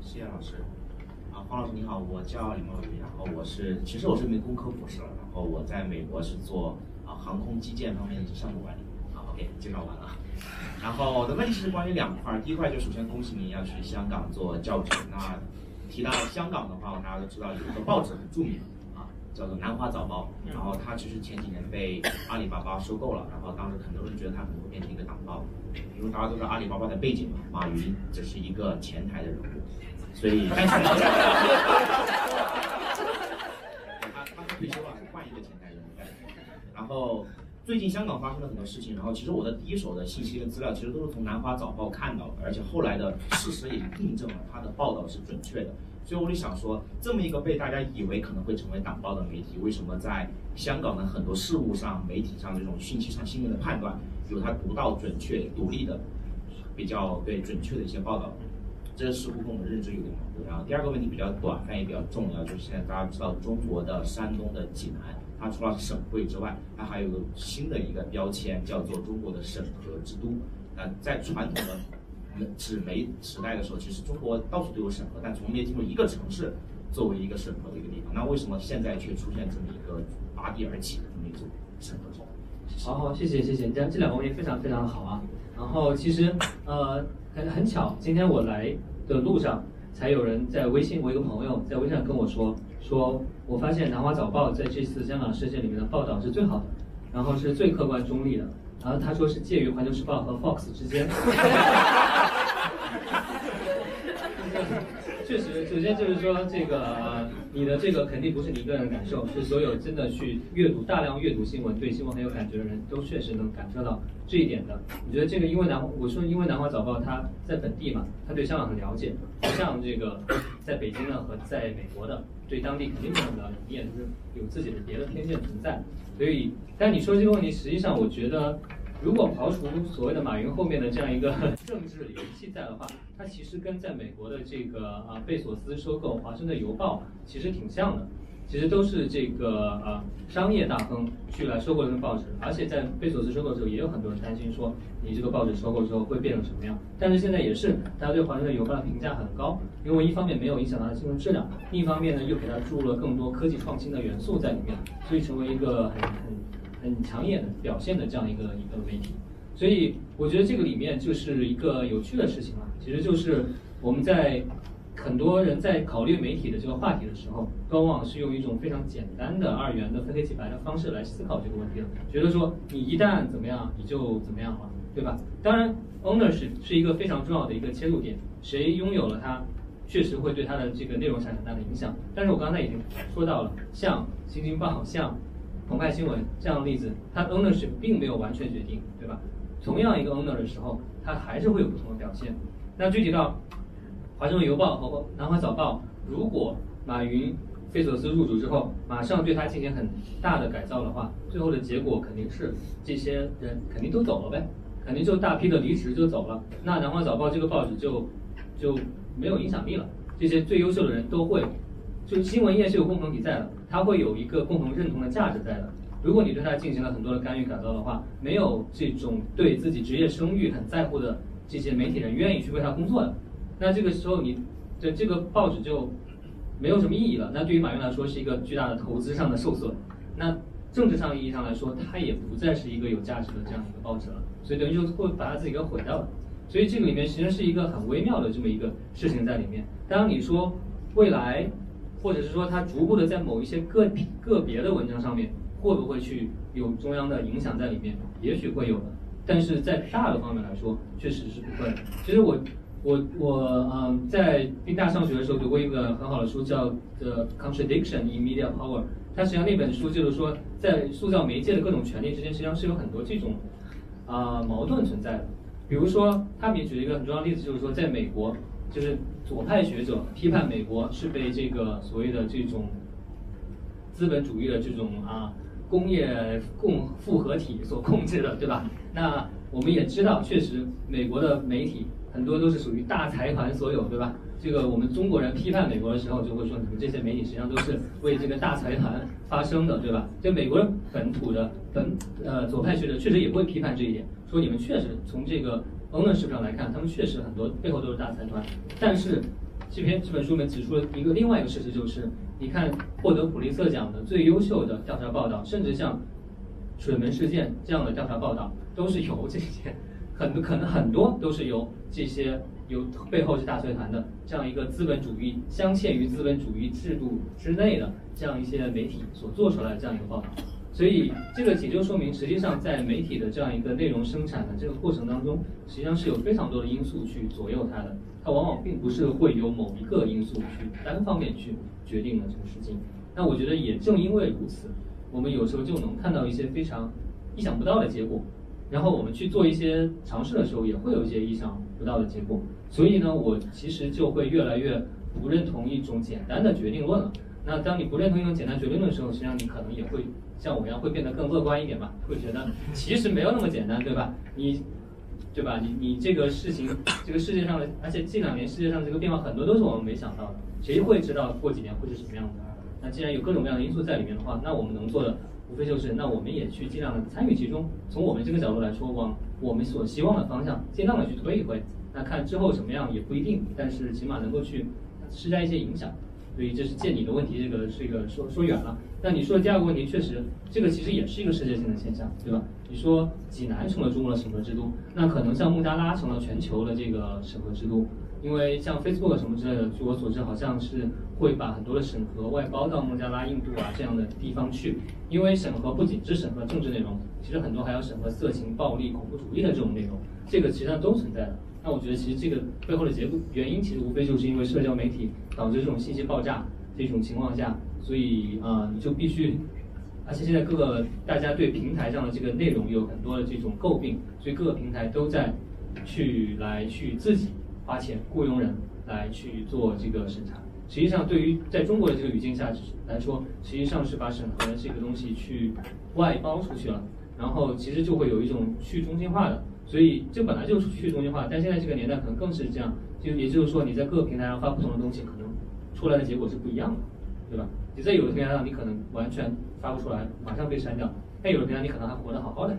谢谢老师。啊，黄老师你好，我叫李梦雨，然后我是其实我是一名工科博士了，然后我在美国是做啊。航空基建方面的项目管理，好，OK，介绍完了。然后我的问题是关于两块，第一块就首先恭喜你要去香港做教职。那提到香港的话，大家都知道有一个报纸很著名，叫做《南华早报》。然后它其实前几年被阿里巴巴收购了，然后当时很多人觉得它可能会变成一个党报，因为大家都知道阿里巴巴的背景嘛，马云只是一个前台的人物，所以 但是他他退休了，换一个前台人物。然后最近香港发生了很多事情，然后其实我的第一手的信息跟资料其实都是从南华早报看到的，而且后来的事实也印证了他的报道是准确的。所以我就想说，这么一个被大家以为可能会成为党报的媒体，为什么在香港的很多事务上、媒体上这种讯息上、新闻的判断有它独到、准确、独立的、比较对准确的一些报道？这似乎跟我们认知有点矛盾。然后第二个问题比较短，但也比较重要，就是现在大家知道中国的山东的济南。它除了省会之外，它还有个新的一个标签，叫做中国的审核之都。那在传统的纸媒时代的时候，其实中国到处都有审核，但从没听过一个城市作为一个审核的一个地方。那为什么现在却出现这么一个拔地而起的这么一种审核状好好，谢谢谢谢，这这两个问题非常非常好啊。然后其实呃很很巧，今天我来的路上才有人在微信，我一个朋友在微信上跟我说，说我发现南华早报在这次香港事件里面的报道是最好的，然后是最客观中立的。然后他说是介于环球时报和 Fox 之间。确实，首先就是说，这个呃你的这个肯定不是你一个人的感受，是所有真的去阅读大量阅读新闻、对新闻很有感觉的人都确实能感受到这一点的。我觉得这个，因为南，我说因为南华早报它在本地嘛，它对香港很了解，不像这个在北京的和在美国的对当地肯定不很了解，你也是有自己的别的偏见存在。所以，但你说这个问题，实际上我觉得。如果刨除所谓的马云后面的这样一个 政治游戏在的话，它其实跟在美国的这个啊贝索斯收购华盛顿邮报其实挺像的，其实都是这个呃商业大亨去来收购这份报纸，而且在贝索斯收购的时候，也有很多人担心说你这个报纸收购之后会变成什么样，但是现在也是大家对华盛顿邮报的评价很高，因为一方面没有影响到它的新闻质量，另一方面呢又给它注入了更多科技创新的元素在里面，所以成为一个很很。很抢眼的表现的这样一个一个媒体，所以我觉得这个里面就是一个有趣的事情啊，其实就是我们在很多人在考虑媒体的这个话题的时候，往往是用一种非常简单的二元的非黑即白的方式来思考这个问题的，觉得说你一旦怎么样，你就怎么样了，对吧？当然，ownership 是一个非常重要的一个切入点，谁拥有了它，确实会对它的这个内容产生很大的影响。但是我刚才已经说到了，像《新京报》像。澎湃新闻这样的例子，它 ownership 并没有完全决定，对吧？同样一个 owner 的时候，它还是会有不同的表现。那具体到华盛顿邮报和南华早报，如果马云、费索斯入主之后，马上对他进行很大的改造的话，最后的结果肯定是这些人肯定都走了呗，肯定就大批的离职就走了。那南华早报这个报纸就就没有影响力了，这些最优秀的人都会，就新闻业是有共同体在的。他会有一个共同认同的价值在的。如果你对他进行了很多的干预改造的话，没有这种对自己职业声誉很在乎的这些媒体人愿意去为他工作的，那这个时候你的这个报纸就没有什么意义了。那对于马云来说是一个巨大的投资上的受损。那政治上意义上来说，它也不再是一个有价值的这样一个报纸了。所以等于就会把它自己给毁掉了。所以这个里面其实是一个很微妙的这么一个事情在里面。当你说未来。或者是说，它逐步的在某一些个个别的文章上面，会不会去有中央的影响在里面？也许会有的，但是在大的方面来说，确实是不会。其实我我我嗯，在宾大上学的时候读过一本很好的书，叫《The Contradiction in Media Power》。它实际上那本书就是说，在塑造媒介的各种权利之间，实际上是有很多这种啊矛盾存在的。比如说，他们也举了一个很重要的例子，就是说，在美国。就是左派学者批判美国是被这个所谓的这种资本主义的这种啊工业共复合体所控制的，对吧？那我们也知道，确实美国的媒体很多都是属于大财团所有，对吧？这个我们中国人批判美国的时候，就会说你们这些媒体实际上都是为这个大财团发声的，对吧？就美国人本土的本呃左派学者确实也会批判这一点，说你们确实从这个。Olin 事上来看，他们确实很多背后都是大财团。但是，这篇这本书里面指出了一个另外一个事实，就是你看获得普利策奖的最优秀的调查报道，甚至像水门事件这样的调查报道，都是由这些很多可能很多都是由这些由背后是大财团的这样一个资本主义镶嵌于资本主义制度之内的这样一些媒体所做出来的这样一个报道。所以这个也就说明，实际上在媒体的这样一个内容生产的这个过程当中，实际上是有非常多的因素去左右它的。它往往并不是会有某一个因素去单方面去决定的这个事情。那我觉得也正因为如此，我们有时候就能看到一些非常意想不到的结果。然后我们去做一些尝试的时候，也会有一些意想不到的结果。所以呢，我其实就会越来越不认同一种简单的决定论了。那当你不认同一种简单决定论的时候，实际上你可能也会。像我一样会变得更乐观一点吧，会觉得其实没有那么简单，对吧？你，对吧？你你这个事情，这个世界上的，而且近两年世界上这个变化很多都是我们没想到的，谁会知道过几年会是什么样子？那既然有各种各样的因素在里面的话，那我们能做的无非就是，那我们也去尽量的参与其中，从我们这个角度来说，往我们所希望的方向尽量的去推一推。那看之后怎么样也不一定，但是起码能够去施加一些影响。所以这是借你的问题，这个这个说说远了。但你说的第二个问题，确实这个其实也是一个世界性的现象，对吧？你说济南成了中国的审核之都，那可能像孟加拉成了全球的这个审核之都。因为像 Facebook 什么之类的，据我所知，好像是会把很多的审核外包到孟加拉、印度啊这样的地方去。因为审核不仅是审核政治内容，其实很多还要审核色情、暴力、恐怖主义的这种内容，这个其实际上都存在的。那我觉得其实这个背后的结果原因，其实无非就是因为社交媒体导致这种信息爆炸这种情况下，所以啊你就必须，而且现在各个大家对平台上的这个内容有很多的这种诟病，所以各个平台都在去来去自己。花钱雇佣人来去做这个审查，实际上对于在中国的这个语境下来说，实际上是把审核这个东西去外包出去了，然后其实就会有一种去中心化的，所以这本来就是去中心化，但现在这个年代可能更是这样，就也就是说你在各个平台上发不同的东西，可能出来的结果是不一样的，对吧？你在有的平台上你可能完全发不出来，马上被删掉，但有的平台你可能还活得好好的，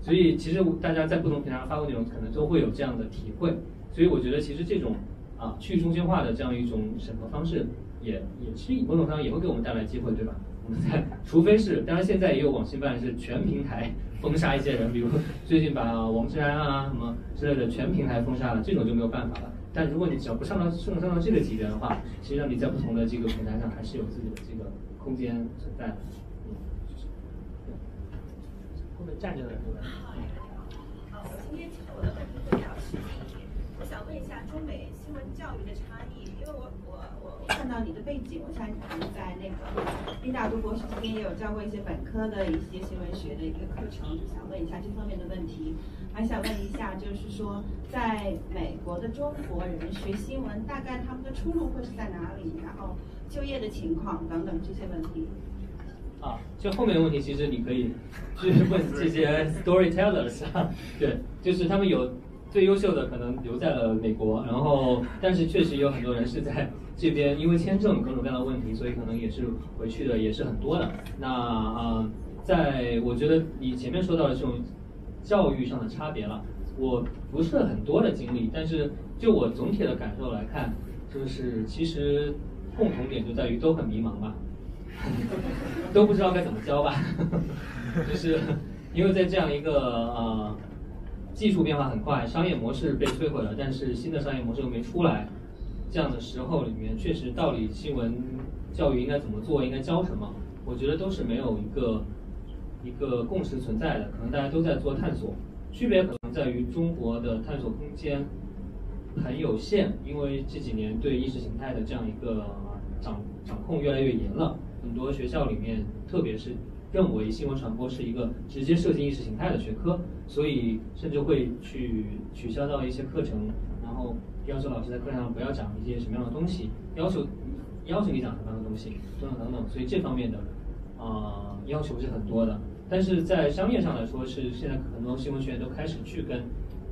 所以其实大家在不同平台上发布内容，可能都会有这样的体会。所以我觉得，其实这种啊去中心化的这样一种审核方式，也也是某种上也会给我们带来机会，对吧？我们在除非是，当然现在也有网信办是全平台封杀一些人，比如 最近把王志安啊什么之类的全平台封杀了，这种就没有办法了。但如果你只要不上到上上到这个级别的话，实际上你在不同的这个平台上还是有自己的这个空间存在的。后面站着的这个。好，我今天我的问题会比较。我想问一下中美新闻教育的差异，因为我我我看到你的背景，我想你可能在那个宾大读博士期间也有教过一些本科的一些新闻学的一个课程，就想问一下这方面的问题。还想问一下，就是说在美国的中国人学新闻，大概他们的出路会是在哪里？然后就业的情况等等这些问题。啊，就后面的问题，其实你可以去问这些 storytellers 啊，对，就是他们有。最优秀的可能留在了美国，然后 但是确实有很多人是在这边，因为签证各种各样的问题，所以可能也是回去的也是很多的。那啊，在我觉得你前面说到的这种教育上的差别了，我不是很多的经历，但是就我总体的感受来看，就是其实共同点就在于都很迷茫吧，都不知道该怎么教吧，就是因为在这样一个呃。技术变化很快，商业模式被摧毁了，但是新的商业模式又没出来，这样的时候里面，确实到底新闻教育应该怎么做，应该教什么，我觉得都是没有一个一个共识存在的，可能大家都在做探索，区别可能在于中国的探索空间很有限，因为这几年对意识形态的这样一个掌掌控越来越严了，很多学校里面，特别是。认为新闻传播是一个直接涉及意识形态的学科，所以甚至会去取消掉一些课程，然后要求老师在课堂上不要讲一些什么样的东西，要求要求你讲什么样的东西，等等等等。所以这方面的啊要求是很多的。但是在商业上来说，是现在很多新闻学院都开始去跟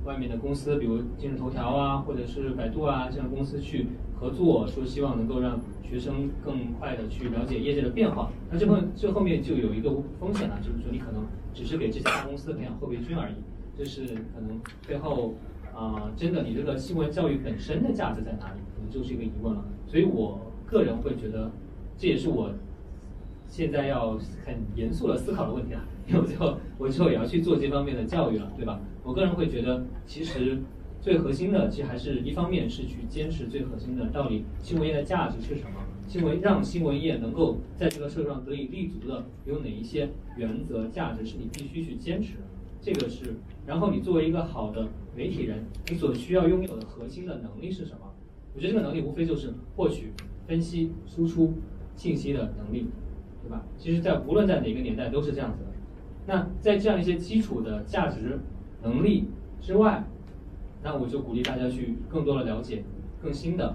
外面的公司，比如今日头条啊，或者是百度啊这样公司去合作，说希望能够让。学生更快的去了解业界的变化，那这后这后面就有一个风险了，就是说你可能只是给这家公司培养后备军而已，这是可能背后啊，真的你这个新闻教育本身的价值在哪里，可能就是一个疑问了。所以我个人会觉得，这也是我现在要很严肃的思考的问题啊，因为我最后我之后也要去做这方面的教育了，对吧？我个人会觉得，其实。最核心的，其实还是一方面是去坚持最核心的道理：新闻业的价值是什么？新闻让新闻业能够在这个社会上得以立足的，有哪一些原则、价值是你必须去坚持的？这个是。然后你作为一个好的媒体人，你所需要拥有的核心的能力是什么？我觉得这个能力无非就是获取、分析、输出信息的能力，对吧？其实，在无论在哪个年代都是这样子的。那在这样一些基础的价值能力之外，那我就鼓励大家去更多的了解更新的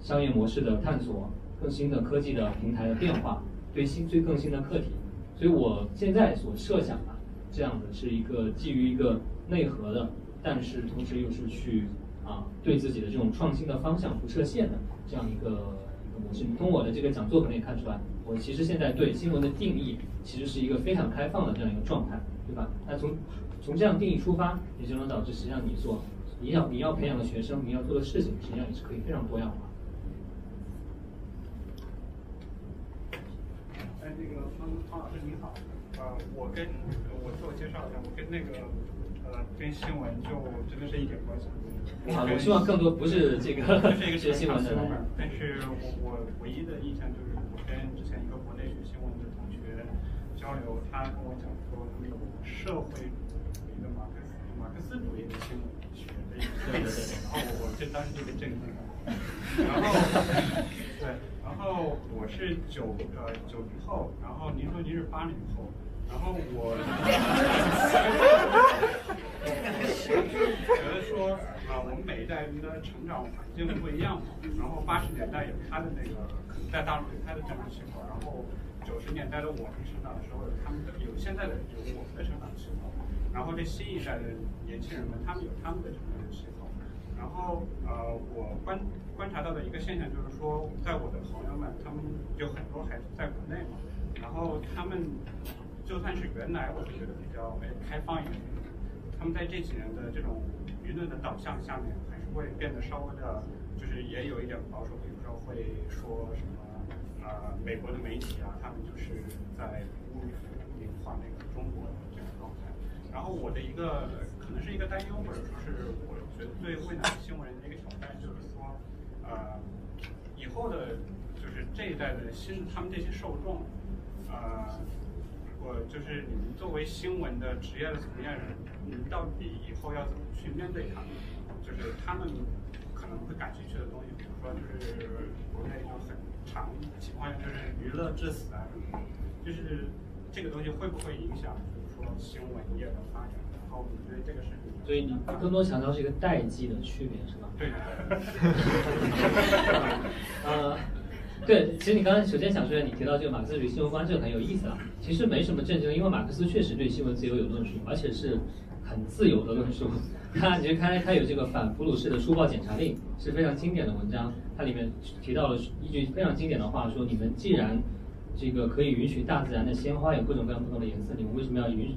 商业模式的探索，更新的科技的平台的变化，对新最更新的课题。所以我现在所设想的这样的是一个基于一个内核的，但是同时又是去啊对自己的这种创新的方向不设限的这样一个模式。你从我的这个讲座可能也看出来，我其实现在对新闻的定义其实是一个非常开放的这样一个状态，对吧？那从从这样定义出发，也就能导致实际上你所你要你要培养的学生，你要做的事情，实际上也是可以非常多样化。哎，那个方方老师你好，呃，我跟我自我介绍一下，我跟那个呃跟新闻就真的是一点关系都没有。好，我希望更多不是这个是一个学新闻的人。但是我我唯一的印象就是我跟之前一个国内学新闻的同学交流，他跟我讲说他们有社会主义的马克思马克思主义的新闻对对对，然后我我就当时就被震惊了。然后对，然后我是九呃九零后，然后您说您是八零后，然后我觉得说啊，我们每一代人的成长环境不一样嘛，然后八十年代有他的那个可能在大陆有他的政治情况，然后九十年代的我们成长的时候有他们的有现在的有我们的成长情况，然后这新一代的年轻人们他们有他们的成长。然后呃，我观观察到的一个现象就是说，在我的朋友们，他们有很多孩子在国内嘛，然后他们就算是原来我是觉得比较哎开放一点，他们在这几年的这种舆论的导向下面，还是会变得稍微的，就是也有一点保守，比如说会说什么呃美国的媒体啊，他们就是在污名化那个中国的这个状态。然后我的一个可能是一个担忧，或者说是我。觉得对未来新闻人的一个挑战，就是说，呃，以后的，就是这一代的新，他们这些受众，呃，我就是你们作为新闻的职业的从业人，你们到底以后要怎么去面对他们？就是他们可能会感兴趣的东西，比如说就是国内有很常情况下就是娱乐至死啊什么的，就是这个东西会不会影响，就是说新闻业的发展？然后你对这个事情。所以你更多强调是一个代际的区别，是吧？对。呃，对，其实你刚才首先想说，你提到这个马克思主义新闻观，这个很有意思啊。其实没什么震惊，因为马克思确实对新闻自由有论述，而且是很自由的论述。他其实他他有这个反普鲁士的书报检查令，是非常经典的文章。它里面提到了一句非常经典的话，说你们既然这个可以允许大自然的鲜花有各种各样不同的颜色，你们为什么要允？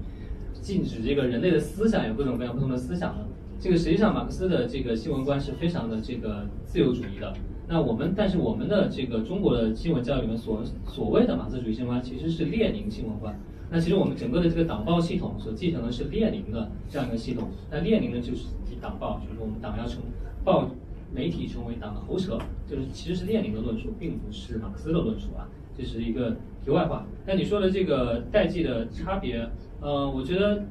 禁止这个人类的思想有各种各样不同的思想呢？这个实际上马克思的这个新闻观是非常的这个自由主义的。那我们但是我们的这个中国的新闻教育里面所所谓的马克思主义新闻观其实是列宁新闻观。那其实我们整个的这个党报系统所继承的是列宁的这样一个系统。那列宁呢就是党报，就是说我们党要成报媒体成为党的喉舌，就是其实是列宁的论述，并不是马克思的论述啊。这是一个题外话。那你说的这个代际的差别。呃，我觉得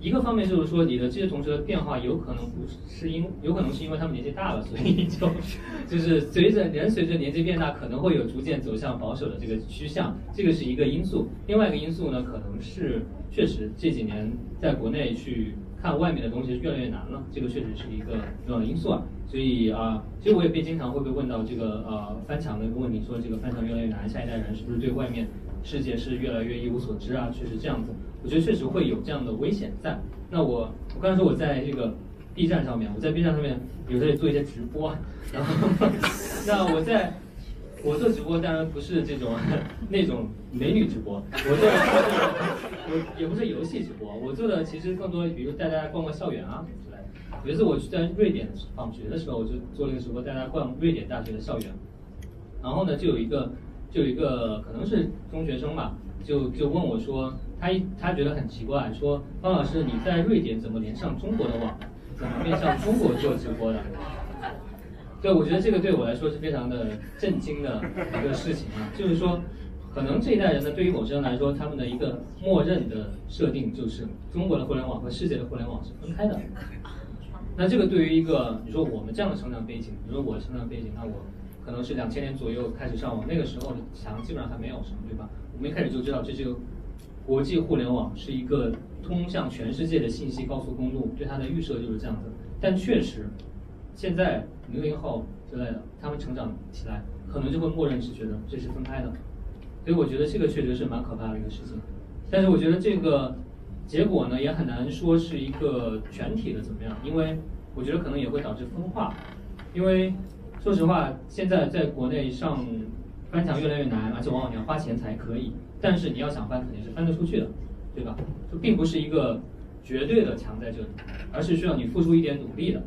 一个方面就是说，你的这些同学的变化有可能不是因，有可能是因为他们年纪大了，所以就 就是随着人随着年纪变大，可能会有逐渐走向保守的这个趋向，这个是一个因素。另外一个因素呢，可能是确实这几年在国内去看外面的东西越来越难了，这个确实是一个重要的因素啊。所以啊，其实我也被经常会被问到这个呃翻墙的一个问题，说这个翻墙越来越难，下一代人是不是对外面世界是越来越一无所知啊？确实这样子。我觉得确实会有这样的危险在。那我我刚才说我在这个 B 站上面，我在 B 站上面有时候做一些直播，然 后那我在我做直播当然不是这种 那种美女直播，我做 我也不是游戏直播，我做的其实更多，比如带大家逛逛校园啊之类。有一次我去在瑞典访学的时候，我就做了一个直播，带大家逛瑞典大学的校园。然后呢，就有一个就有一个可能是中学生吧，就就问我说。他他觉得很奇怪，说方老师你在瑞典怎么连上中国的网，怎么面向中国做直播的？对，我觉得这个对我来说是非常的震惊的一个事情啊，就是说，可能这一代人呢，对于某些人来说，他们的一个默认的设定就是中国的互联网和世界的互联网是分开的。那这个对于一个你说我们这样的成长背景，比如说我成长背景，那我可能是两千年左右开始上网，那个时候墙基本上还没有什么，对吧？我们一开始就知道这是个。国际互联网是一个通向全世界的信息高速公路，对它的预设就是这样子。但确实，现在零零后之类的，他们成长起来，可能就会默认是觉得这是分开的。所以我觉得这个确实是蛮可怕的一个事情。但是我觉得这个结果呢，也很难说是一个全体的怎么样，因为我觉得可能也会导致分化。因为说实话，现在在国内上翻墙越来越难，而且往往你要花钱才可以。但是你要想翻，肯定是翻得出去的，对吧？就并不是一个绝对的墙在这里，而是需要你付出一点努力的。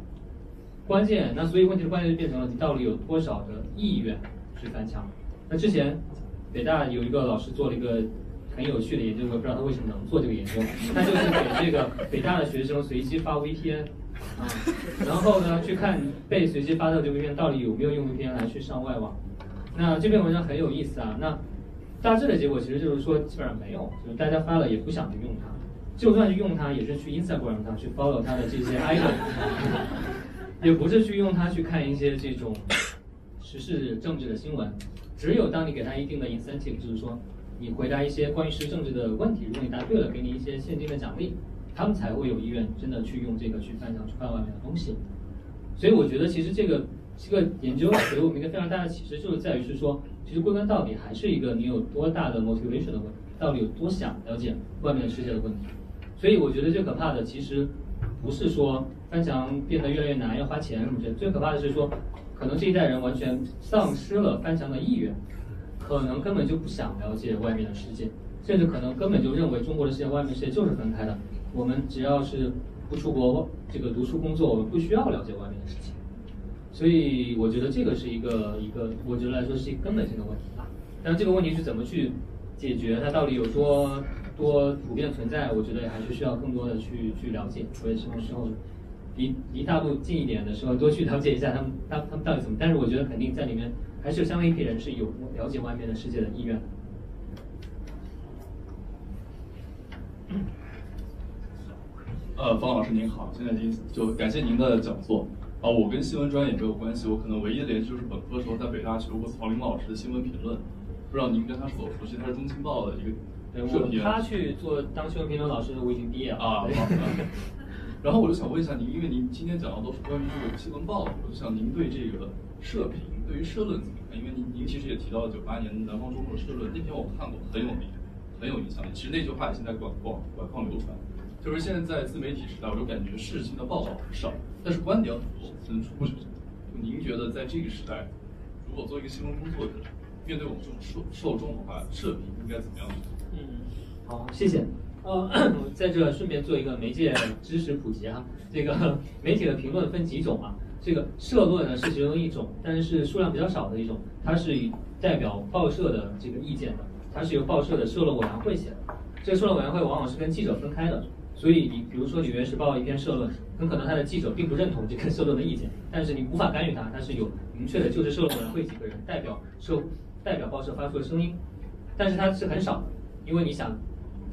关键，那所以问题的关键就变成了你到底有多少的意愿去翻墙。那之前北大有一个老师做了一个很有趣的研究，我不知道他为什么能做这个研究，他就是给这个北大的学生随机发 VPN，啊，然后呢去看被随机发的这个院到底有没有用 VPN 来去上外网。那这篇文章很有意思啊，那大致的结果其实就是说基本上没有，就是大家发了也不想去用它，就算是用它也是去 Instagram 上去 follow 它的这些 idol，也不是去用它去看一些这种时事政治的新闻。只有当你给他一定的 incentive，就是说你回答一些关于时政治的问题，如果你答对了，给你一些现金的奖励，他们才会有意愿真的去用这个去翻墙去看外面的东西。所以我觉得其实这个这个研究给我们一个非常大的启示，就是在于是说，其实归根到底还是一个你有多大的 motivation 的问题，到底有多想了解外面的世界的问题。所以我觉得最可怕的其实不是说翻墙变得越来越难要花钱什么的，最可怕的是说。可能这一代人完全丧失了翻墙的意愿，可能根本就不想了解外面的世界，甚至可能根本就认为中国的世界、外面世界就是分开的。我们只要是不出国这个读书工作，我们不需要了解外面的事情。所以我觉得这个是一个一个，我觉得来说是一个根本性的问题吧。但这个问题是怎么去解决？它到底有多多普遍存在？我觉得还是需要更多的去去了解。我也希望之后。离离大陆近一点的时候，多去了解一下他们，他他们到底怎么？但是我觉得肯定在里面还是有相当一批人是有了解外面的世界的意愿。呃，方老师您好，现在您就感谢您的讲座。啊，我跟新闻专业没有关系，我可能唯一的联系就是本科时候在北大学过曹林老师的新闻评论，不知道您跟他是否熟悉？他是中青报的一个社评。他去做当新闻评论老师，我已经毕业了啊。然后我就想问一下您，因为您今天讲的都是关于这个新闻报，我就想您对这个社评、对于社论怎么看？因为您您其实也提到了九八年南方周末的社论那篇，我看过，很有名，很有影响力。其实那句话也现在广广广泛流传，就是现在在自媒体时代，我就感觉事情的报道很少，但是观点很多，层出不穷。就您觉得在这个时代，如果做一个新闻工作者，面对我们这种受受众的话，社评应该怎么样去做？嗯，好，谢谢。呃，在这顺便做一个媒介知识普及啊。这个 媒体的评论分几种啊？这个社论呢是其中一种，但是数量比较少的一种，它是以代表报社的这个意见的，它是由报社的社论委员会写的。这个社论委员会往往是跟记者分开的，所以你比如说《纽约时报》一篇社论，很可能他的记者并不认同这个社论的意见，但是你无法干预它，它是有明确的就是社论委员会几个人代表社代表报社发出的声音，但是它是很少的，因为你想，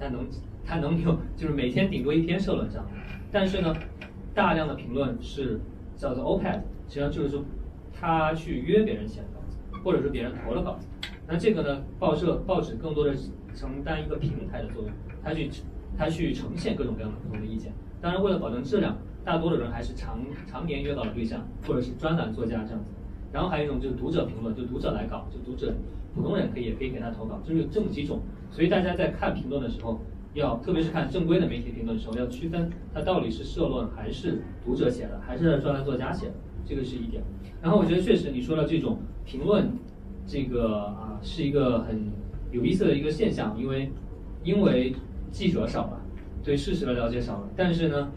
它能。他能有就是每天顶多一篇社论这样，但是呢，大量的评论是叫做 OPED，实际上就是说他去约别人写的稿子，或者是别人投了稿子。那这个呢，报社报纸更多的承担一个平台的作用，他去他去呈现各种各样的不同的意见。当然，为了保证质量，大多的人还是常常年约稿的对象，或者是专栏作家这样子。然后还有一种就是读者评论，就读者来稿，就读者普通人可以也可以给他投稿，就是有这么几种。所以大家在看评论的时候。要特别是看正规的媒体评论的时候，要区分它到底是社论还是读者写的，还是专栏作家写的，这个是一点。然后我觉得确实你说的这种评论，这个啊是一个很有意思的一个现象，因为因为记者少了，对事实的了解少了，但是呢，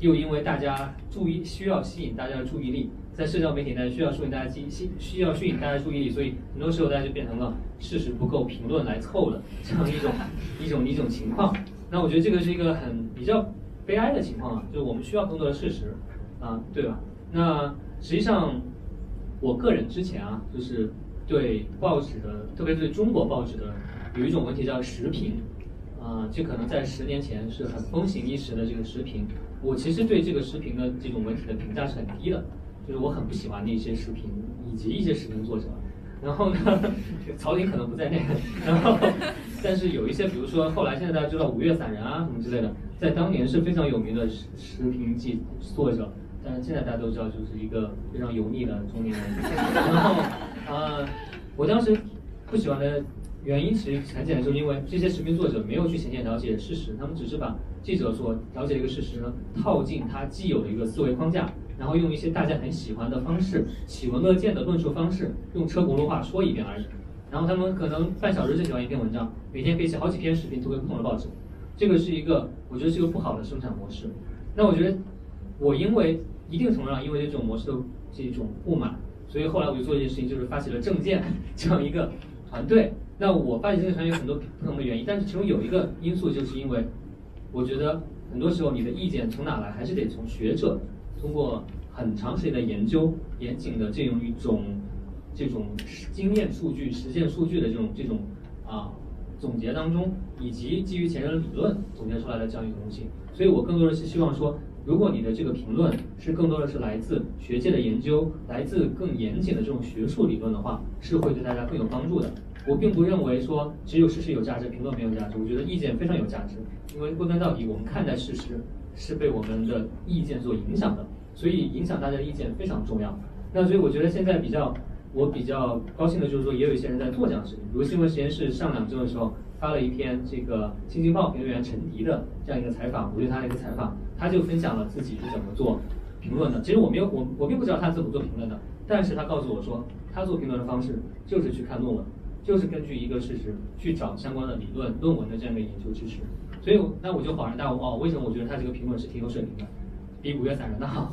又因为大家注意需要吸引大家的注意力。在社交媒体呢，需要吸引大家记，吸需要吸引大家注意力，所以很多时候大家就变成了事实不够，评论来凑的这样一种 一种一种情况。那我觉得这个是一个很比较悲哀的情况啊，就是我们需要更多的事实啊，对吧？那实际上，我个人之前啊，就是对报纸的，特别是中国报纸的，有一种问题叫时评啊，这可能在十年前是很风行一时的这个时评。我其实对这个时评的这种文体的评价是很低的。就是我很不喜欢的一些视频，以及一些视频作者。然后呢，曹林可能不在内。然后，但是有一些，比如说后来现在大家知道五月散人啊什么之类的，在当年是非常有名的视视频记作者。但是现在大家都知道，就是一个非常油腻的中年人。然后，呃，我当时不喜欢的原因其实很简单，就是因为这些视频作者没有去前线了解事实，他们只是把记者所了解的一个事实呢套进他既有的一个思维框架。然后用一些大家很喜欢的方式，喜闻乐见的论述方式，用车轱辘话说一遍而已。然后他们可能半小时就写完一篇文章，每天可以写好几篇视频，作为不同的报纸。这个是一个，我觉得是一个不好的生产模式。那我觉得，我因为一定程度上因为这种模式的这种不满，所以后来我就做一件事情，就是发起了证件 这样一个团队。那我发现这个团有很多不同的原因，但是其中有一个因素就是因为，我觉得很多时候你的意见从哪来，还是得从学者通过很长时间的研究、严谨的这种一种这种经验数据、实践数据的这种这种啊总结当中，以及基于前人的理论总结出来的这样一个东西。所以我更多的是希望说。如果你的这个评论是更多的是来自学界的研究，来自更严谨的这种学术理论的话，是会对大家更有帮助的。我并不认为说只有事实有价值，评论没有价值。我觉得意见非常有价值，因为归根到底，我们看待事实是被我们的意见所影响的，所以影响大家的意见非常重要。那所以我觉得现在比较我比较高兴的就是说，也有一些人在做这样的事情，比如新闻实验室上两周的时候发了一篇这个《新京报》评论员陈迪的这样一个采访，我对他的一个采访。他就分享了自己是怎么做评论的。其实我没有，我我并不知道他怎么做评论的。但是他告诉我说，他做评论的方式就是去看论文，就是根据一个事实去找相关的理论论文的这样一个研究支持。所以，那我就恍然大悟哦，为什么我觉得他这个评论是挺有水平的，比五月散人的好？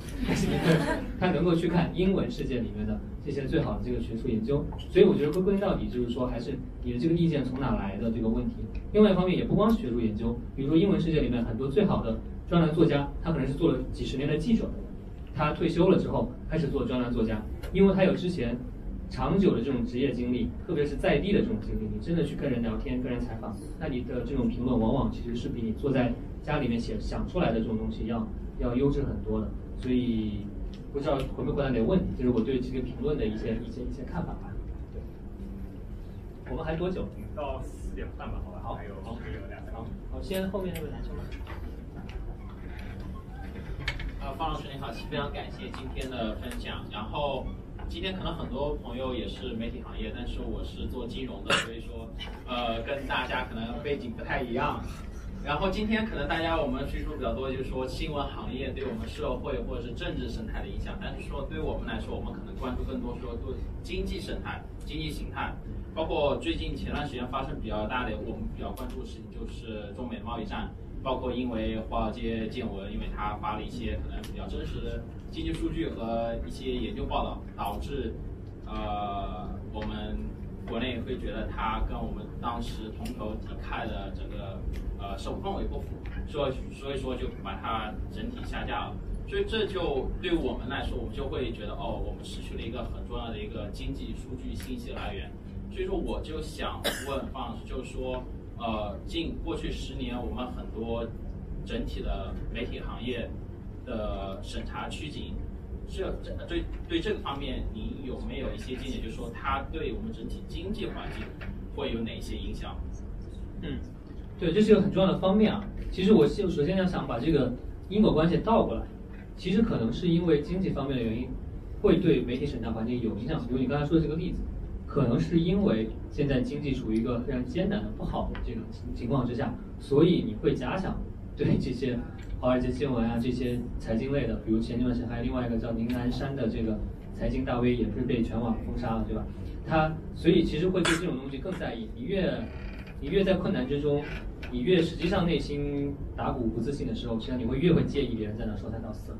他能够去看英文世界里面的这些最好的这个学术研究。所以我觉得归根到底就是说，还是你的这个意见从哪来的这个问题。另外一方面，也不光是学术研究，比如说英文世界里面很多最好的。专栏作家，他可能是做了几十年的记者，他退休了之后开始做专栏作家，因为他有之前长久的这种职业经历，特别是在地的这种经历，你真的去跟人聊天、跟人采访，那你的这种评论往往其实是比你坐在家里面写想出来的这种东西要要优质很多的。所以不知道回没回答你的问题，就是我对这个评论的一些一些一些看法吧。对，我们还多久？到四点半吧，好吧？好，还有还有两分钟。好，先后面那位男生吧。啊，方老师你好，非常感谢今天的分享。然后今天可能很多朋友也是媒体行业，但是我是做金融的，所以说呃跟大家可能背景不太一样。然后今天可能大家我们叙述比较多，就是说新闻行业对我们社会或者是政治生态的影响。但是说对我们来说，我们可能关注更多说对经济生态、经济形态，包括最近前段时间发生比较大的，我们比较关注的事情就是中美贸易战。包括因为华尔街见闻，因为他发了一些可能比较真实的经济数据和一些研究报道，导致呃我们国内会觉得它跟我们当时同投抵泰的整个呃手氛围不符，所以所以说就把它整体下架了。所以这就对我们来说，我们就会觉得哦，我们失去了一个很重要的一个经济数据信息来源。所以说我就想问方老师，就是说。呃，近过去十年，我们很多整体的媒体行业的审查趋紧，这这对对这个方面，您有没有一些见解？就是说，它对我们整体经济环境会有哪些影响？嗯，对，这是一个很重要的方面啊。其实我先首先要想把这个因果关系倒过来，其实可能是因为经济方面的原因，会对媒体审查环境有影响。比如你刚才说的这个例子。可能是因为现在经济处于一个非常艰难的不好的这种情况之下，所以你会加强对这些华尔街新闻啊这些财经类的，比如前段时间还有另外一个叫宁南山的这个财经大 V 也是被全网封杀了，对吧？他所以其实会对这种东西更在意。你越你越在困难之中，你越实际上内心打鼓不自信的时候，实际上你会越会介意别人在那说三道四，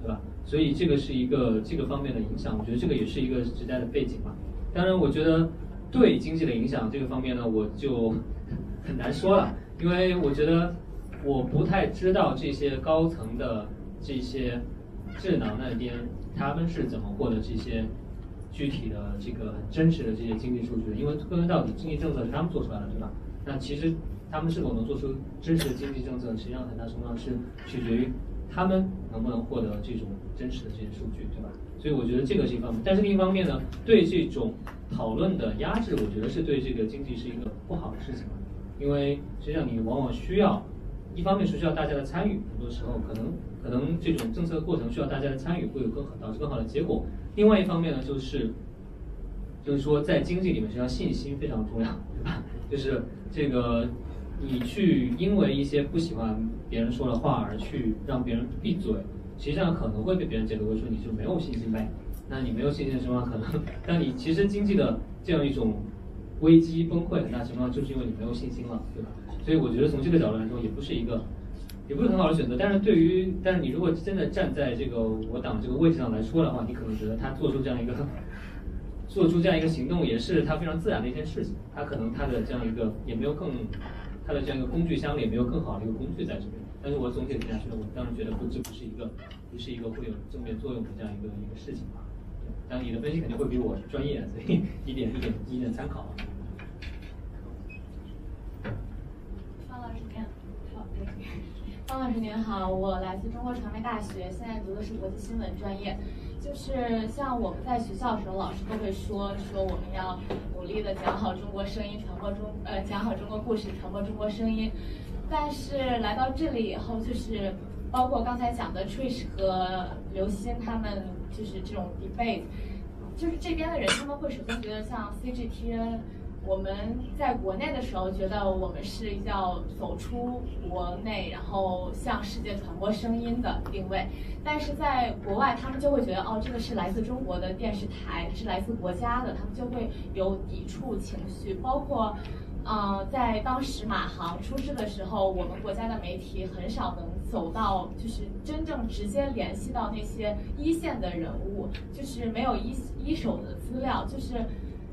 对吧？所以这个是一个这个方面的影响，我觉得这个也是一个时代的背景嘛。当然，我觉得对经济的影响这个方面呢，我就 很难说了，因为我觉得我不太知道这些高层的这些智囊那边他们是怎么获得这些具体的这个很真实的这些经济数据的，因为归根到底，经济政策是他们做出来的，对吧？那其实他们是否能做出真实的经济政策，实际上很大程度上是取决于他们能不能获得这种真实的这些数据，对吧？所以我觉得这个是一方面，但是另一方面呢，对这种讨论的压制，我觉得是对这个经济是一个不好的事情，因为实际上你往往需要，一方面是需要大家的参与，很多时候可能可能这种政策过程需要大家的参与，会有更好导致更好的结果。另外一方面呢，就是就是说在经济里面，实际上信心非常重要，对吧？就是这个你去因为一些不喜欢别人说的话而去让别人闭嘴。实际上可能会被别人解读为说你就没有信心呗，那你没有信心的情况可能，但你其实经济的这样一种危机崩溃很大情况就是因为你没有信心了，对吧？所以我觉得从这个角度来说也不是一个，也不是很好的选择。但是对于，但是你如果真的站在这个我党这个位置上来说的话，你可能觉得他做出这样一个 做出这样一个行动，也是他非常自然的一件事情。他可能他的这样一个也没有更，他的这样一个工具箱里也没有更好的一个工具在这边。但是我总体评价是，我当然觉得不这不是一个不是一个会有正面作用的这样一个一个事情吧。当然你的分析肯定会比我专业，所以 一点一点一点参考。方老师您好，方老师您好，我来自中国传媒大学，现在读的是国际新闻专业。就是像我们在学校的时候，老师都会说说我们要努力的讲好中国声音，传播中呃讲好中国故事，传播中国声音。但是来到这里以后，就是包括刚才讲的 Trish 和刘鑫他们，就是这种 debate，就是这边的人他们会首先觉得像 CGTN。我们在国内的时候觉得我们是要走出国内，然后向世界传播声音的定位，但是在国外他们就会觉得哦，这个是来自中国的电视台，是来自国家的，他们就会有抵触情绪。包括，嗯，在当时马航出事的时候，我们国家的媒体很少能走到，就是真正直接联系到那些一线的人物，就是没有一一手的资料，就是。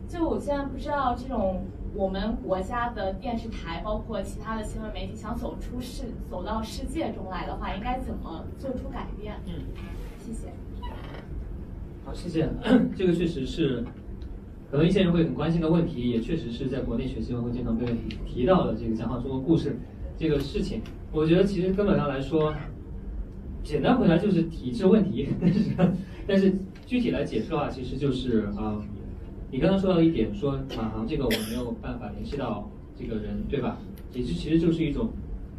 就我现在不知道这种我们国家的电视台，包括其他的新闻媒体，想走出世走到世界中来的话，应该怎么做出改变？嗯，谢谢。好，谢谢。这个确实是可能一些人会很关心的问题，也确实是在国内学新闻会经常被提到的这个讲好中国故事这个事情。我觉得其实根本上来说，简单回答就是体制问题。但是但是具体来解释的话，其实就是啊。你刚刚说到一点，说马航这个我没有办法联系到这个人，对吧？其实其实就是一种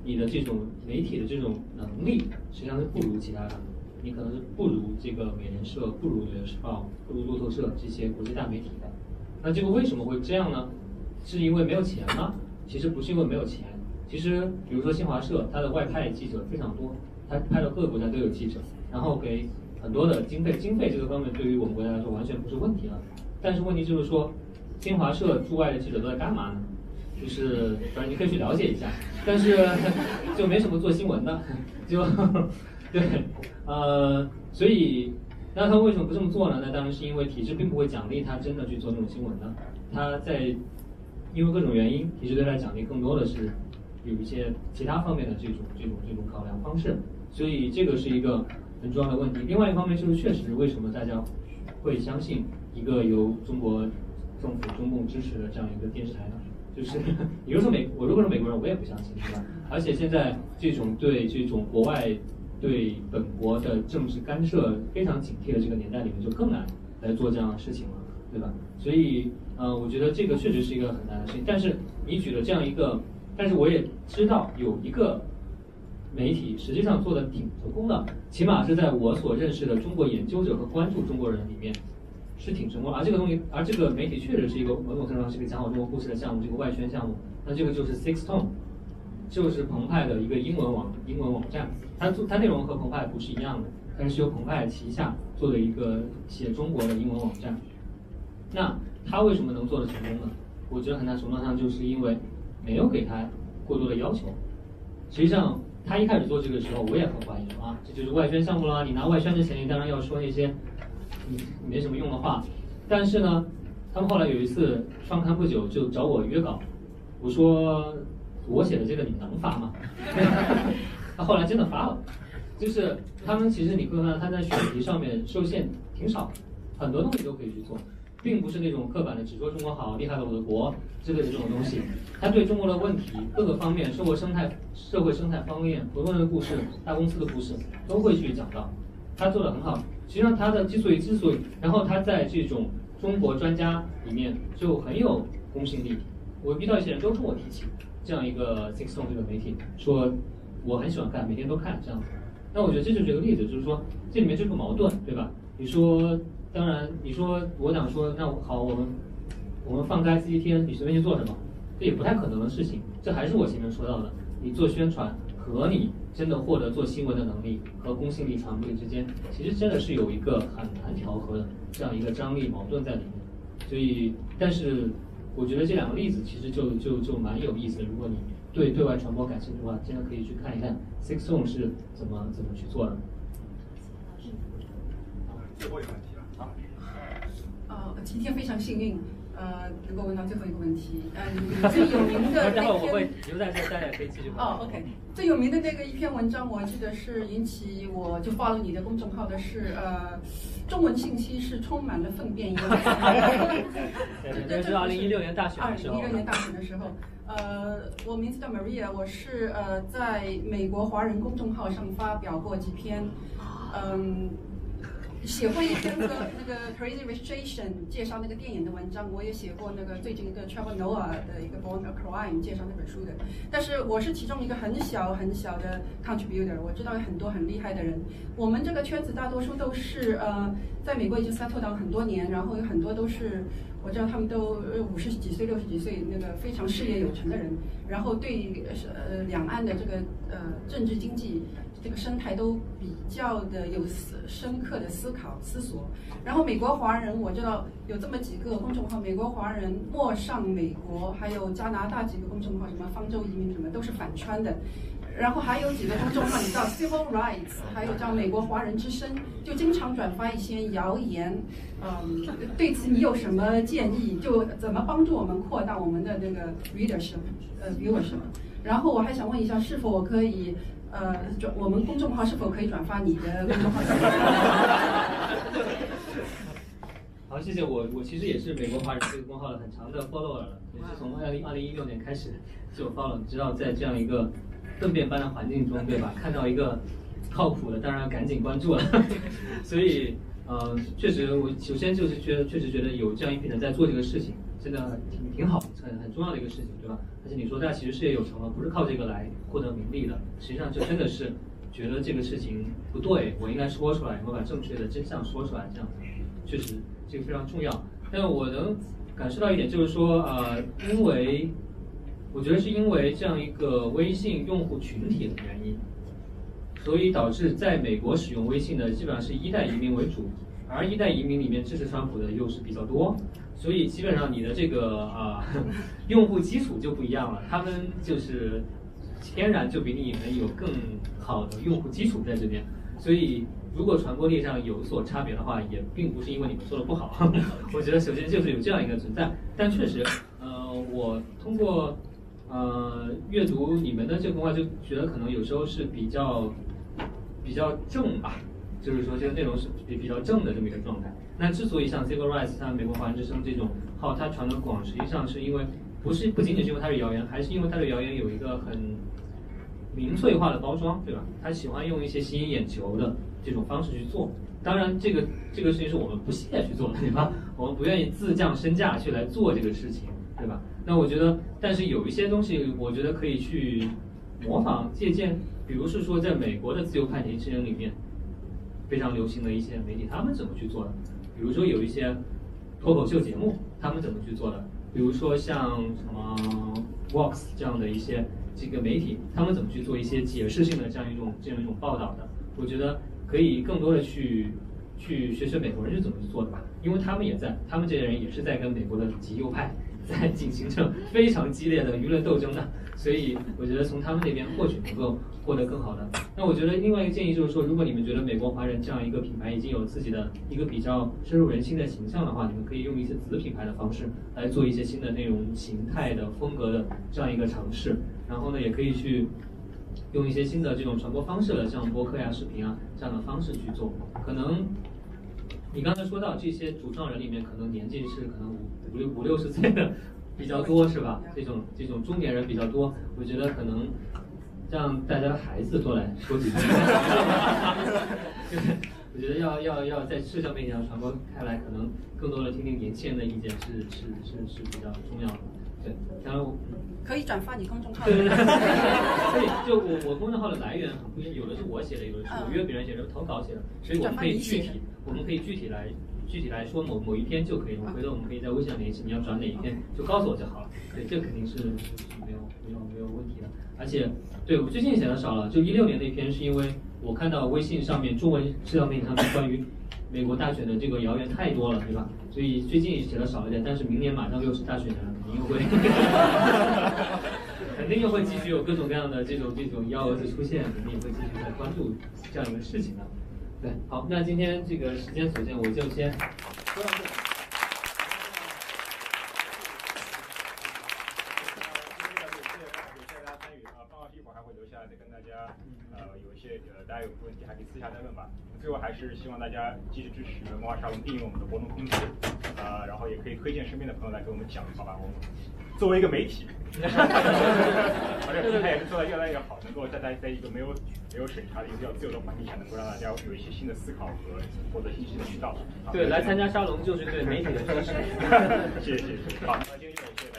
你的这种媒体的这种能力，实际上是不如其他的，你可能是不如这个美联社、不如纽约时报、不如路透社这些国际大媒体的。那这个为什么会这样呢？是因为没有钱吗？其实不是因为没有钱，其实比如说新华社，它的外派记者非常多，它派到各个国家都有记者，然后给很多的经费，经费这个方面对于我们国家来说完全不是问题了。但是问题就是说，新华社驻外的记者都在干嘛呢？就是反正你可以去了解一下，但是就没什么做新闻的，就 对，呃，所以那他为什么不这么做呢？那当然是因为体制并不会奖励他真的去做这种新闻的。他在因为各种原因，体制对他奖励更多的是有一些其他方面的这种这种这种考量方式。所以这个是一个很重要的问题。另外一方面就是确实为什么大家会相信？一个由中国政府中共支持的这样一个电视台呢，就是你如说美，我如果是美国人，我也不相信，是吧？而且现在这种对这种国外对本国的政治干涉非常警惕的这个年代里面，就更难来做这样的事情了，对吧？所以，呃，我觉得这个确实是一个很难的事情。但是你举了这样一个，但是我也知道有一个媒体实际上做的挺成功的，起码是在我所认识的中国研究者和关注中国人里面。是挺成功，而这个东西，而这个媒体确实是一个某种程度上是一个讲好中国故事的项目，这个外宣项目。那这个就是 Six Tone，就是澎湃的一个英文网英文网站。它做它内容和澎湃不是一样的，但是由澎湃旗下做的一个写中国的英文网站。那它为什么能做得成功呢？我觉得很大程度上就是因为没有给他过多的要求。实际上，他一开始做这个时候，我也很怀疑啊，这就是外宣项目啦。你拿外宣的钱，你当然要说那些。没什么用的话，但是呢，他们后来有一次创刊不久就找我约稿，我说我写的这个你能发吗？他后来真的发了，就是他们其实你会看到他在选题上面受限挺少，很多东西都可以去做，并不是那种刻板的只说中国好厉害了我的国之类的这种东西，他对中国的问题各个方面，社会生态、社会生态方面、普通人的故事、大公司的故事都会去讲到，他做的很好。实际上，他的之所以之所以，然后他在这种中国专家里面就很有公信力。我遇到一些人都跟我提起这样一个 Six Tone 这个媒体，说我很喜欢看，每天都看这样子。那我觉得这就是一个例子，就是说这里面这个矛盾，对吧？你说，当然你说我想说，那好，我们我们放开 CCTN，你随便去做什么，这也不太可能的事情。这还是我前面说到的，你做宣传和你。真的获得做新闻的能力和公信力、传播力之间，其实真的是有一个很难调和的这样一个张力矛盾在里面。所以，但是我觉得这两个例子其实就就就蛮有意思的。如果你对对外传播感兴趣的话，真的可以去看一看 Six Tone 是怎么怎么去做的。最后一个问题了啊。呃，今天非常幸运，呃，能够问到最后一个问题。呃，你 最有名的那然后我会篇留在这，大家可以继续。哦，OK，最有名的那个一篇文章，我记得是引起我就 follow 你的公众号的是呃，中文信息是充满了粪便一样。对，这是二零一六年大选二的时候。零一六年大选的时候，呃，我名字叫 Maria，我是呃在美国华人公众号上发表过几篇，嗯。写过一篇那个那个 Crazy Rich Asian 介绍那个电影的文章，我也写过那个最近一个 Trevor Noah 的一个 Born a Crime 介绍那本书的。但是我是其中一个很小很小的 contributor，我知道有很多很厉害的人。我们这个圈子大多数都是呃在美国已经 settle 得很多年，然后有很多都是我知道他们都五十几岁、六十几岁那个非常事业有成的人，然后对呃两岸的这个呃政治经济。这个生态都比较的有思深刻的思考思索，然后美国华人我知道有这么几个公众号，美国华人陌上美国，还有加拿大几个公众号，什么方舟移民什么都是反穿的，然后还有几个公众号，你知道 Civil Rights，还有叫美国华人之声，就经常转发一些谣言，嗯，对此你有什么建议？就怎么帮助我们扩大我们的那个 readership，呃，viewership？然后我还想问一下，是否我可以？呃，转我们公众号是否可以转发你的 公众号？好，谢谢我，我其实也是美国华人这个公号的很长的 follower 了，也是从二零二零一六年开始就 follow，知道在这样一个粪便般的环境中，对吧？看到一个靠谱的，当然要赶紧关注了。所以，呃，确实，我首先就是觉得，确实觉得有这样一批人在做这个事情，真的挺挺好，很很重要的一个事情，对吧？而且你说大家其实事业有成了，不是靠这个来获得名利的，实际上就真的是觉得这个事情不对，我应该说出来，我把正确的真相说出来，这样确实这个非常重要。但我能感受到一点，就是说，呃，因为我觉得是因为这样一个微信用户群体的原因，所以导致在美国使用微信的基本上是一代移民为主，而一代移民里面支持川普的又是比较多。所以基本上你的这个啊 用户基础就不一样了，他们就是天然就比你们有更好的用户基础在这边。所以如果传播力上有所差别的话，也并不是因为你们做的不好。我觉得首先就是有这样一个存在。但确实，呃，我通过呃阅读你们的这个话，就觉得可能有时候是比较比较正吧，就是说这个内容是比比较正的这么一个状态。那之所以像 Civil Rights、像美国华人之声这种号它传的广，实际上是因为不是不仅仅是因为它是谣言，还是因为它的谣言有一个很民粹化的包装，对吧？他喜欢用一些吸引眼球的这种方式去做。当然，这个这个事情是我们不屑去做的，对吧？我们不愿意自降身价去来做这个事情，对吧？那我觉得，但是有一些东西，我觉得可以去模仿借鉴，比如是说，在美国的自由派年轻人里面非常流行的一些媒体，他们怎么去做的？比如说有一些脱口秀节目，他们怎么去做的？比如说像什么 Vox 这样的一些这个媒体，他们怎么去做一些解释性的这样一种这样一种报道的？我觉得可以更多的去去学学美国人是怎么去做的吧，因为他们也在，他们这些人也是在跟美国的极右派在进行着非常激烈的舆论斗争的，所以我觉得从他们那边或许能够。获得更好的。那我觉得另外一个建议就是说，如果你们觉得美国华人这样一个品牌已经有自己的一个比较深入人心的形象的话，你们可以用一些子品牌的方式来做一些新的内容形态的风格的这样一个尝试。然后呢，也可以去用一些新的这种传播方式的，像播客呀、视频啊这样的方式去做。可能你刚才说到这些主创人里面，可能年纪是可能五五六五六十岁的比较多，是吧？这种这种中年人比较多，我觉得可能。让大家的孩子多来说几句，就 是我觉得要要要在社交媒体上传播开来，可能更多的听听年轻人的意见是是是是比较重要的。对，当然后可以转发你公众号。对对对。所以就我我公众号的来源很不一样，有的是我写的，有的是我约别人写的，投稿写的，所以我们可以具体，我们可以具体来具体来说某某一篇就可以了。回头我们可以在微信上联系，你要转哪一篇就告诉我就好了。对，这肯定是是没有没有没有问题的，而且。对我最近写的少了，就一六年那篇是因为我看到微信上面中文社交媒体上面关于美国大选的这个谣言太多了，对吧？所以最近写的少一点，但是明年马上又是大选了，肯定会，肯定又会继续有各种各样的这种这种幺蛾子出现，肯定也会继续在关注这样一个事情的。对，好，那今天这个时间所限，我就先说到这。会留下来再跟大家呃有一些呃大家有问题还可以私下再问吧。最后还是希望大家继续支持文化沙龙，订阅我们的活动通知，呃，然后也可以推荐身边的朋友来给我们讲，好吧？我们作为一个媒体，而且平台也是做的越来越好，能够在在在一个没有没有审查的一个比较自由的环境下，能够让大家有一些新的思考和获得信息的渠道。对，来参加沙龙就是对媒体的支持。谢谢谢谢。好，那今天就。